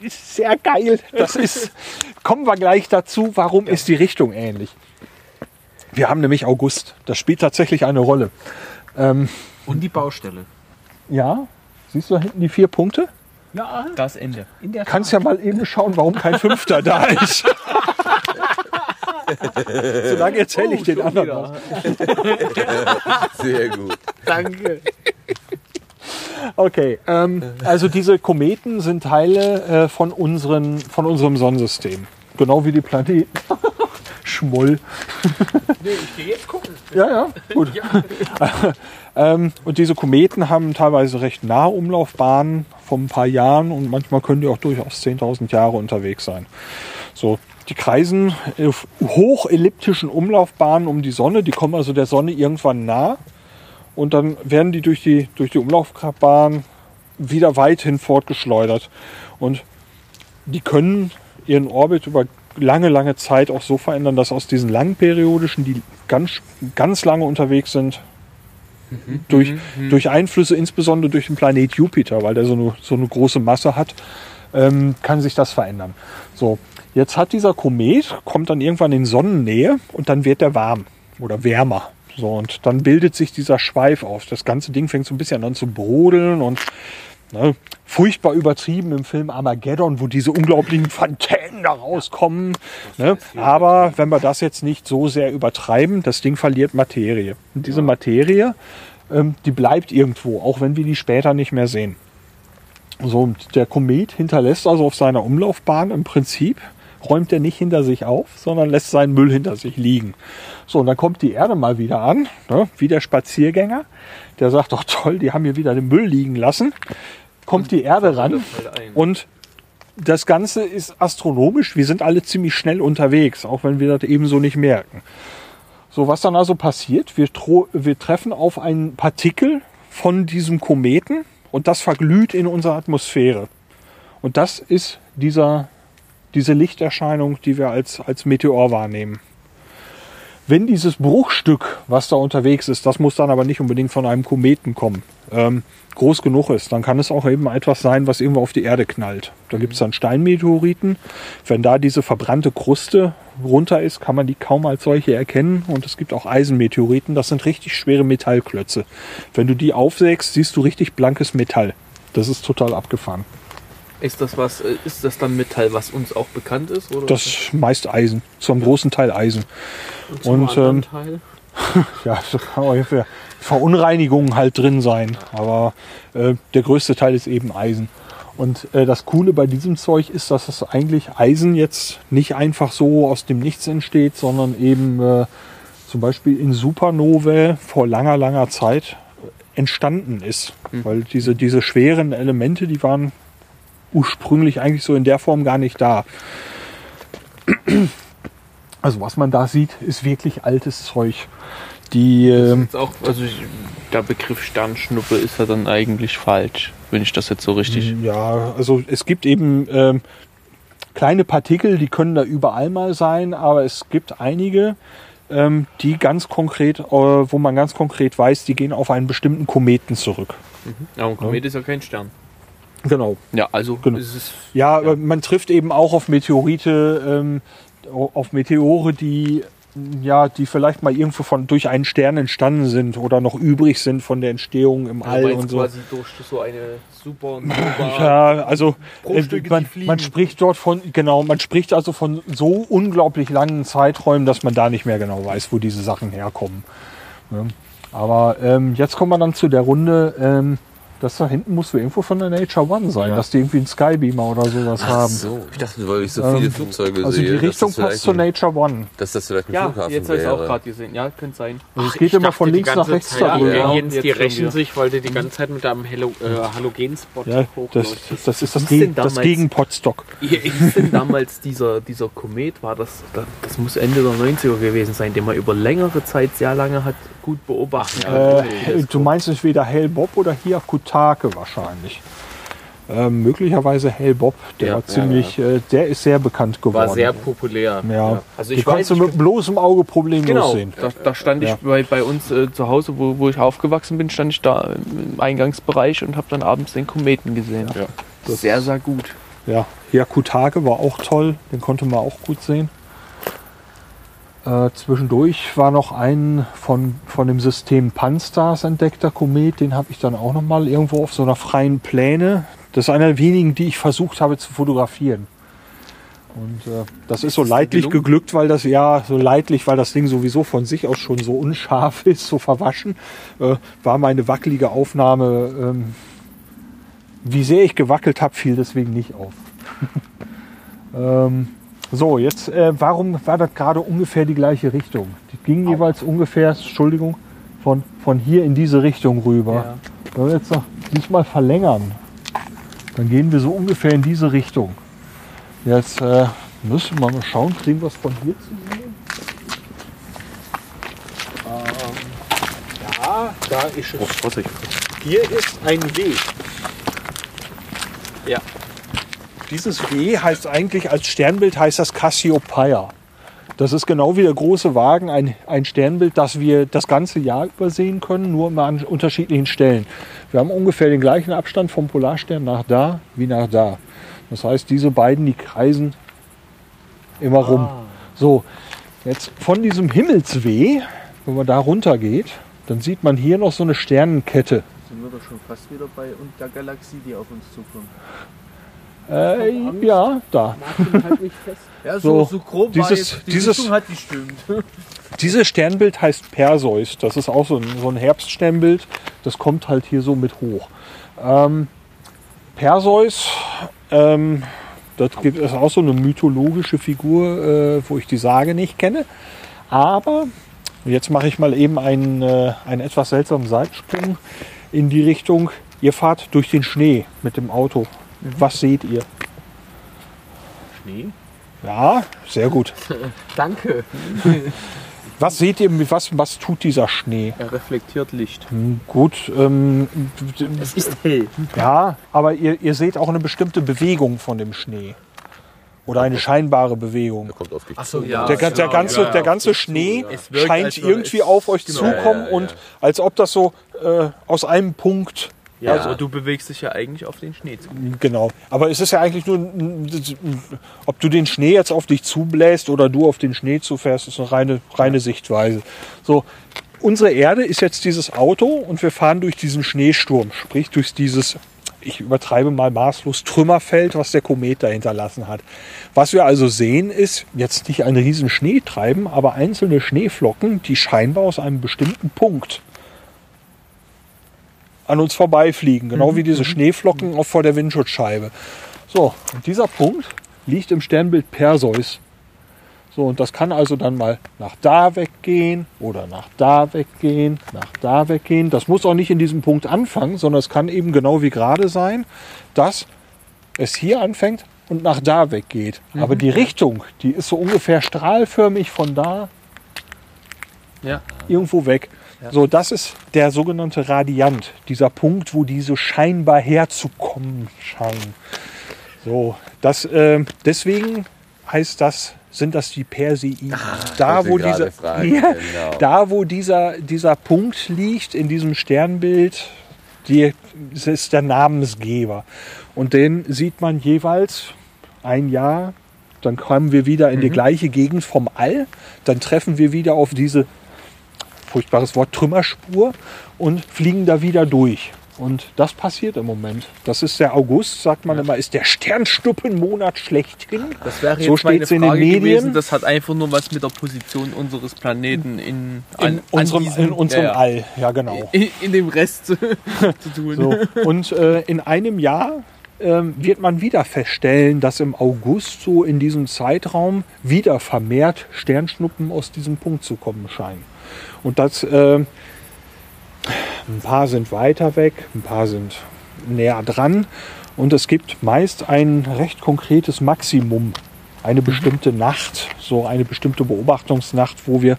Speaker 2: ist sehr geil. Das ist, kommen wir gleich dazu. Warum ist die Richtung ähnlich? Wir haben nämlich August. Das spielt tatsächlich eine Rolle. Ähm,
Speaker 5: Und die Baustelle.
Speaker 2: ja, siehst du da hinten die vier Punkte?
Speaker 5: Ja,
Speaker 3: Das Ende.
Speaker 5: in der
Speaker 2: Kannst ja mal eben schauen, warum kein Fünfter da ist. Solange erzähle ich den anderen was.
Speaker 1: Sehr gut.
Speaker 5: Danke.
Speaker 2: Okay, ähm, also diese Kometen sind Teile äh, von, unseren, von unserem Sonnensystem. Genau wie die Planeten. Schmoll.
Speaker 5: Nee, ich gehe jetzt gucken.
Speaker 2: Ja, ja, gut. ähm, und diese Kometen haben teilweise recht nahe Umlaufbahnen von ein paar Jahren und manchmal können die auch durchaus 10.000 Jahre unterwegs sein. So, die kreisen auf hochelliptischen Umlaufbahnen um die Sonne. Die kommen also der Sonne irgendwann nah. Und dann werden die durch die, durch die Umlaufbahn wieder weithin fortgeschleudert. Und die können ihren Orbit über lange, lange Zeit auch so verändern, dass aus diesen langen periodischen, die ganz, ganz lange unterwegs sind, durch, durch Einflüsse, insbesondere durch den Planet Jupiter, weil der so eine, so eine große Masse hat, ähm, kann sich das verändern. So, jetzt hat dieser Komet, kommt dann irgendwann in Sonnennähe und dann wird der warm oder wärmer. So, und dann bildet sich dieser Schweif auf. Das ganze Ding fängt so ein bisschen an zu brodeln und ne, furchtbar übertrieben im Film Armageddon, wo diese unglaublichen Fontänen da rauskommen. Ne? Aber wenn wir das jetzt nicht so sehr übertreiben, das Ding verliert Materie. Und diese Materie, ähm, die bleibt irgendwo, auch wenn wir die später nicht mehr sehen. So, und der Komet hinterlässt also auf seiner Umlaufbahn im Prinzip, räumt er nicht hinter sich auf, sondern lässt seinen Müll hinter sich liegen. So, und dann kommt die Erde mal wieder an, ne, wie der Spaziergänger, der sagt, doch toll, die haben hier wieder den Müll liegen lassen. Kommt die Erde ran und das Ganze ist astronomisch. Wir sind alle ziemlich schnell unterwegs, auch wenn wir das ebenso nicht merken. So, was dann also passiert, wir, wir treffen auf einen Partikel von diesem Kometen und das verglüht in unserer Atmosphäre. Und das ist dieser, diese Lichterscheinung, die wir als, als Meteor wahrnehmen. Wenn dieses Bruchstück, was da unterwegs ist, das muss dann aber nicht unbedingt von einem Kometen kommen, ähm, groß genug ist, dann kann es auch eben etwas sein, was irgendwo auf die Erde knallt. Da gibt es dann Steinmeteoriten. Wenn da diese verbrannte Kruste runter ist, kann man die kaum als solche erkennen. Und es gibt auch Eisenmeteoriten, das sind richtig schwere Metallklötze. Wenn du die aufsägst, siehst du richtig blankes Metall. Das ist total abgefahren.
Speaker 3: Ist das was, äh, ist das dann Metall, was uns auch bekannt ist? Oder
Speaker 2: Das ist meist Eisen, zum großen Teil Eisen.
Speaker 3: zum
Speaker 2: und, ähm,
Speaker 3: Teil?
Speaker 2: Ja, so kann für Verunreinigungen halt drin sein. Aber äh, der größte Teil ist eben Eisen. Und äh, das Coole bei diesem Zeug ist, dass es eigentlich Eisen jetzt nicht einfach so aus dem Nichts entsteht, sondern eben äh, zum Beispiel in Supernovae vor langer, langer Zeit entstanden ist. Weil diese, diese schweren Elemente, die waren ursprünglich eigentlich so in der Form gar nicht da. Also was man da sieht, ist wirklich altes Zeug. Die, ähm,
Speaker 3: auch, also ich, der Begriff Sternschnuppe ist ja dann eigentlich falsch, wenn ich das jetzt so richtig.
Speaker 2: Ja, also es gibt eben ähm, kleine Partikel, die können da überall mal sein, aber es gibt einige, ähm, die ganz konkret, äh, wo man ganz konkret weiß, die gehen auf einen bestimmten Kometen zurück.
Speaker 3: Ja, und Komet ist ja kein Stern.
Speaker 2: Genau.
Speaker 3: Ja, also
Speaker 2: Genau. Ja, aber man trifft eben auch auf Meteorite, ähm, auf Meteore, die ja, die vielleicht mal irgendwo von durch einen Stern entstanden sind oder noch übrig sind von der Entstehung im
Speaker 3: Du
Speaker 2: All und so.
Speaker 3: quasi durch so eine Supernova.
Speaker 2: Ja, also äh, man, man spricht dort von, genau, man spricht also von so unglaublich langen Zeiträumen, dass man da nicht mehr genau weiß, wo diese Sachen herkommen. Ja. Aber ähm, jetzt kommen wir dann zu der Runde, ähm, das da hinten muss irgendwo von der Nature One sein, dass die irgendwie einen Skybeamer oder sowas haben.
Speaker 1: So, ich dachte, weil ich so viele
Speaker 2: Ähm,
Speaker 1: Flugzeuge
Speaker 2: Also
Speaker 1: sehe,
Speaker 2: die
Speaker 1: dass
Speaker 2: Richtung passt zur
Speaker 1: ein-
Speaker 2: Nature One.
Speaker 1: Dass das vielleicht ein
Speaker 3: Ja,
Speaker 1: Flughafen
Speaker 3: jetzt habe ich es auch
Speaker 1: wäre.
Speaker 3: gerade gesehen. Ja, könnte sein.
Speaker 2: Also es geht immer von links nach rechts
Speaker 5: Zeit,
Speaker 2: darüber.
Speaker 5: ja,
Speaker 3: Ja,
Speaker 5: Jens, die
Speaker 3: jetzt
Speaker 5: rächen
Speaker 3: wieder.
Speaker 5: sich, weil du die ganze Zeit mit deinem Halo, äh, Halogenspot
Speaker 2: Ja, das, das ist das,
Speaker 3: denn
Speaker 2: Gegen, das
Speaker 3: damals-
Speaker 2: gegen Potstock.
Speaker 3: Ist denn damals dieser, dieser Komet? War das, das, das muss Ende der 90er gewesen sein, den man über längere Zeit sehr lange hat gut beobachten können.
Speaker 2: Äh, du meinst entweder Hellbob oder hier Kutake wahrscheinlich. Ähm, möglicherweise Hellbob, der
Speaker 3: Ja,
Speaker 2: war ziemlich, Äh, der ist sehr bekannt geworden.
Speaker 5: War sehr populär.
Speaker 2: ja.
Speaker 3: Also ich weiß,
Speaker 2: kannst du
Speaker 3: ich
Speaker 2: mit bloßem Auge problemlos
Speaker 3: Genau,
Speaker 2: sehen.
Speaker 3: da, da stand ich
Speaker 2: Ja.
Speaker 3: bei, bei uns äh, zu Hause, wo, wo ich aufgewachsen bin, stand ich da im Eingangsbereich und habe dann abends den Kometen gesehen.
Speaker 2: Ja.
Speaker 3: Sehr, sehr gut.
Speaker 2: Ja, ja, Kutake war auch toll, den konnte man auch gut sehen. Äh, zwischendurch war noch ein von, von dem System Pan-Stars entdeckter Komet, den habe ich dann auch noch mal irgendwo auf so einer freien Pläne. Das ist einer der wenigen, die ich versucht habe zu fotografieren. Und äh, das ist so leidlich geglückt, weil das ja so leidlich, weil das Ding sowieso von sich aus schon so unscharf ist, so verwaschen, äh, war meine wackelige Aufnahme. Ähm, wie sehr ich gewackelt habe, fiel deswegen nicht auf. ähm, so, jetzt, äh, warum war das gerade ungefähr die gleiche Richtung? Die ging jeweils ungefähr, Entschuldigung, von, von hier in diese Richtung rüber. Wenn wir jetzt noch diesmal verlängern, dann gehen wir so ungefähr in diese Richtung. Jetzt, äh, Müssen wir mal schauen, kriegen wir es von hier zu sehen? Ähm, ja, da ist es.
Speaker 5: Vorsicht.
Speaker 2: Hier ist ein W.
Speaker 5: Ja.
Speaker 2: Dieses W heißt eigentlich, als Sternbild heißt das Cassiopeia. Das ist genau wie der große Wagen ein, ein Sternbild, das wir das ganze Jahr übersehen können, nur immer an unterschiedlichen Stellen. Wir haben ungefähr den gleichen Abstand vom Polarstern nach da wie nach da. Das heißt, diese beiden, die kreisen immer rum. So, jetzt von diesem Himmelsweh, wenn man da runter geht, dann sieht man hier noch so eine Sternenkette.
Speaker 3: Sind wir doch schon fast wieder bei und der Galaxie, die auf uns zukommt.
Speaker 2: Äh, ja, da.
Speaker 3: Ja,
Speaker 2: So,
Speaker 3: so, so, grob
Speaker 2: dieses-
Speaker 3: war jetzt, die
Speaker 2: dieses-
Speaker 3: hat gestimmt.
Speaker 2: Dieses Sternbild heißt Perseus. Das ist auch so ein, so ein Herbststernbild. Das kommt halt hier so mit hoch. Ähm, Perseus, ähm, das gibt es auch so eine mythologische Figur, äh, wo ich die Sage nicht kenne. Aber jetzt mache ich mal eben einen, äh, einen etwas seltsamen Seitensprung in die Richtung. Ihr fahrt durch den Schnee mit dem Auto. Was seht ihr?
Speaker 5: Schnee?
Speaker 2: Ja, sehr gut.
Speaker 3: Danke.
Speaker 2: Was seht ihr? Was, was tut dieser Schnee?
Speaker 3: Er reflektiert Licht.
Speaker 2: Gut, ähm,
Speaker 3: Es ist hell.
Speaker 2: ja, aber ihr, ihr seht auch eine bestimmte Bewegung von dem Schnee. Oder eine scheinbare Bewegung.
Speaker 1: Der kommt auf dich
Speaker 3: Achso,
Speaker 1: zu.
Speaker 3: ja.
Speaker 2: Der, ga- der
Speaker 3: genau,
Speaker 2: ganze,
Speaker 3: ja, ja.
Speaker 2: der ganze Schnee
Speaker 3: Es wirkt,
Speaker 2: scheint irgendwie auf euch
Speaker 3: genau.
Speaker 2: zukommen
Speaker 1: Ja, ja, ja.
Speaker 2: und als ob das so äh, aus einem Punkt.
Speaker 3: Ja, also du bewegst dich ja eigentlich auf den Schnee zu.
Speaker 2: Genau. Aber es ist ja eigentlich nur, ob du den Schnee jetzt auf dich zubläst oder du auf den Schnee zufährst, ist eine reine, reine Sichtweise. So, unsere Erde ist jetzt dieses Auto und wir fahren durch diesen Schneesturm, sprich durch dieses, ich übertreibe mal maßlos, Trümmerfeld, was der Komet da hinterlassen hat. Was wir also sehen, ist jetzt nicht ein riesen Schneetreiben, aber einzelne Schneeflocken, die scheinbar aus einem bestimmten Punkt an uns vorbeifliegen, genau wie diese Schneeflocken auch vor der Windschutzscheibe. So, und dieser Punkt liegt im Sternbild Perseus. So, und das kann also dann mal nach da weggehen oder nach da weggehen, nach da weggehen. Das muss auch nicht in diesem Punkt anfangen, sondern es kann eben genau wie gerade sein, dass es hier anfängt und nach da weggeht. Aber die Richtung, die ist so ungefähr strahlförmig von da
Speaker 3: Ja.
Speaker 2: irgendwo weg. So, das ist der sogenannte Radiant, dieser Punkt, wo diese scheinbar herzukommen scheinen. So, das, äh, deswegen heißt das, sind das die Persei. da,
Speaker 1: wollte
Speaker 2: wo
Speaker 1: gerade
Speaker 2: dieser,
Speaker 1: fragen,
Speaker 2: ja,
Speaker 1: genau.
Speaker 2: da, wo dieser, dieser Punkt liegt in diesem Sternbild, die, das ist der Namensgeber. Und den sieht man jeweils ein Jahr, dann kommen wir wieder in die gleiche Gegend vom All, dann treffen wir wieder auf diese furchtbares Wort Trümmerspur und fliegen da wieder durch. Und das passiert im Moment. Das ist der August, sagt man immer, ist der Sternschnuppenmonat schlechthin.
Speaker 3: Das wäre
Speaker 2: So
Speaker 3: jetzt meine
Speaker 2: steht's in den
Speaker 3: Frage
Speaker 2: Medien.
Speaker 3: gewesen. Das hat einfach nur was mit der Position unseres Planeten in, an,
Speaker 2: In unserem,
Speaker 3: diesem,
Speaker 2: in unserem
Speaker 3: ja, ja.
Speaker 2: All, ja genau.
Speaker 3: In, in dem Rest zu, tun.
Speaker 2: So. Und äh, in einem Jahr ähm, wird man wieder feststellen, dass im August so in diesem Zeitraum wieder vermehrt Sternschnuppen aus diesem Punkt zu kommen scheinen. Und das, äh, ein paar sind weiter weg, ein paar sind näher dran. Und es gibt meist ein recht konkretes Maximum, eine bestimmte Nacht, so eine bestimmte Beobachtungsnacht, wo wir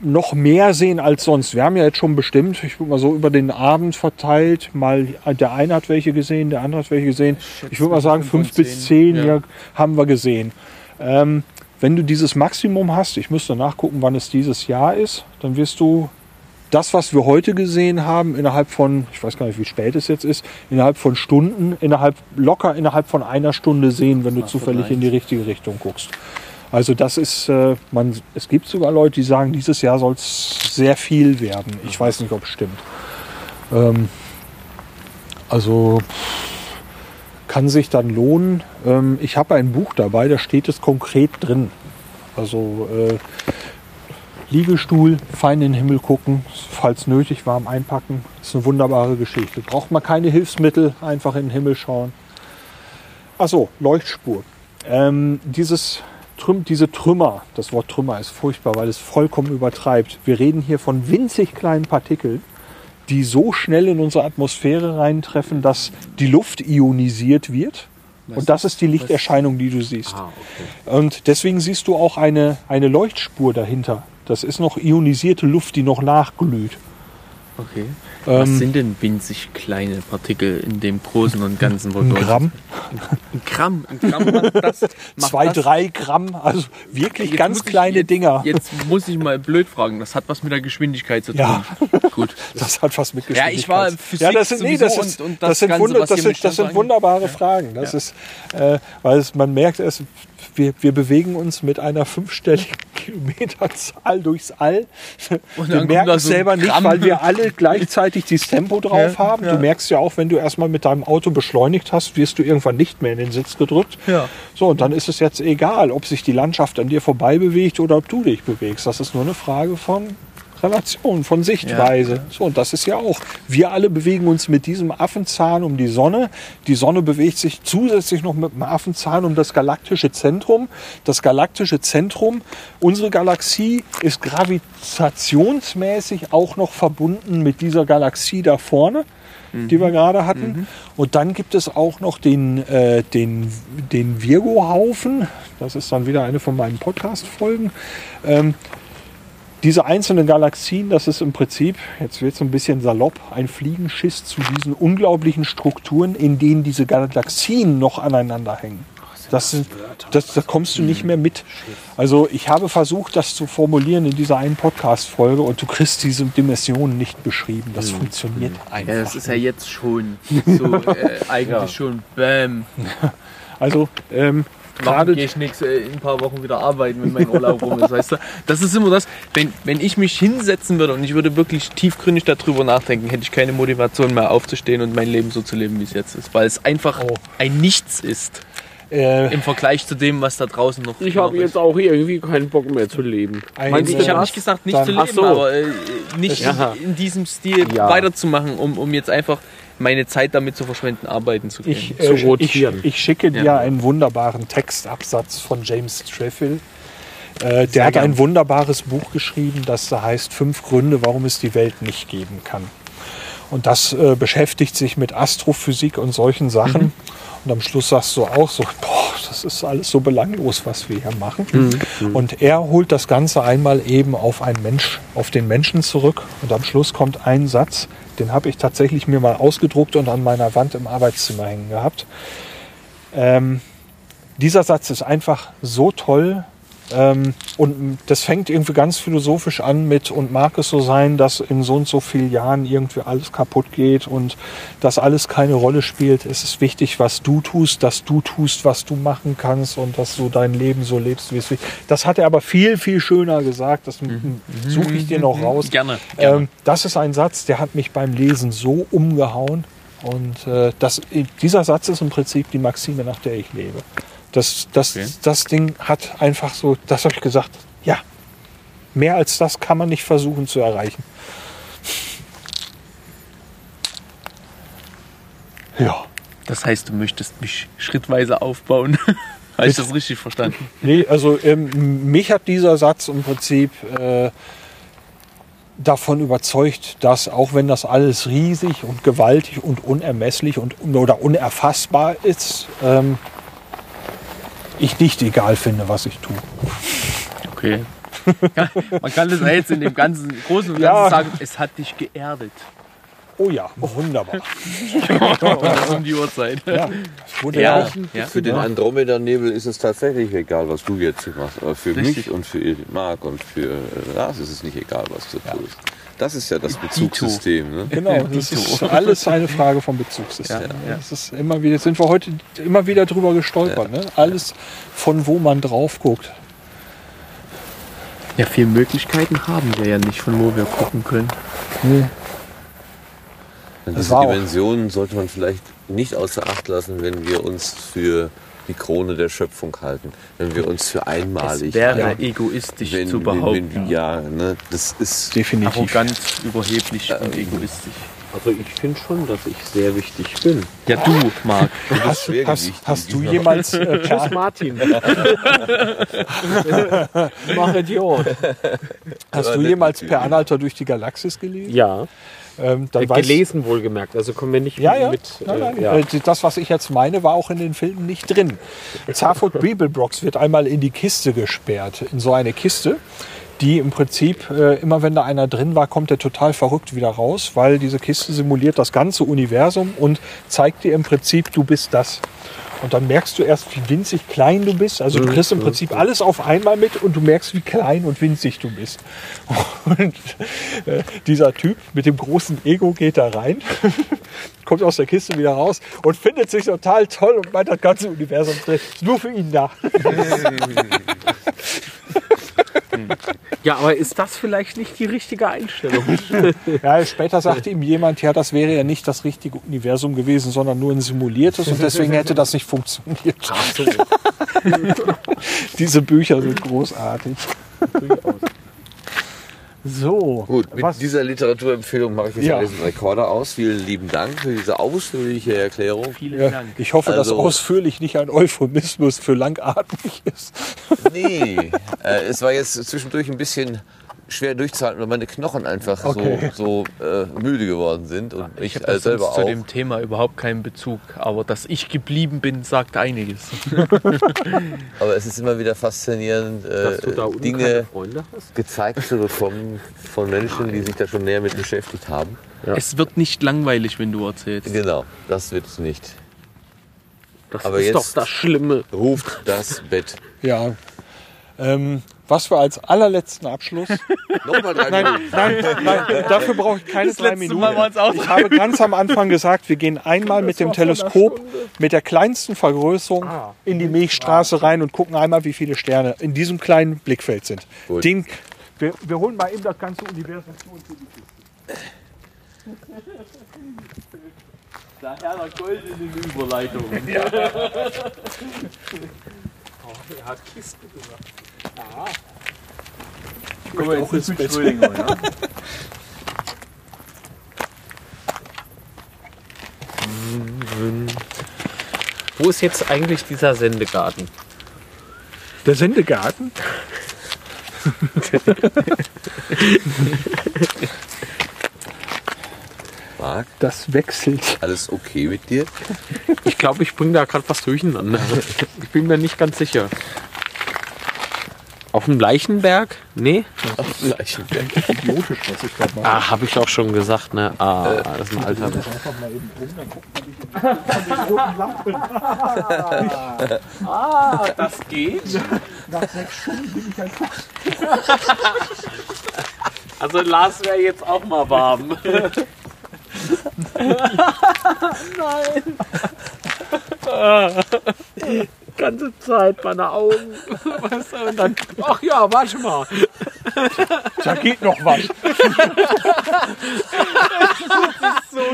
Speaker 2: noch mehr sehen als sonst. Wir haben ja jetzt schon bestimmt, ich würde mal so über den Abend verteilt, mal der eine hat welche gesehen, der andere hat welche gesehen. Ich würde mal sagen, fünf bis zehn
Speaker 3: ja.
Speaker 2: ja, haben wir gesehen. Ähm, wenn du dieses Maximum hast, ich müsste nachgucken, wann es dieses Jahr ist, dann wirst du das, was wir heute gesehen haben, innerhalb von, ich weiß gar nicht, wie spät es jetzt ist, innerhalb von Stunden, innerhalb, locker innerhalb von einer Stunde sehen, wenn du zufällig in die richtige Richtung guckst. Also das ist, äh, man, es gibt sogar Leute, die sagen, dieses Jahr soll es sehr viel werden. Ich weiß nicht, ob es stimmt. Ähm, also kann sich dann lohnen. Ähm, ich habe ein Buch dabei, da steht es konkret drin. Also äh, Liegestuhl, fein in den Himmel gucken, falls nötig warm einpacken. ist eine wunderbare Geschichte. Braucht man keine Hilfsmittel, einfach in den Himmel schauen. Achso, Leuchtspur. Ähm, dieses Trüm diese Trümmer, das Wort Trümmer ist furchtbar, weil es vollkommen übertreibt. Wir reden hier von winzig kleinen Partikeln, die so schnell in unsere Atmosphäre reintreffen, dass die Luft ionisiert wird. Und das ist die Lichterscheinung, die du siehst.
Speaker 5: Ah, okay.
Speaker 2: Und deswegen siehst du auch eine, eine Leuchtspur dahinter. Das ist noch ionisierte Luft, die noch nachglüht.
Speaker 3: Okay.
Speaker 2: Ähm,
Speaker 3: Was sind denn winzig kleine Partikel in dem Großen und Ganzen?
Speaker 2: Ein Gramm,
Speaker 3: Ein Gramm. Ein Gramm macht das. Macht
Speaker 2: zwei,
Speaker 3: das.
Speaker 2: drei Gramm, also wirklich
Speaker 3: Jetzt
Speaker 2: ganz
Speaker 3: muss ich-
Speaker 2: kleine
Speaker 3: jetzt,
Speaker 2: Dinger.
Speaker 3: Jetzt muss ich mal blöd fragen. Das hat was mit der Geschwindigkeit zu tun.
Speaker 2: Ja.
Speaker 3: Gut.
Speaker 2: Das hat was mit
Speaker 3: Ja,
Speaker 2: Geschwindigkeit.
Speaker 3: ich war Physik
Speaker 2: ja, das sind, nee, das,
Speaker 3: sowieso
Speaker 2: ist,
Speaker 3: und- und
Speaker 2: das,
Speaker 3: das
Speaker 2: sind,
Speaker 3: Ganze,
Speaker 2: Wunder,
Speaker 3: was
Speaker 2: das sind, das wunderbare Fragen. Das ist, äh, weil es, man merkt, es, wir, wir bewegen uns mit einer fünfstelligen Kilometerzahl durchs All.
Speaker 3: Und
Speaker 2: wir
Speaker 3: dann
Speaker 2: merken es
Speaker 3: so
Speaker 2: selber nicht, weil wir alle gleichzeitig dieses Tempo drauf haben. Du merkst ja auch, wenn du erstmal mit deinem Auto beschleunigt hast, wirst du irgendwann nicht mehr in den Sitz gedrückt.
Speaker 3: Ja.
Speaker 2: So, und dann ist es jetzt egal, ob sich die Landschaft an dir vorbei bewegt oder ob du dich bewegst. Das ist nur eine Frage von Relation, von Sichtweise. So, und das ist ja auch. Wir alle bewegen uns mit diesem Affenzahn um die Sonne. Die Sonne bewegt sich zusätzlich noch mit dem Affenzahn um das galaktische Zentrum. Das galaktische Zentrum, unsere Galaxie ist gravitationsmäßig auch noch verbunden mit dieser Galaxie da vorne die wir gerade hatten. Und dann gibt es auch noch den, äh, den, den Virgo-Haufen. Das ist dann wieder eine von meinen Podcast-Folgen. Ähm, diese einzelnen Galaxien, das ist im Prinzip, jetzt wird es ein bisschen salopp, ein Fliegenschiss zu diesen unglaublichen Strukturen, in denen diese Galaxien noch aneinander hängen. Das, das, da kommst du nicht mehr mit. Also ich habe versucht, das zu formulieren in dieser einen Podcast-Folge und du kriegst diese Dimensionen nicht beschrieben. Das funktioniert einfach.
Speaker 3: Ja, das ist ja jetzt schon so äh, eigentlich schon Bäm.
Speaker 2: Also ähm,
Speaker 3: Gerade gehe ich nichts äh, in ein paar Wochen wieder arbeiten, wenn mein Urlaub rum ist, weißt du? Das ist immer das, wenn, wenn ich mich hinsetzen würde und ich würde wirklich tiefgründig darüber nachdenken, hätte ich keine Motivation mehr aufzustehen und mein Leben so zu leben, wie es jetzt ist. Weil es einfach
Speaker 2: Oh.
Speaker 3: ein Nichts ist
Speaker 2: äh,
Speaker 3: im Vergleich zu dem, was da draußen noch
Speaker 5: Ich habe jetzt auch irgendwie keinen Bock mehr zu leben.
Speaker 2: ein,
Speaker 3: Meinst du, ich habe nicht gesagt, nicht zu leben,
Speaker 5: so.
Speaker 3: aber äh, nicht
Speaker 5: Ja.
Speaker 3: in, in diesem Stil
Speaker 5: Ja.
Speaker 3: weiterzumachen, um, um jetzt einfach meine Zeit damit zu verschwenden, arbeiten zu gehen.
Speaker 2: Ich,
Speaker 5: zu
Speaker 2: äh, ich,
Speaker 5: rotieren.
Speaker 2: ich schicke dir
Speaker 3: Ja.
Speaker 2: einen wunderbaren Textabsatz von James Treffill. Äh, der
Speaker 3: Sehr
Speaker 2: hat
Speaker 3: gern.
Speaker 2: ein wunderbares Buch geschrieben, das da heißt Fünf Gründe, warum es die Welt nicht geben kann. Und das äh, beschäftigt sich mit Astrophysik und solchen Sachen.
Speaker 3: Mhm.
Speaker 2: Und am Schluss sagst du auch so, boah, das ist alles so belanglos, was wir hier machen.
Speaker 3: Mhm.
Speaker 2: Und er holt das Ganze einmal eben auf einen Mensch, auf den Menschen zurück. Und am Schluss kommt ein Satz, den habe ich tatsächlich mir mal ausgedruckt und an meiner Wand im Arbeitszimmer hängen gehabt. Ähm, dieser Satz ist einfach so toll. Ähm, und das fängt irgendwie ganz philosophisch an mit, und mag es so sein, dass in so und so vielen Jahren irgendwie alles kaputt geht und dass alles keine Rolle spielt. Es ist wichtig, was du tust, dass du tust, was du machen kannst und dass du dein Leben so lebst, wie es will. Das hat er aber viel, viel schöner gesagt. Das suche ich dir noch raus.
Speaker 3: Gerne, gerne.
Speaker 2: Ähm, das ist ein Satz, der hat mich beim Lesen so umgehauen. Und äh, das, dieser Satz ist im Prinzip die Maxime, nach der ich lebe. Das, das,
Speaker 3: Okay.
Speaker 2: das Ding hat einfach so, das habe ich gesagt, ja, mehr als das kann man nicht versuchen zu erreichen. Ja,
Speaker 3: Das heißt, du möchtest mich schrittweise aufbauen. Habe ich das richtig verstanden?
Speaker 2: nee, also ähm, mich hat dieser Satz im Prinzip äh, davon überzeugt, dass auch wenn das alles riesig und gewaltig und unermesslich und oder unerfassbar ist, ähm, ich nicht egal finde, was ich tue.
Speaker 3: Okay. Man kann das jetzt in dem ganzen Großen und Ganzen
Speaker 2: Ja.
Speaker 3: sagen, es hat dich geerdet.
Speaker 2: Oh ja, wunderbar.
Speaker 3: Und das um die Uhrzeit.
Speaker 2: Ja, ja,
Speaker 3: Ja.
Speaker 1: Für den Andromeda-Nebel ist es tatsächlich egal, was du jetzt machst. Aber für
Speaker 3: Richtig.
Speaker 1: mich und für Marc und für äh, Lars ist es nicht egal, was du tust. Das ist ja das Bezugssystem. Ne?
Speaker 2: Genau, das ist alles eine Frage vom Bezugssystem.
Speaker 3: Ja, ja.
Speaker 2: Das ist immer wieder, sind wir heute immer wieder drüber gestolpert. Ne? Alles, von wo man drauf guckt.
Speaker 3: Ja, viele Möglichkeiten haben wir ja nicht, von wo wir gucken können.
Speaker 2: Das
Speaker 1: diese Dimensionen sollte man vielleicht nicht außer Acht lassen, wenn wir uns für die Krone der Schöpfung halten. Wenn wir uns für einmalig
Speaker 3: Es wäre
Speaker 2: Ja.
Speaker 3: egoistisch
Speaker 1: wenn,
Speaker 3: zu
Speaker 1: wenn,
Speaker 3: behaupten.
Speaker 1: wenn, ja, ne, das ist
Speaker 2: Definitiv.
Speaker 3: Arrogant, überheblich und egoistisch.
Speaker 5: Also ich finde schon, dass ich sehr wichtig bin.
Speaker 3: Ja, du, Marc.
Speaker 2: Hast, hast,
Speaker 1: Schwergewicht.
Speaker 2: hast du jemals äh, per,
Speaker 5: Martin. Mach Idiot.
Speaker 2: hast du jemals per Anhalter durch die Galaxis gelesen?
Speaker 5: Ja,
Speaker 2: Ähm, dann
Speaker 5: äh, gelesen wohlgemerkt. Also kommen wir nicht
Speaker 2: Ja, ja.
Speaker 5: mit.
Speaker 2: nein, nein.
Speaker 5: Äh, ja.
Speaker 2: Äh, Das, was ich jetzt meine, war auch in den Filmen nicht drin. Zafut Bibelbrox wird einmal in die Kiste gesperrt, in so eine Kiste, die im Prinzip, äh, immer wenn da einer drin war, kommt er total verrückt wieder raus, weil diese Kiste simuliert das ganze Universum und zeigt dir im Prinzip, du bist das. Und dann merkst du erst, wie winzig klein du bist. Also du kriegst im Prinzip alles auf einmal mit und du merkst, wie klein und winzig du bist. Und äh, dieser Typ mit dem großen Ego geht da rein, kommt aus der Kiste wieder raus und findet sich total toll und meint, das ganze Universum ist nur für ihn da.
Speaker 5: ja, aber ist das vielleicht nicht die richtige Einstellung?
Speaker 2: Ja, später sagte ihm jemand, ja, das wäre ja nicht das richtige Universum gewesen, sondern nur ein simuliertes und deswegen hätte das nicht funktioniert.
Speaker 5: Ach so.
Speaker 2: Diese Bücher sind großartig. So,
Speaker 1: Gut, mit
Speaker 2: was,
Speaker 1: dieser Literaturempfehlung mache ich jetzt
Speaker 2: Ja.
Speaker 1: diesen Rekorder aus. Vielen lieben Dank für diese ausführliche Erklärung.
Speaker 3: Vielen
Speaker 2: ja,
Speaker 3: Dank.
Speaker 2: ich hoffe,
Speaker 1: Also-
Speaker 2: dass ausführlich nicht ein Euphemismus für langatmig ist.
Speaker 1: Nee, äh, es war jetzt zwischendurch ein bisschen schwer durchzuhalten, weil meine Knochen einfach
Speaker 2: Okay.
Speaker 1: so, so äh, müde geworden sind. Und ich,
Speaker 3: Ich habe
Speaker 1: äh, selber
Speaker 3: zu
Speaker 1: auch.
Speaker 3: dem Thema überhaupt keinen Bezug. Aber dass ich geblieben bin, sagt einiges.
Speaker 1: Aber es ist immer wieder faszinierend,
Speaker 5: Dass du da
Speaker 1: äh, Dinge gezeigt zu bekommen von Menschen, die sich da schon näher mit beschäftigt haben.
Speaker 3: Es wird nicht langweilig, wenn du erzählst.
Speaker 1: Genau, das wird es nicht.
Speaker 5: Das
Speaker 1: Aber
Speaker 5: ist
Speaker 1: jetzt-
Speaker 5: doch das Schlimme.
Speaker 1: Ruft das Bett.
Speaker 2: Ja. Ähm, was wir als allerletzten Abschluss.
Speaker 1: Nochmal drei
Speaker 2: Nein,
Speaker 1: Minuten.
Speaker 2: nein, nein, dafür brauche ich keine drei
Speaker 3: letzte
Speaker 2: Minuten. Ich habe ganz am Anfang gesagt, wir gehen einmal mit dem Teleskop mit der kleinsten Vergrößerung in die Milchstraße rein und gucken einmal, wie viele Sterne in diesem kleinen Blickfeld sind.
Speaker 1: Gut.
Speaker 2: Den, wir, wir holen mal eben das ganze Universum zu uns.
Speaker 3: Daher der Gold in den Überleitung.
Speaker 2: Guck mal, auch ins Bett.
Speaker 5: Wo ist jetzt eigentlich dieser Sendegarten?
Speaker 2: Der Sendegarten?
Speaker 1: Marc,
Speaker 2: Das wechselt.
Speaker 1: alles okay mit dir?
Speaker 5: Ich glaube, ich bringe da gerade was durcheinander. Ich bin mir nicht ganz sicher. Auf dem Leichenberg? Nee?
Speaker 1: Leichenberg.
Speaker 2: Idiotisch, was ich gerade mache.
Speaker 5: Ah, habe ich auch schon gesagt, ne? Ah, das ist ein alter.
Speaker 2: Lampen.
Speaker 5: Ah, das geht.
Speaker 2: Nach sechs Stunden bin ich ein Fuchs.
Speaker 5: Also Lars wäre jetzt auch mal warm. Nein. Ganze Zeit meine Augen. Weißt du, und dann, ach ja, warte mal.
Speaker 2: Da geht noch was.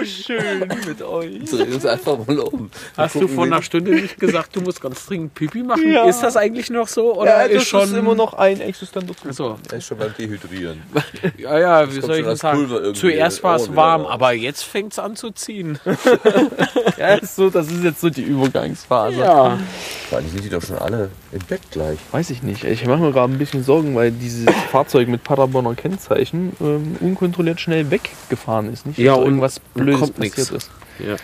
Speaker 3: So schön mit euch.
Speaker 1: Dreh uns einfach mal um.
Speaker 5: Hast du vor einer Stunde nicht gesagt, du musst ganz dringend Pipi machen? Ist das eigentlich noch so? Oder
Speaker 3: Ja, das
Speaker 5: ist schon
Speaker 3: immer noch ein existenter
Speaker 5: so.
Speaker 1: Er ist schon beim Dehydrieren.
Speaker 5: Ja, ja, wie soll ich das sagen? Zuerst war es warm, aber jetzt fängt es an zu ziehen.
Speaker 3: Ja, ist so, das ist jetzt so die Übergangsphase.
Speaker 5: Ja.
Speaker 1: Dann sind die doch schon alle Bett gleich.
Speaker 3: Weiß ich nicht. Ich mache mir gerade ein bisschen Sorgen, weil dieses Fahrzeug mit Paderborner Kennzeichen ähm, unkontrolliert schnell weggefahren ist. Nicht,
Speaker 5: Ja,
Speaker 3: da
Speaker 5: und
Speaker 3: irgendwas Blödes
Speaker 5: kommt
Speaker 3: passiert
Speaker 5: nix.
Speaker 3: ist.
Speaker 5: Ja.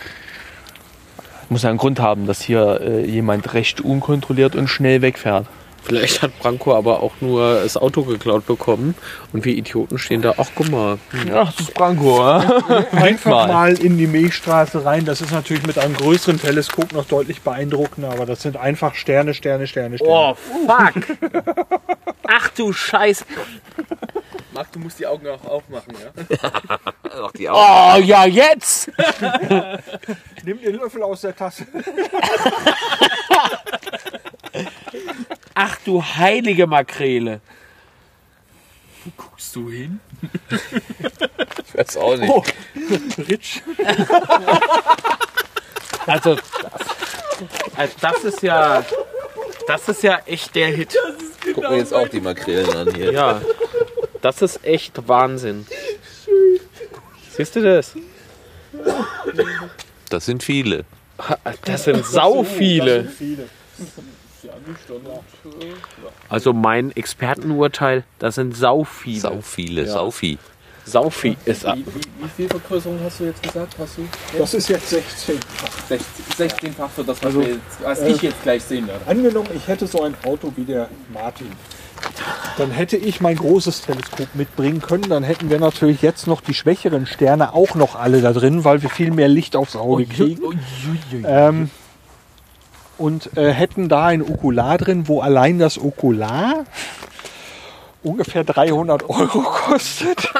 Speaker 3: Muss ja einen Grund haben, dass hier äh, jemand recht unkontrolliert und schnell wegfährt.
Speaker 5: Vielleicht hat Branko aber auch nur das Auto geklaut bekommen und wir Idioten stehen da. Ach, guck mal.
Speaker 3: Ach, das ist Branko, ja?
Speaker 2: Einfach
Speaker 3: mal.
Speaker 2: in die Milchstraße rein. Das ist natürlich mit einem größeren Teleskop noch deutlich beeindruckender, aber das sind einfach Sterne, Sterne, Sterne, Sterne.
Speaker 5: Oh, fuck. Ach du Scheiß.
Speaker 3: Marc, du musst die Augen auch aufmachen, ja?
Speaker 1: Ach, die Augen.
Speaker 5: Oh, ja, jetzt.
Speaker 2: Nimm den Löffel aus der Tasse.
Speaker 5: Ach du heilige Makrele.
Speaker 3: Guckst du hin?
Speaker 1: Ich weiß auch nicht.
Speaker 2: Oh, Ritsch.
Speaker 5: Also, das, also das ist ja, das ist ja echt der Hit.
Speaker 1: Guck mir jetzt auch die Makrelen an hier.
Speaker 5: Ja, das ist echt Wahnsinn. Siehst du das?
Speaker 1: Das sind viele.
Speaker 5: Das sind sau viele. Also mein Expertenurteil, das sind sau viele.
Speaker 1: Sau viele, sau viel.
Speaker 5: Sau viel ist
Speaker 3: Wie, wie, wie viel Vergrößerung hast du jetzt gesagt? Hast du?
Speaker 2: Das ist jetzt 16.
Speaker 3: 16, fach für das, was,
Speaker 2: Also,
Speaker 3: wir jetzt, was
Speaker 2: äh,
Speaker 3: ich jetzt gleich sehen werde.
Speaker 2: Angenommen, ich hätte so ein Auto wie der Martin. Dann hätte ich mein großes Teleskop mitbringen können. Dann hätten wir natürlich jetzt noch die schwächeren Sterne auch noch alle da drin, weil wir viel mehr Licht aufs Auge kriegen. Ähm, und äh, hätten da ein Okular drin, wo allein das Okular ungefähr 300 Euro kostet.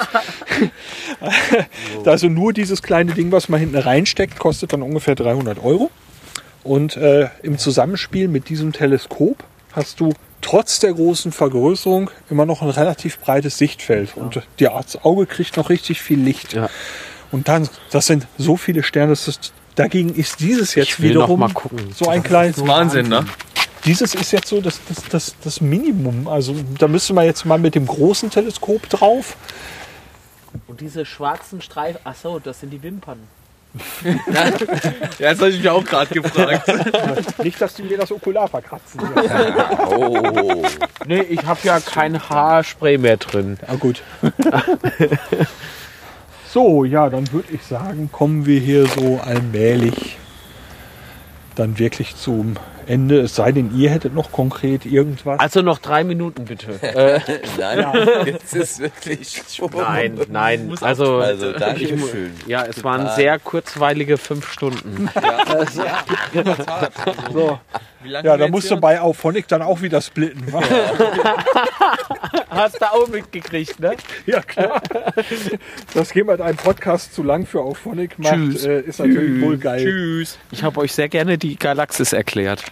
Speaker 2: also nur dieses kleine Ding, was man hinten reinsteckt, kostet dann ungefähr 300 Euro. Und äh, im Zusammenspiel mit diesem Teleskop hast du trotz der großen Vergrößerung immer noch ein relativ breites Sichtfeld. Und das Auge kriegt noch richtig viel Licht.
Speaker 5: Ja.
Speaker 2: Und dann, das sind so viele Sterne, das ist, dagegen ist dieses jetzt
Speaker 5: Ich will noch
Speaker 2: wiederum
Speaker 5: mal gucken.
Speaker 2: so ein kleines
Speaker 3: Wahnsinn, ne?
Speaker 2: dieses ist jetzt so das, das, das, das Minimum. Also da müsste man jetzt mal mit dem großen Teleskop drauf.
Speaker 5: Und diese schwarzen Streifen, ach so, das sind die Wimpern.
Speaker 3: Ja, das habe ich mich auch gerade gefragt.
Speaker 2: Nicht, dass die mir das Okular verkratzen.
Speaker 1: Oh.
Speaker 5: Nee, ich habe ja kein Haarspray mehr drin.
Speaker 2: Ja gut. So, ja, dann würde ich sagen, kommen wir hier so allmählich dann wirklich zum Ende. Es sei denn, ihr hättet noch konkret irgendwas.
Speaker 5: Also noch drei Minuten bitte. Äh,
Speaker 1: Nein, jetzt ist wirklich.
Speaker 5: nein, nein. Also,
Speaker 1: Also, danke
Speaker 5: ich mu-
Speaker 1: schön.
Speaker 5: Ja, es waren sehr kurzweilige fünf Stunden.
Speaker 2: So.
Speaker 3: Wie lange
Speaker 2: Ja, da musst du bei Auphonic dann auch wieder splitten.
Speaker 5: Hast du auch mitgekriegt, ne?
Speaker 2: ja, klar. Das geht mit einem Podcast zu lang für Auphonic macht,
Speaker 3: Tschüss.
Speaker 2: äh, ist natürlich wohl geil.
Speaker 3: Tschüss.
Speaker 5: Ich habe euch sehr gerne die Galaxis erklärt.